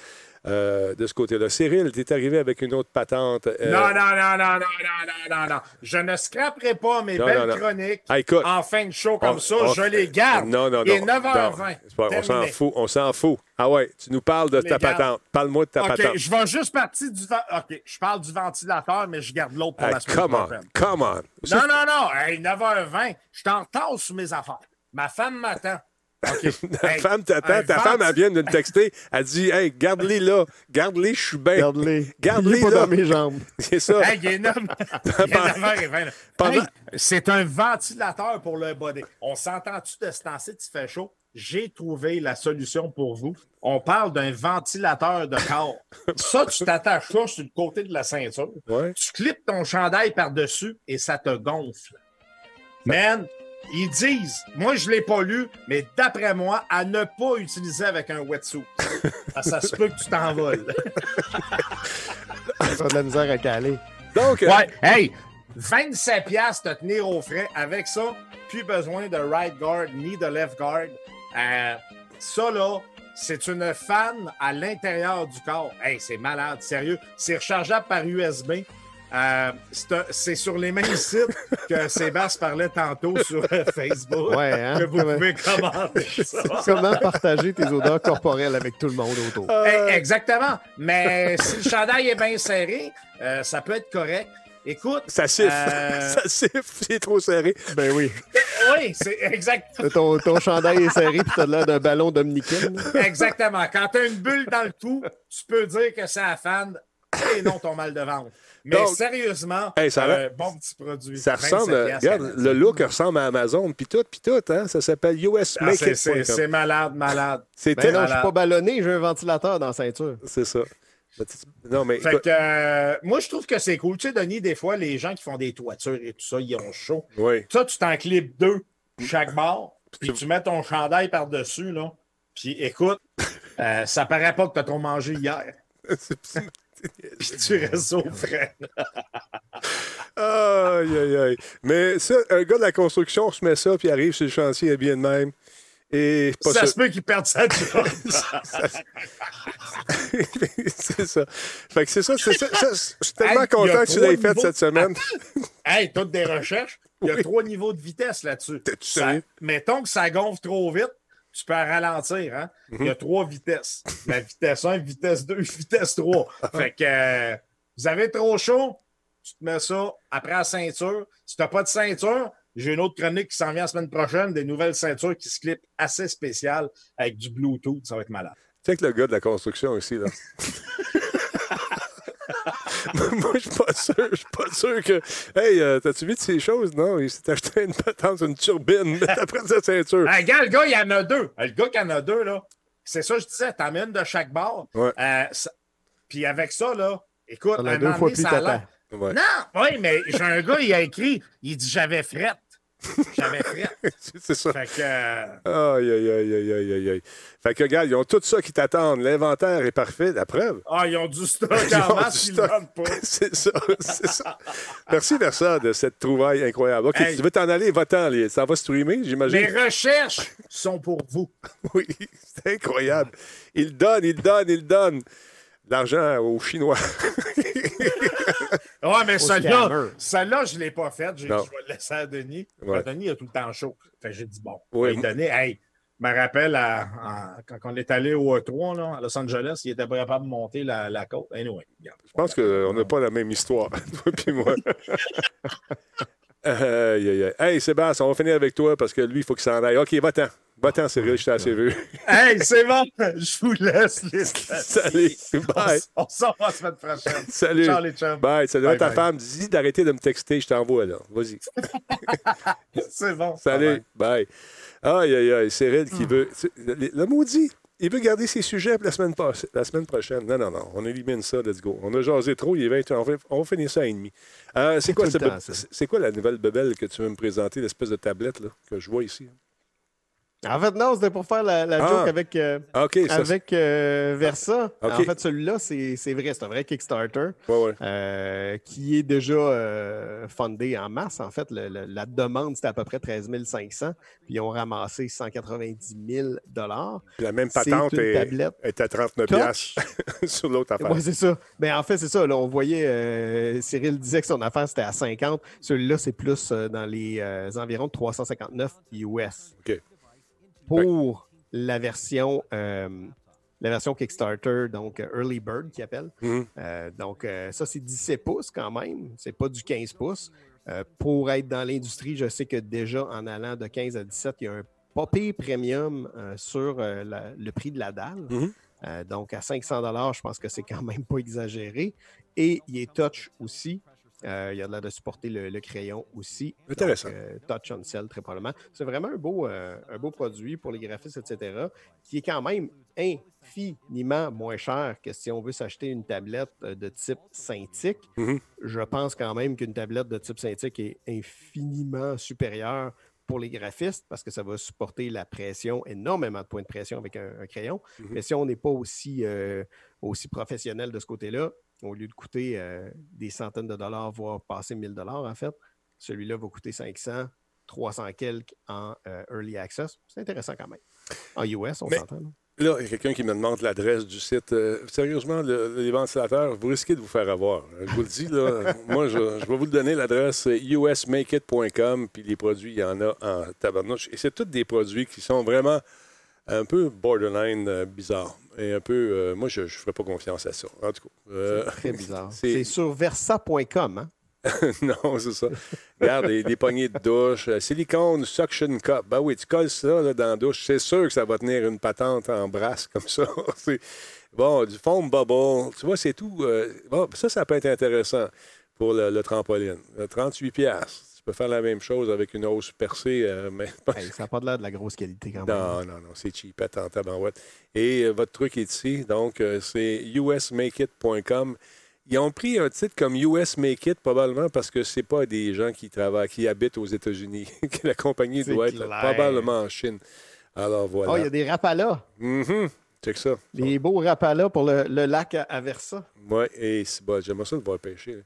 euh, de ce côté-là. Cyril, tu es arrivé avec une autre patente. Euh, non, non, non, non, non, non, non, non, Je ne scraperai pas mes non, belles non, chroniques ah, écoute, en fin de show comme ça. Je les garde. Non, non, non. Il est 9h20. On s'en fout. On s'en fout. Ah ouais, tu nous parles de ta patente. Parle-moi de ta patente. Je vais juste partir du. OK, je parle du ventilateur, mais je garde l'autre pour la semaine come. On, come on. Non, non, non. Hey, 9h20, je t'entends sur mes affaires. Ma femme m'attend. Ta Hey, femme t'attend. un Ta femme, venti- elle vient de me texter. Elle dit Hey, garde-les là. Garde-les, je suis bien. Garde-les. Garde-les pas là. dans mes jambes. C'est ça. Hey, il est 9 il est 9h20. là. Pendant- Hey, c'est un ventilateur pour le body. On s'entend-tu de ce temps-ci, tu fais chaud? j'ai trouvé la solution pour vous. On parle d'un ventilateur de corps. ça, tu t'attaches ça sur le côté de la ceinture. Ouais. Tu clips ton chandail par-dessus et ça te gonfle. Man, ils disent, moi je ne l'ai pas lu, mais d'après moi, à ne pas utiliser avec un wetsuit. Ah, ça se peut que tu t'envoles. Ça a de la misère à caler. Donc, euh, Ouais, hey, 27 piastres te tenir au frais. Avec ça, plus besoin de right guard ni de left guard. Euh, ça, là, c'est une fan à l'intérieur du corps. Hey, c'est malade, sérieux. C'est rechargeable par USB. Euh, c'est sur les mêmes sites que Sébastien parlait tantôt sur euh, Facebook. Ouais, hein? Que vous Comment- pouvez commenter ça. Comment partager tes odeurs corporelles avec tout le monde autour? Eh, exactement. Mais si le chandail est bien serré, euh, ça peut être correct. Écoute. ça siffle. euh, Ça siffle, c'est trop serré. Ben oui. Oui, c'est exact. Ton, ton chandail est serré puis t'as l'air d'un ballon dominicain. Exactement. Quand tu as une bulle dans le cou, tu peux dire que c'est à fan et non ton mal de ventre. Mais Donc, sérieusement, hey, ça euh, bon petit produit. Ça 27 ressemble, regarde, le look ressemble à Amazon, puis tout, puis tout, hein? Ça s'appelle US Ah, Make c'est- malade, malade. C'est Ben non, je suis pas ballonné, j'ai un ventilateur dans la ceinture. C'est ça. Non, mais Fait que, euh, moi, je trouve que c'est cool. Tu sais, Denis, des fois, les gens qui font des toitures et tout ça, ils ont chaud. oui. Ça, tu t'en clips deux chaque bord, puis tu mets ton chandail par-dessus, là. Puis écoute, euh, ça paraît pas que tu as trop mangé hier. Tu restes au frais. Aïe, aïe, aïe. Mais ça, un gars de la construction se met ça, puis arrive sur le chantier, et bien de même. Et pas ça sûr- se peut qu'il perde sa job. c'est ça. Fait que c'est ça. c'est ça, ça, Je suis tellement Hey, il content que tu l'aies fait cette semaine. hey, toutes des recherches, il y a Oui. trois niveaux de vitesse là-dessus. Mettons que ça gonfle trop vite, tu peux ralentir. Hein? Il Mhm. y a trois vitesses. La vitesse 1, vitesse 2, vitesse 3. fait que euh, vous avez trop chaud, tu te mets ça après la ceinture. Si tu n'as pas de ceinture, j'ai une autre chronique qui s'en vient la semaine prochaine, des nouvelles ceintures qui se clipent assez spéciales avec du Bluetooth. Ça va être malade. Check le gars de la construction aussi, là. Moi, je suis pas sûr. Je suis pas sûr que. Hey, euh, t'as-tu vu de ces choses? Non, il s'est acheté une patente, une turbine, mais après sa ceinture. Ah, regarde, le gars, il y en a deux. Le gars qui en a deux, là, c'est ça, je disais, t'en mets une de chaque bord. Ouais. Euh, ça- Puis avec ça, là, écoute, un deux moment fois donné, plus ça a Ouais. Non, oui, mais j'ai un gars, il a écrit, il dit j'avais frette. J'avais frette. C'est ça. Fait que. euh, Aïe, aïe, aïe, aïe, aïe, aïe. Fait que, regarde, ils ont tout ça qui t'attendent. L'inventaire est parfait. La preuve. Ah, ils ont du stock Ils en masse, ils vendent pas. C'est ça, c'est ça. Merci, Versa, de cette trouvaille incroyable. OK, Hey. tu veux t'en aller, va-t'en. Ça va streamer, j'imagine? Les recherches sont pour vous. Oui, c'est incroyable. Il donne, il donne, il donne. L'argent aux Chinois. Ouais, mais celle-là, celle-là, je ne l'ai pas faite. J'ai dit, Non. je vais le laisser à Denis. Ouais. Denis, il a tout le temps chaud. Fait j'ai dit, bon, Oui. il donner. Hey, je me rappelle à- à- quand on est allé au E3 là, à Los Angeles, il était pas capable de monter la, la côte. Anyway, regarde. Je pense qu'on n'a pas la même histoire, toi puis moi. Hey, Sébastien, on va finir avec toi parce que lui, il faut qu'il s'en aille. OK, va-t'en. Va-t'en, Cyril, je t'ai assez vu. Hey, c'est bon! Je vous laisse, les Salut. Bye. On, on sort la semaine prochaine. Salut. Ciao, les chums. Bye. Bye, être ta bye. femme. Dis d'arrêter de me texter, je t'envoie là. Vas-y. C'est bon. Salut. Bye. Aïe, aïe, aïe. Cyril Hmm. qui veut. Le, le maudit, il veut garder ses sujets pour la semaine, passée- la semaine prochaine. Non, non, non. On élimine ça. Let's go. On a jasé trop. Il est 20 On va, on va finir ça à ennemi. Euh, c'est, quoi, temps, quoi la nouvelle bebelle que tu veux me présenter, l'espèce de tablette là, que je vois ici? En fait, non, c'était pour faire la, la Ah. joke avec, euh. Ça, avec euh, Versa. En fait, celui-là, c'est vrai, c'est un vrai Kickstarter Ouais, ouais. euh, qui est déjà fundé en masse. En fait, le- le- la demande, c'était à peu près 13 500. Puis ils ont ramassé 190 000 Puis la même patente est, tablette est à 39 touch. piastres sur l'autre affaire. Oui, c'est ça. Mais en fait, c'est ça. Là, on voyait, Cyril disait que son affaire, c'était à 50. Celui-là, c'est plus dans les environs de 359 US. OK. Pour la version, euh, la version Kickstarter, donc euh, Early Bird, qui appelle. Mhm. Euh, donc, euh, ça, c'est 17 pouces quand même. C'est pas du 15 pouces. Euh, pour être dans l'industrie, je sais que déjà, en allant de 15 à 17, il y a un pas pire premium sur la- le prix de la dalle. Mhm. Euh, donc, à 500 je pense que c'est quand même pas exagéré. Et il est touch aussi. Euh, il y a l'air de supporter le, le crayon aussi. Intéressant. Donc, euh, touch on cell, très probablement. C'est vraiment un beau, euh, un beau produit pour les graphistes, etc., qui est quand même infiniment moins cher que si on veut s'acheter une tablette euh, de type Cintiq. Mhm. Je pense quand même qu'une tablette de type Cintiq est infiniment supérieure pour les graphistes parce que ça va supporter la pression, énormément de points de pression avec un, un crayon. Mhm. Mais si on n'est pas aussi, aussi professionnel de ce côté-là, au lieu de coûter euh, des centaines de dollars, voire passer 1000 dollars en fait, celui-là va coûter 500, 300 quelques en euh, Early Access. C'est intéressant quand même. En US, on s'entend. là. Il y a quelqu'un qui me demande l'adresse du site. Euh, sérieusement, le- les ventilateurs, vous risquez de vous faire avoir. Je vous le dis, là. moi, je, je vais vous le donner, l'adresse usmakeit.com, puis les produits, il y en a en tabarnouche. Et c'est tous des produits qui sont vraiment un peu borderline euh, bizarres. Et un peu, euh, moi, je ne ferais pas confiance à ça, en tout cas. Euh, Très bizarre. c'est- C'est sur versa.com. Hein? non, c'est ça. Regarde, des, des poignées de douche, silicone suction cup. Ben oui, tu colles ça là, dans la douche, c'est sûr que ça va tenir une patente en brasse comme ça. C'est- bon, du foam bubble, tu vois, c'est tout. bon, ça, ça peut être intéressant pour le, le trampoline. Euh, 38 piastres. Peux faire la même chose avec une hausse percée, euh, mais Hey, ça n'a pas de l'air de la grosse qualité quand même. non, non, non, c'est cheapette en tabarouette. Et euh, votre truc est ici, donc euh, c'est usmakeit.com. Ils ont pris un titre comme US Make It probablement parce que c'est pas des gens qui travaillent, qui habitent aux États-Unis. que la compagnie doit être clair. probablement en Chine. Alors Oh, il y voilà. a des rapalas. Mhm. Check ça. Les beaux rapalas pour le, le lac à, à Versa. Ouais, et c'est bon, j'aimerais ça de voir pêcher.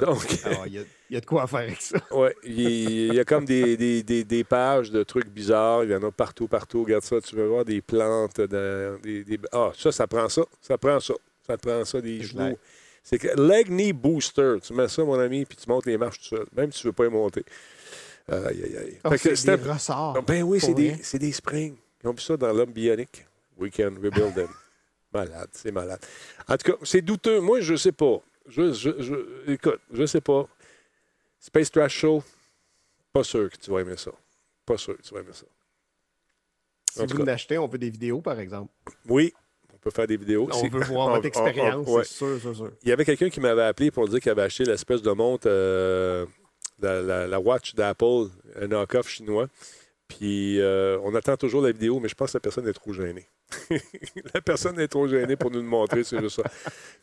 Donc, Alors, il y, a, il y a de quoi faire avec ça. ouais, il y a comme des, des, des- des pages de trucs bizarres. Il y en a partout, partout. Regarde ça, tu veux voir des plantes. de- des, des- Ah, ça, ça prend ça. Ça prend ça. Ça prend ça, des genoux. C'est que leg knee booster. Tu mets ça, mon ami, puis tu montes les marches tout seul. Même si tu ne veux pas y monter. Aïe, aïe, aïe. Oh, c'est des ressorts. Ben oui, c'est des, c'est des springs. Ils ont vu ça dans l'homme bionique. We can rebuild them. malade, c'est malade. En tout cas, c'est douteux. Moi, je sais pas. Je, je, je- écoute, je sais pas. Space Trash Show, pas sûr que tu vas aimer ça. Pas sûr que tu vas aimer ça. Si en vous l'achetez, on veut des vidéos, par exemple. Oui, on peut faire des vidéos. On veut voir votre expérience, ouais. c'est sûr, c'est sûr. Il y avait quelqu'un qui m'avait appelé pour dire qu'il avait acheté l'espèce de montre, euh, la, la- la watch d'Apple, un knock-off chinois. Puis euh, on attend toujours la vidéo, mais je pense que la personne est trop gênée. la personne est trop gênée pour nous le montrer, c'est juste ça.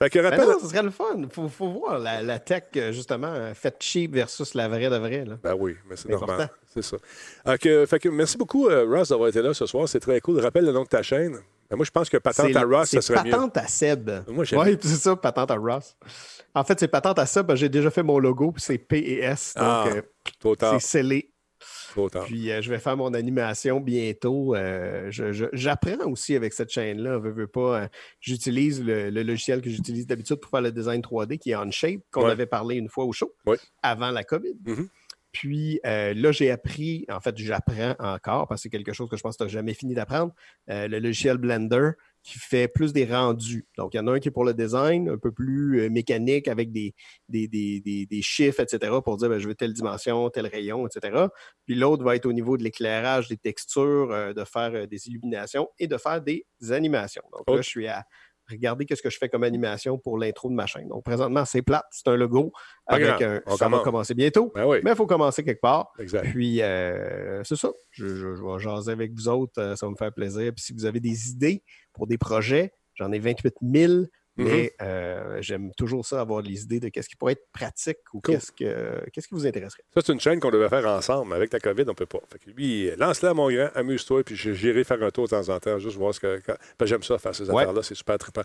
Fait que rappelle. non, ce serait le fun. Il faut, faut voir la, la tech, euh, justement, euh, faite cheap versus la vraie de vraie. Là. Ben oui, mais c'est normal. C'est ça. Fait que, fait que merci beaucoup, euh, Ross, d'avoir été là ce soir. C'est très cool. Rappelle le nom de ta chaîne. Ben, moi, je pense que Patente à Ross, ça serait mieux. patente à Seb. Moi, Oui, c'est ça, patente à Ross. En fait, c'est patente à Seb. J'ai déjà fait mon logo, puis c'est P et S. Donc, Ah, euh, c'est scellé. Trop tard. Puis euh, je vais faire mon animation bientôt. Euh, J'apprends aussi avec cette chaîne-là. Veux, veux pas. euh, j'utilise le, le logiciel que j'utilise d'habitude pour faire le design 3D qui est OnShape, qu'on Ouais. avait parlé une fois au show, Ouais. avant la COVID. Mhm. Puis euh, là, j'ai appris, en fait, j'apprends encore parce que c'est quelque chose que je pense que tu n'as jamais fini d'apprendre, euh, le logiciel Blender qui fait plus des rendus. Donc, il y en a un qui est pour le design, un peu plus euh, mécanique avec des, des, des, des, des chiffres, etc., pour dire ben, je veux telle dimension, tel rayon, etc. Puis l'autre va être au niveau de l'éclairage, des textures, euh, de faire euh, des illuminations et de faire des animations. Donc là, Ok. je suis à regarder qu'est-ce que je fais comme animation pour l'intro de ma chaîne. Donc présentement, c'est plate, c'est un logo avec un. on Ça va commence. commencer bientôt. Ben oui, Mais il faut commencer quelque part. exact. Puis, euh, c'est ça. Je, je- je vais jaser avec vous autres. ça va me faire plaisir. Puis, si vous avez des idées pour des projets, j'en ai 28 000. Mhm. Mais euh, j'aime toujours ça, avoir les idées de qu'est-ce qui pourrait être pratique ou Cool. qu'est-ce, que, qu'est-ce qui vous intéresserait. Ça, c'est une chaîne qu'on devait faire ensemble. mais Avec la COVID, on ne peut pas. Fait que lui, lance-la, mon grand, amuse-toi, puis j'irai faire un tour de temps en temps, juste voir ce que. quand- j'aime ça, faire ces Ouais. affaires-là, c'est super trippant.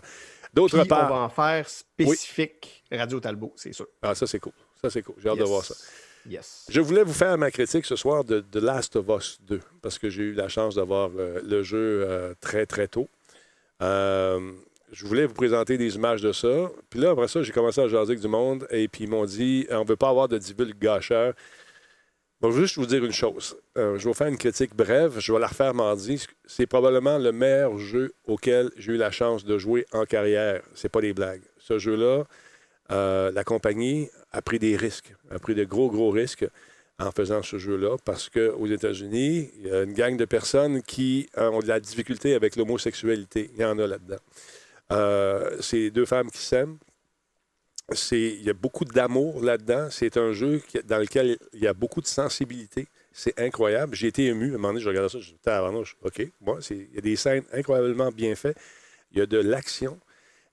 D'autre Puis, on part. va en faire spécifique Radio Talbot, c'est sûr. Ah, ça, c'est cool. Ça, c'est cool. J'ai hâte de voir ça. Yes. Je voulais vous faire ma critique ce soir de The Last of Us 2, parce que j'ai eu la chance d'avoir le, le jeu euh, très, très tôt. Euh, je voulais vous présenter des images de ça. Puis là, après ça, j'ai commencé à jaser avec du monde, et puis ils m'ont dit on ne veut pas avoir de divulgacheur. Bon, je vais juste vous dire une chose. Euh, je vais faire une critique brève. Je vais la refaire mardi. C'est probablement le meilleur jeu auquel j'ai eu la chance de jouer en carrière. C'est pas des blagues. Ce jeu-là, euh, la compagnie a pris des risques, a pris de gros, gros risques en faisant ce jeu-là parce qu'aux États-Unis, il y a une gang de personnes qui euh, ont de la difficulté avec l'homosexualité. Il y en a là-dedans. Euh, c'est deux femmes qui s'aiment. il y a beaucoup d'amour là-dedans. C'est un jeu dans lequel il y a beaucoup de sensibilité. C'est incroyable. J'ai été ému. À un moment donné, je regardais ça, je me OK, moi, il y a des scènes incroyablement bien faites. Il y a de l'action.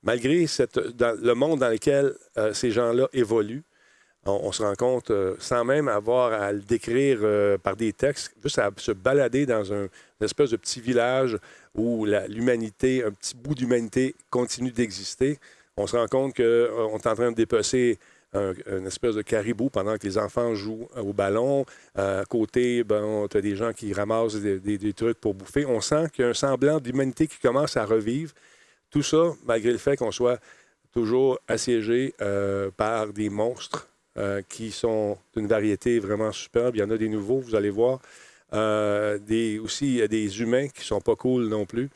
Malgré le monde dans lequel euh, ces gens-là évoluent, on, se rend compte, euh, sans même avoir à le décrire euh, par des textes, juste à se balader dans un, une espèce de petit village où l'humanité, un petit bout d'humanité continue d'exister, on se rend compte qu'on euh, est en train de dépasser une espèce de caribou pendant que les enfants jouent au ballon. à côté, ben, tu as des gens qui ramassent des, trucs pour bouffer. On sent qu'il y a un semblant d'humanité qui commence à revivre. Tout ça, malgré le fait qu'on soit toujours assiégé par des monstres euh, qui sont d'une variété vraiment superbe. Il y en a des nouveaux, vous allez voir. Euh, des, aussi, il y a des humains qui sont pas cool non plus.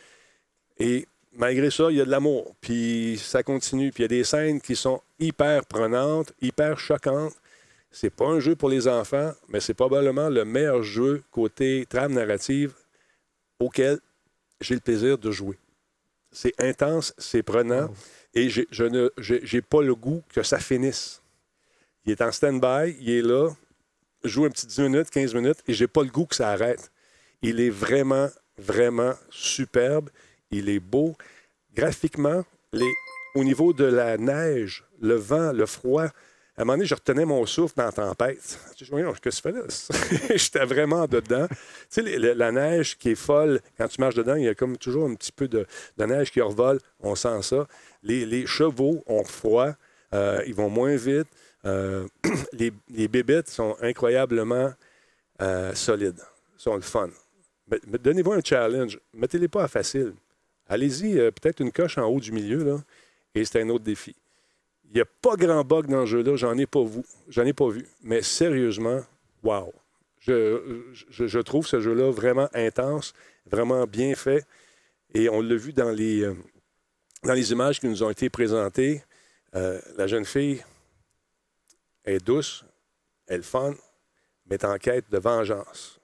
Et malgré ça, il y a de l'amour. Puis ça continue. Puis il y a des scènes qui sont hyper prenantes, hyper choquantes. C'est pas un jeu pour les enfants, mais c'est probablement le meilleur jeu côté trame narrative auquel j'ai le plaisir de jouer. C'est intense, c'est prenant, et je n'ai pas le goût que ça finisse. Il est en stand-by, il est là, joue un petit 10 minutes, 15 minutes, et j'ai pas le goût que ça arrête. Il est vraiment, vraiment superbe. Il est beau. Graphiquement, au niveau de la neige, le vent, le froid, à un moment donné, je retenais mon souffle dans la tempête. Je me que tu fais là? J'étais vraiment dedans. Tu sais, la neige qui est folle, quand tu marches dedans, il y a comme toujours un petit peu de, neige qui revole. On sent ça. Les, chevaux ont froid. Euh, ils vont moins vite. Euh, les, les sont incroyablement euh, solides, sont le fun. Donnez-vous un challenge. Mettez-les pas à facile. Allez-y, euh, peut-être une coche en haut du milieu, là, et c'est un autre défi. Il n'y a pas grand bug dans ce jeu-là, j'en ai pas vu. J'en ai pas vu. Mais sérieusement, wow. Je, trouve ce jeu-là vraiment intense, vraiment bien fait. Et on l'a vu dans les images qui nous ont été présentées. la jeune fille, est douce, elle est fun, mais est en quête de vengeance.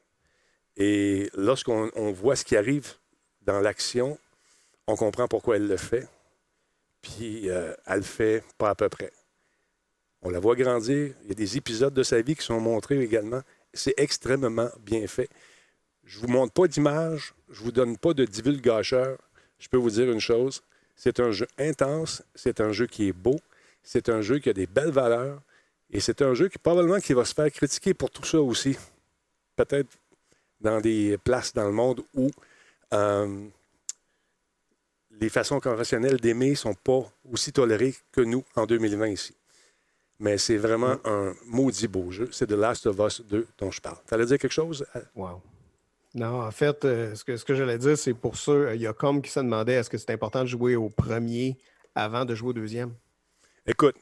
Et lorsqu'on voit ce qui arrive dans l'action, on comprend pourquoi elle le fait. Puis euh, elle le fait pas à peu près. On la voit grandir. Il y a des épisodes de sa vie qui sont montrés également. C'est extrêmement bien fait. Je ne vous montre pas d'image, je ne vous donne pas de divulgacheur. Je peux vous dire une chose, c'est un jeu intense, c'est un jeu qui est beau, c'est un jeu qui a des belles valeurs, et c'est un jeu qui probablement qui va se faire critiquer pour tout ça aussi. Peut-être dans des places dans le monde où euh, les façons conventionnelles d'aimer ne sont pas aussi tolérées que nous en 2020 ici. Mais c'est vraiment mm. un maudit beau jeu. C'est The Last of Us 2 dont je parle. Tu allais dire quelque chose? Wow. Non, en fait, euh, ce que, ce que j'allais dire, c'est pour ceux, il y a comme qui se demandait est-ce que c'est important de jouer au premier avant de jouer au deuxième? Écoute,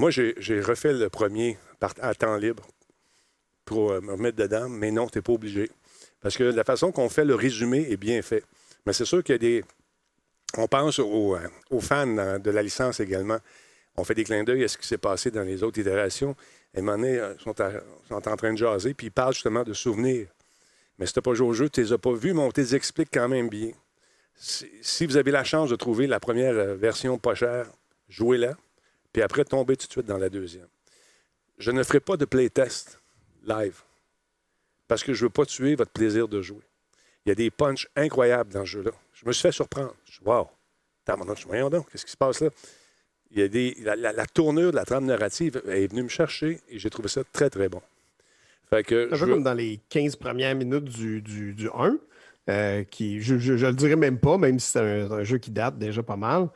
moi, j'ai refait le premier à temps libre pour euh, me remettre dedans, mais non, tu n'es pas obligé. Parce que la façon qu'on fait le résumé est bien fait. Mais c'est sûr qu'il y a des. On pense aux, euh, fans de la licence également. On fait des clins d'œil à ce qui s'est passé dans les autres itérations. Et à euh, ils sont, sont, en train de jaser, puis ils parlent justement de souvenirs. Mais si tu pas joué au jeu, tu ne les as pas vus, mais on te les explique quand même bien. Si, vous avez la chance de trouver la première version pas chère, jouez-la puis après tomber tout de suite dans la deuxième. Je ne ferai pas de playtest live parce que je ne veux pas tuer votre plaisir de jouer. Il y a des punchs incroyables dans ce jeu-là. Je me suis fait surprendre. Je suis wow, voyons donc, qu'est-ce qui se passe là? Il y a des, la, tournure de la trame narrative est venue me chercher et j'ai trouvé ça très, très bon. Fait que un peu comme dans les 15 premières minutes du, du, 1, euh, qui, je ne le dirais même pas, même si c'est un, jeu qui date déjà pas mal.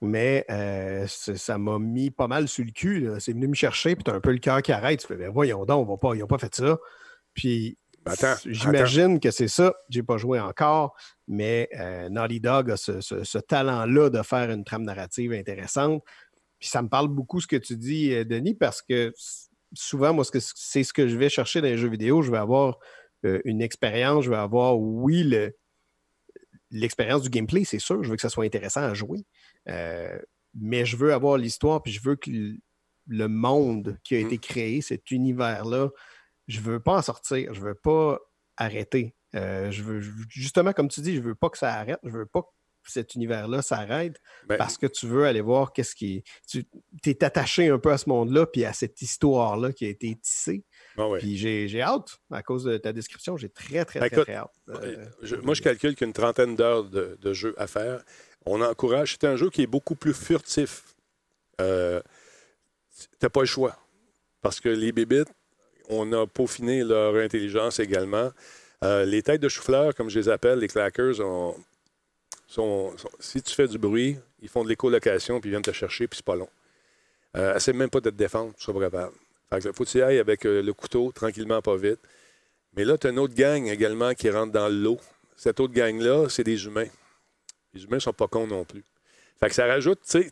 Mais euh, ça m'a mis pas mal sur le cul. C'est venu me chercher, puis t'as un peu le cœur qui arrête. Tu fais, ben voyons donc, on va pas, ils n'ont pas fait ça. Puis ben, j'imagine que c'est ça. J'ai pas joué encore, mais euh, Naughty Dog a ce, talent-là de faire une trame narrative intéressante. Puis ça me parle beaucoup ce que tu dis, euh, Denis, parce que souvent, moi, c'est ce que je vais chercher dans les jeux vidéo. Je vais avoir une expérience, je vais avoir, oui, l'expérience du gameplay, c'est sûr. Je veux que ça soit intéressant à jouer. Euh, mais je veux avoir l'histoire, puis je veux que le monde qui a été mm. créé, cet univers-là, je veux pas en sortir, je veux pas arrêter. Euh, je veux justement, comme tu dis, je veux pas que ça arrête, je veux pas cet univers-là s'arrête Ben, parce que tu veux aller voir qu'est-ce qui. Tu es attaché un peu à ce monde-là, puis à cette histoire-là qui a été tissée. ah ouais. Puis j'ai j'ai hâte, à cause de ta description, j'ai très, très, Ben, très, écoute, très hâte. Euh, Je- moi, je calcule qu'une trentaine d'heures de, de jeu à faire. On encourage. C'est un jeu qui est beaucoup plus furtif. Euh, T'as pas le choix. Parce que les bébites, on a peaufiné leur intelligence également. Euh, les têtes de chou-fleur, comme je les appelle, les clackers, si tu fais du bruit, ils font de l'écolocation, puis ils viennent te chercher, puis c'est pas long. Euh, même pas de te défendre, tu seras capable. Faut que tu ailles avec euh, le couteau, tranquillement, pas vite. Mais là, tu as une autre gang également qui rentre dans l'eau. Cette autre gang-là, c'est des humains. Les humains sont pas cons non plus. Fait que ça rajoute, tu sais,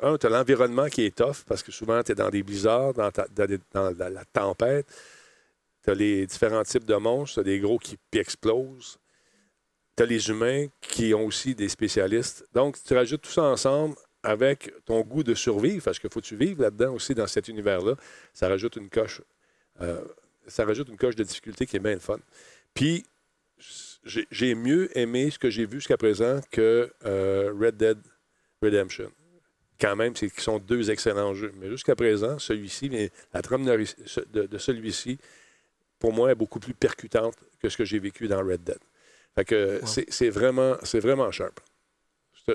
un, tu as l'environnement qui est tough parce que souvent, tu es dans des blizzards, dans, la, tempête. Tu as les différents types de monstres, tu as des gros qui explosent. Tu as les humains qui ont aussi des spécialistes. Donc, tu rajoutes tout ça ensemble avec ton goût de survivre, parce qu'il faut que tu vives là-dedans aussi, dans cet univers-là. Ça rajoute une coche. euh, ça rajoute une coche de difficulté qui est bien le fun. Puis, j'ai mieux aimé ce que j'ai vu jusqu'à présent que euh, Red Dead Redemption. Quand même, c'est qu'ils sont deux excellents jeux. Mais jusqu'à présent, celui-ci, la trame de, celui-ci, pour moi, est beaucoup plus percutante que ce que j'ai vécu dans Red Dead. Fait que c'est- c'est vraiment, c'est vraiment sharp.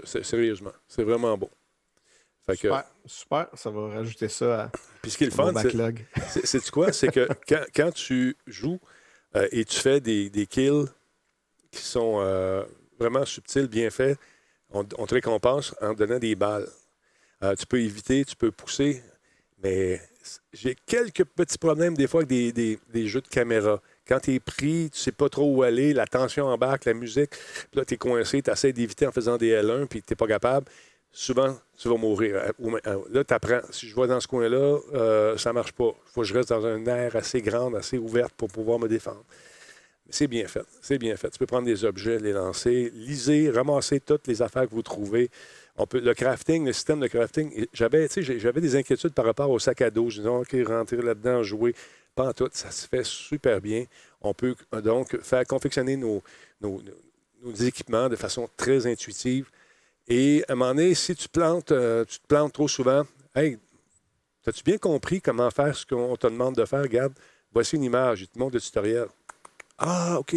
Sérieusement, c'est vraiment beau. Fait que, super, super, ça va rajouter ça à puis ce qui est le mon fun, c'est backlog. c'est- C'est-tu quoi? C'est que quand, quand tu joues euh, et tu fais des, des kills qui sont euh, vraiment subtils, bien faits, on, te récompense en donnant des balles. Euh, tu peux éviter, tu peux pousser, mais j'ai quelques petits problèmes des fois avec des, des- jeux de caméra. Quand tu es pris, tu sais pas trop où aller, la tension embarque, la musique, puis là, tu es coincé, tu essaies d'éviter en faisant des L1, puis tu n'es pas capable. Souvent, tu vas mourir. Euh, Là, tu apprends. Si je vois dans ce coin-là, euh, ça marche pas. Faut que je reste dans un air assez grand, assez ouverte pour pouvoir me défendre. C'est bien fait. C'est bien fait. Tu peux prendre des objets, les lancer, liser, ramasser toutes les affaires que vous trouvez. On peut, le crafting, le système de crafting, j'avais, des inquiétudes par rapport au sac à dos. Je disais, OK, rentrer là-dedans, jouer. Pas en tout, ça se fait super bien. On peut euh, donc faire confectionner nos équipements de façon très intuitive. Et à un moment donné, si tu, plantes, euh, tu te plantes trop souvent, hey, as-tu bien compris comment faire ce qu'on te demande de faire? Regarde, voici une image, il te montre le tutoriel. Ah, OK.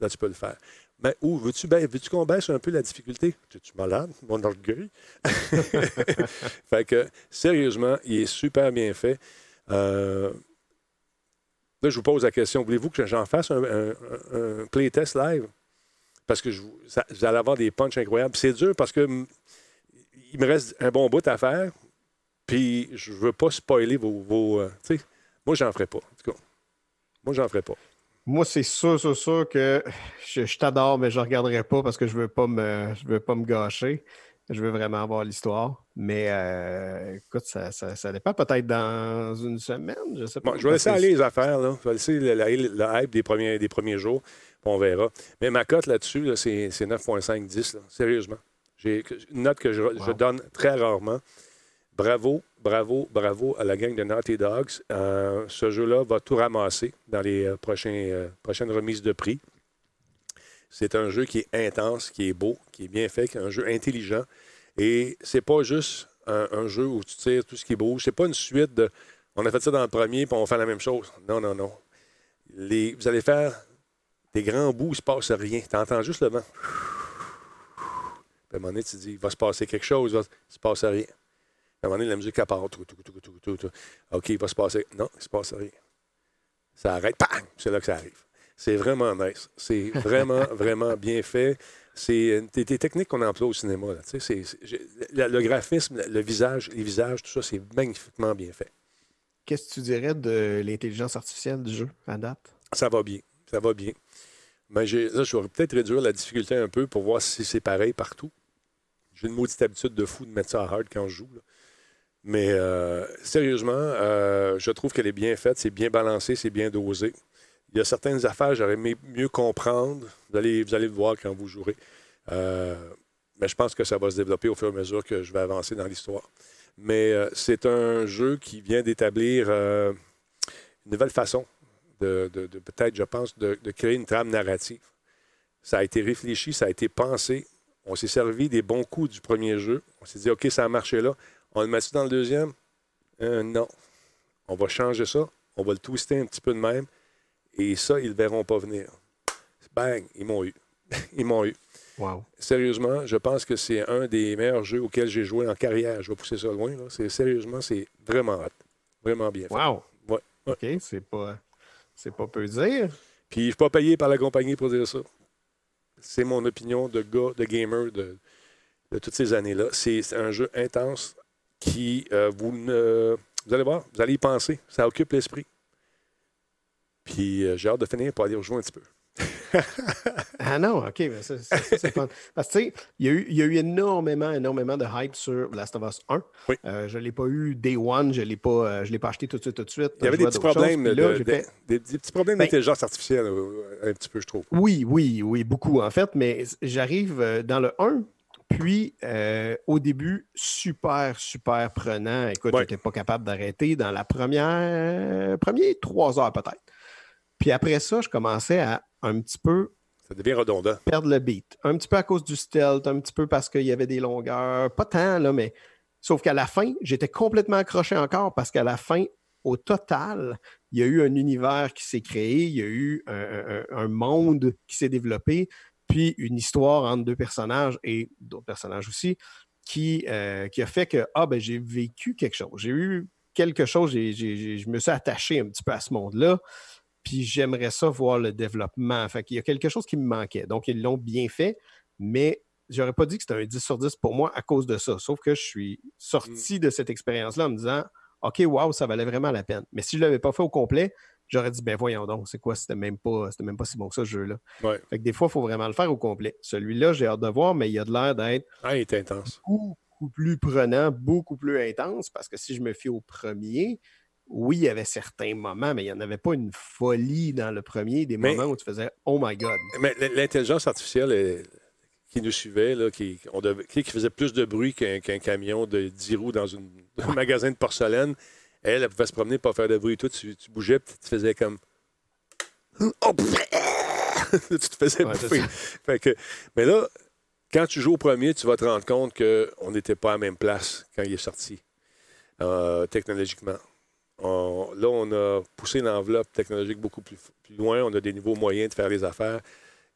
Là, tu peux le faire. Mais où veux-tu ba- veux-tu qu'on baisse un peu la difficulté? Es-tu malade, mon orgueil? fait que, sérieusement, il est super bien fait. Euh, Là, je vous pose la question, voulez-vous que j'en fasse un, playtest live? Parce que je, vous- allez avoir des punchs incroyables. C'est dur parce que il me reste un bon bout à faire. Puis je veux pas spoiler vos. vos euh, moi, j'en ferai pas. En tout cas, moi, j'en ferai pas. Moi, c'est sûr, sûr, sûr que je, je t'adore, mais je ne regarderai pas parce que je ne veux, pas me- je veux pas me gâcher. Je veux vraiment avoir l'histoire. Mais euh, écoute, ça, ça- ça dépend peut-être dans une semaine. Je sais pas. Bon, je vais laisser aller les affaires. Là. Je vais laisser le, le hype des premiers, des premiers jours. on verra. Mais ma cote là-dessus, là, c'est c'est 9,5, 10. là. Sérieusement. J'ai une note que je, donne très rarement. Bravo, bravo, bravo à la gang de Naughty Dogs. Euh, ce jeu-là va tout ramasser dans les euh, euh, prochaines remises de prix. C'est un jeu qui est intense, qui est beau, qui est bien fait, qui est un jeu intelligent. Et c'est pas juste un, jeu où tu tires tout ce qui bouge. C'est pas une suite de on a fait ça dans le premier puis on fait la même chose. Non, non, non. Vous allez faire des grands bouts il se passe rien. Tu entends juste le vent. À un moment donné, tu te dis, il va se passer quelque chose, il va se passe rien. À un moment donné, la musique elle part. Tout, tout, tout, tout, tout, tout. OK, il va se passer. Non, il se passe rien. Ça arrête. Bang! C'est là que ça arrive. C'est vraiment nice. C'est vraiment, vraiment bien fait. C'est des, des techniques qu'on emploie au cinéma. Là, le, le graphisme, le visage, les visages, tout ça, c'est magnifiquement bien fait. Qu'est-ce que tu dirais de l'intelligence artificielle du jeu à date? Ça va bien. Ça va bien. Mais j'ai- là, je vais peut-être réduire la difficulté un peu pour voir si c'est pareil partout. J'ai une maudite habitude de fou de mettre ça à hard quand je joue. là. Mais euh, sérieusement, euh, je trouve qu'elle est bien faite, c'est bien balancé, c'est bien dosé. Il y a certaines affaires, j'aurais aimé mieux comprendre. Vous allez, vous allez le voir quand vous jouerez. Euh, mais je pense que ça va se développer au fur et à mesure que je vais avancer dans l'histoire. Mais c'est un jeu qui vient d'établir une nouvelle façon de, peut-être, je pense, de créer une trame narrative. Ça a été réfléchi, ça a été pensé On s'est servi des bons coups du premier jeu. On s'est dit, OK, ça a marché là. On le met dans le deuxième? Euh, non. On va changer ça. On va le twister un petit peu de même. Et ça, ils ne verront pas venir. Bang, ils m'ont eu. ils m'ont eu. Wow. Sérieusement, je pense que c'est un des meilleurs jeux auxquels j'ai joué en carrière. Je vais pousser ça loin. Là. C'est, sérieusement, c'est vraiment hot. Vraiment bien fait. Wow. Ouais. ouais. OK, c'est pas, c'est pas peu dire. Puis je ne suis pas payé par la compagnie pour dire ça. C'est mon opinion de gars, de gamer de, de toutes ces années-là. C'est, c'est un jeu intense qui, euh, vous, ne, vous allez voir, vous allez y penser. Ça occupe l'esprit. Puis euh, j'ai hâte de finir pour aller rejoindre un petit peu. ah non, OK, mais ça, ça, ça, c'est fun. Parce que, tu sais, il y, a eu, il y a eu énormément, énormément de hype sur Last of Us 1. Oui. Euh, je ne l'ai pas eu day one, je ne l'ai, euh, l'ai pas acheté tout de suite, tout de suite. Il y avait des petits problèmes, choses, là, de- fait- des, des petits problèmes Ben- d'intelligence artificielle, un petit peu, je trouve. Oui, oui, oui, beaucoup en fait, mais j'arrive dans le 1, puis euh, au début, super, super prenant. Écoute, Ouais. j'étais pas capable d'arrêter dans la première, première trois heures peut-être. Puis après ça, je commençais à un petit peu Ça devient redondant. perdre le beat. Un petit peu à cause du stealth, un petit peu parce qu'il y avait des longueurs. Pas tant, là, mais. Sauf qu'à la fin, j'étais complètement accroché encore parce qu'à la fin, au total, il y a eu un univers qui s'est créé, il y a eu un, un- un monde qui s'est développé, puis une histoire entre deux personnages et d'autres personnages aussi, qui, euh, qui a fait que ah, ben, j'ai vécu quelque chose. J'ai eu quelque chose, je me suis attaché un petit peu à ce monde-là. Puis j'aimerais ça voir le développement. Fait qu'il y a quelque chose qui me manquait. Donc, ils l'ont bien fait, mais j'aurais pas dit que c'était un 10 sur 10 pour moi à cause de ça. Sauf que je suis sorti de cette expérience-là en me disant OK, wow, ça valait vraiment la peine. Mais si je l'avais pas fait au complet, j'aurais dit ben voyons donc, c'est quoi, c'était même pas, même pas si bon que ça, ce jeu-là. Ouais. Fait que des fois, il faut vraiment le faire au complet. Celui-là, j'ai hâte de voir, mais il a de l'air d'être Ah, il est intense. beaucoup plus prenant, beaucoup plus intense, parce que si je me fie au premier, oui, il y avait certains moments, mais il n'y en avait pas une folie dans le premier, des Mais- moments où tu faisais Oh my God. Mais l'intelligence artificielle qui nous suivait, là, qui, on devait- qui faisait plus de bruit qu'un camion de 10 roues dans une- un magasin de porcelaine, elle, elle pouvait se promener pas faire de bruit et tout. Tu, tu bougeais, puis tu faisais comme. Oh, tu te faisais Ouais, bouffer. Fait que, mais là, quand tu joues au premier, tu vas te rendre compte qu'on n'était pas à la même place quand il est sorti, euh, technologiquement. On- là, on a poussé l'enveloppe technologique beaucoup plus, plus loin. On a des niveaux moyens de faire les affaires.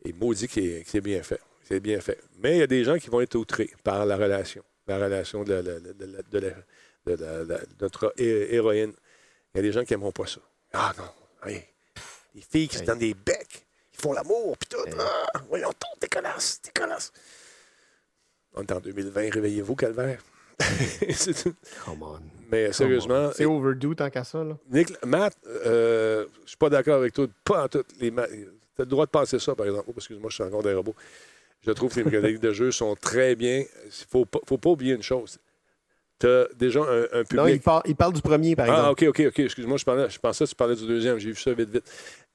Et maudit que c'est- que c'est bien fait. C'est bien fait. Mais il y a des gens qui vont être outrés par la relation. La relation de, la- de la- de la- de la- de notre hé- héroïne. Il y a des gens qui n'aimeront pas ça. Ah non. Les filles qui se Hey. donnent des becs, ils font l'amour, puis tout. Hey. Ah, voyons donc, dégueulasse, dégueulasse. On est en 2020, réveillez-vous, Calvaire. C'est tout. Come on. Mais sérieusement, C'est overdue tant qu'à ça. Là. Nick, Matt, euh, je suis pas d'accord avec toi. Pas en tout. Les T'as le droit de penser ça, par exemple. Oh, excuse-moi, je suis encore des robots. Je trouve que les mécaniques de jeu sont très bien. Il faut pas, faut pas oublier une chose. Tu as déjà un, un public? Non, il, par- il parle du premier, par Ah, exemple. OK, OK, OK. Excuse-moi, je, parlais, je pensais que tu parlais du deuxième. J'ai vu ça vite, vite.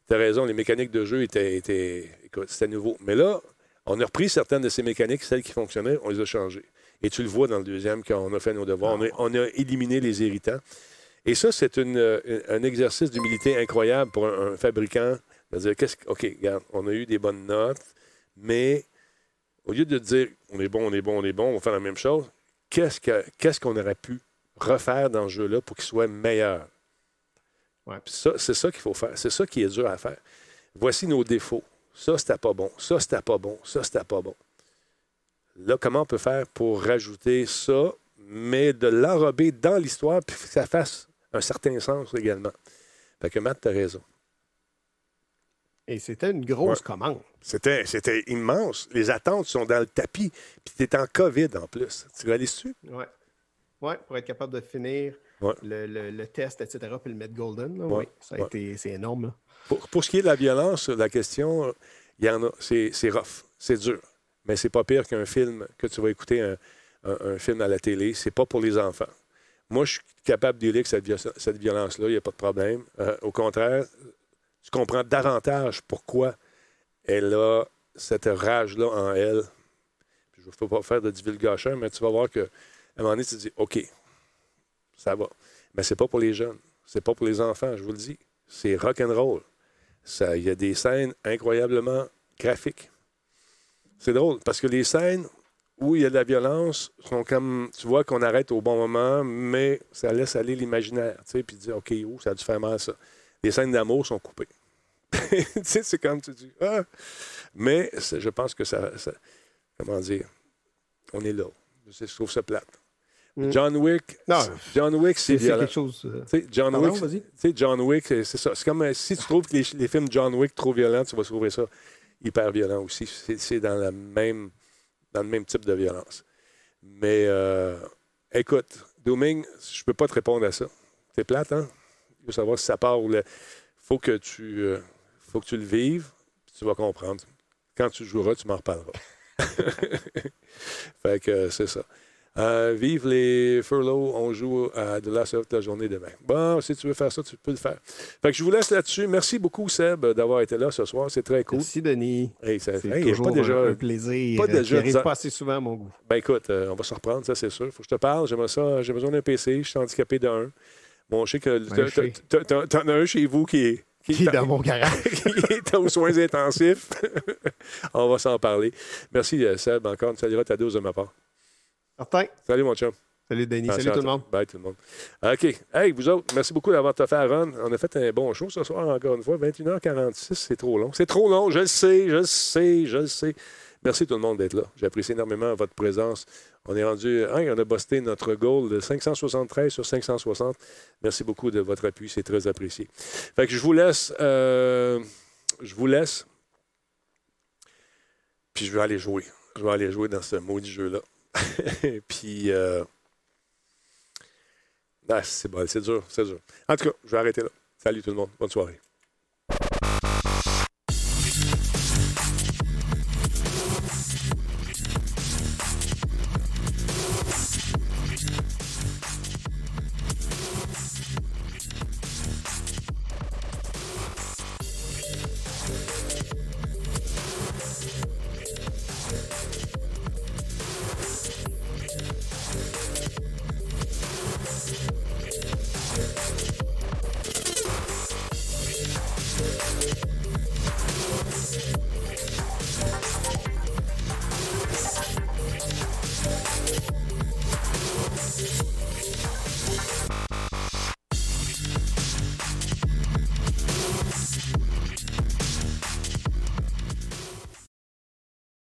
Tu as raison, les mécaniques de jeu étaient. étaient écoute, c'était nouveau. Mais là, on a repris certaines de ces mécaniques, celles qui fonctionnaient, on les a changées. Et tu le vois dans le deuxième, quand on a fait nos devoirs, on, a, on a éliminé les irritants. Et ça, c'est euh, un exercice d'humilité incroyable pour un, un fabricant. De dire, qu'est-ce que- OK, regarde, on a eu des bonnes notes, mais au lieu de dire, on est bon, on est bon, on est bon, on va faire la même chose, qu'est-ce que- qu'est-ce qu'on aurait pu refaire dans ce jeu-là pour qu'il soit meilleur? Ouais. Puis ça, c'est ça qu'il faut faire. C'est ça qui est dur à faire. Voici nos défauts. Ça, c'était pas bon. Ça, c'était pas bon. Ça, c'était pas bon. Là, comment on peut faire pour rajouter ça, mais de l'enrober dans l'histoire, puis que ça fasse un certain sens également? Fait que Matt, t'as raison. Et c'était une grosse commande. C'était, c'était immense. Les attentes sont dans le tapis. Puis t'es en COVID en plus. Tu réalises dessus? Ouais. Ouais, pour être capable de finir Ouais. le, le- le test, etc., puis le mettre golden. là, Ouais. oui, ça a été, c'est énorme. là. Pour, pour ce qui est de la violence, la question, il y en a. C'est, c'est rough. C'est dur. Mais c'est pas pire qu'un film que tu vas écouter un, un- un film à la télé. C'est pas pour les enfants. Moi, je suis capable de que cette, cette violence-là, il n'y a pas de problème. Euh, au contraire, tu comprends davantage pourquoi elle a cette rage-là en elle. Puis je ne veux pas faire de divulgation, mais tu vas voir qu'à un moment donné, tu te dis OK, ça va. Mais c'est pas pour les jeunes. C'est pas pour les enfants, je vous le dis. C'est rock and roll. Ça, il y a des scènes incroyablement graphiques. C'est drôle parce que les scènes où il y a de la violence sont comme, tu vois qu'on arrête au bon moment, mais ça laisse aller l'imaginaire, tu sais, puis dire, OK, où ça a dû faire mal ça? Les scènes d'amour sont coupées. tu sais, c'est comme tu dis, ah! Mais je pense que ça, ça- comment dire, on est là. Je trouve ça plate. Mm. John Wick, Non, John Wick, c'est quelque chose. euh, John Pardon, Wick, John Wick, c'est ça. C'est comme euh, si tu trouves que les, les films John Wick trop violents, tu vas trouver ça hyper violent aussi. C'est c'est dans, la même, dans le même type de violence. Mais euh, écoute, Dooming, je peux pas te répondre à ça. C'est plate, hein? Je veux savoir si ça part ou le. Faut que tu euh, faut que tu le vives, puis tu vas comprendre. Quand tu joueras, tu m'en reparleras. fait que euh, c'est ça. Euh, vive les furloughs, on joue à de la sorte la journée demain. Bon, si tu veux faire ça, tu peux le faire. Fait que je vous laisse là-dessus. Merci beaucoup, Seb, d'avoir été là ce soir. C'est très cool. Merci, Denis. Hey, ça- C'est hey, il toujours pas déjà. un, plaisir. pas déjà arrive pas assez souvent à mon goût. Ben écoute, euh, on va se reprendre, ça c'est sûr. Faut que je te parle. J'aimerais ça. J'ai besoin d'un PC. Je suis handicapé d'un. Bon, je sais que t'en as un chez vous qui est. Qui est dans mon garage. qui est aux soins intensifs. on va s'en parler. Merci, euh, Seb, encore. Tu salueras ta dose de ma part. Martin. Salut, mon chum. Salut, Denis. Salut tout le monde. Bye, tout le monde. OK. Hey, vous autres, merci beaucoup d'avoir fait à Ron. On a fait un bon show ce soir, encore une fois. 21h46, c'est trop long. C'est trop long, je le sais, je le sais, je le sais. Merci tout le monde d'être là. J'apprécie énormément votre présence. On est rendu, hein, on a busté notre goal de 573 sur 560. Merci beaucoup de votre appui, c'est très apprécié. Fait que je vous laisse, euh, je vous laisse. Puis je vais aller jouer. Je vais aller jouer dans ce maudit jeu-là. Puis, euh, ah, c'est c'est dur, c'est dur. En tout cas, je vais arrêter là. Salut tout le monde. Bonne soirée.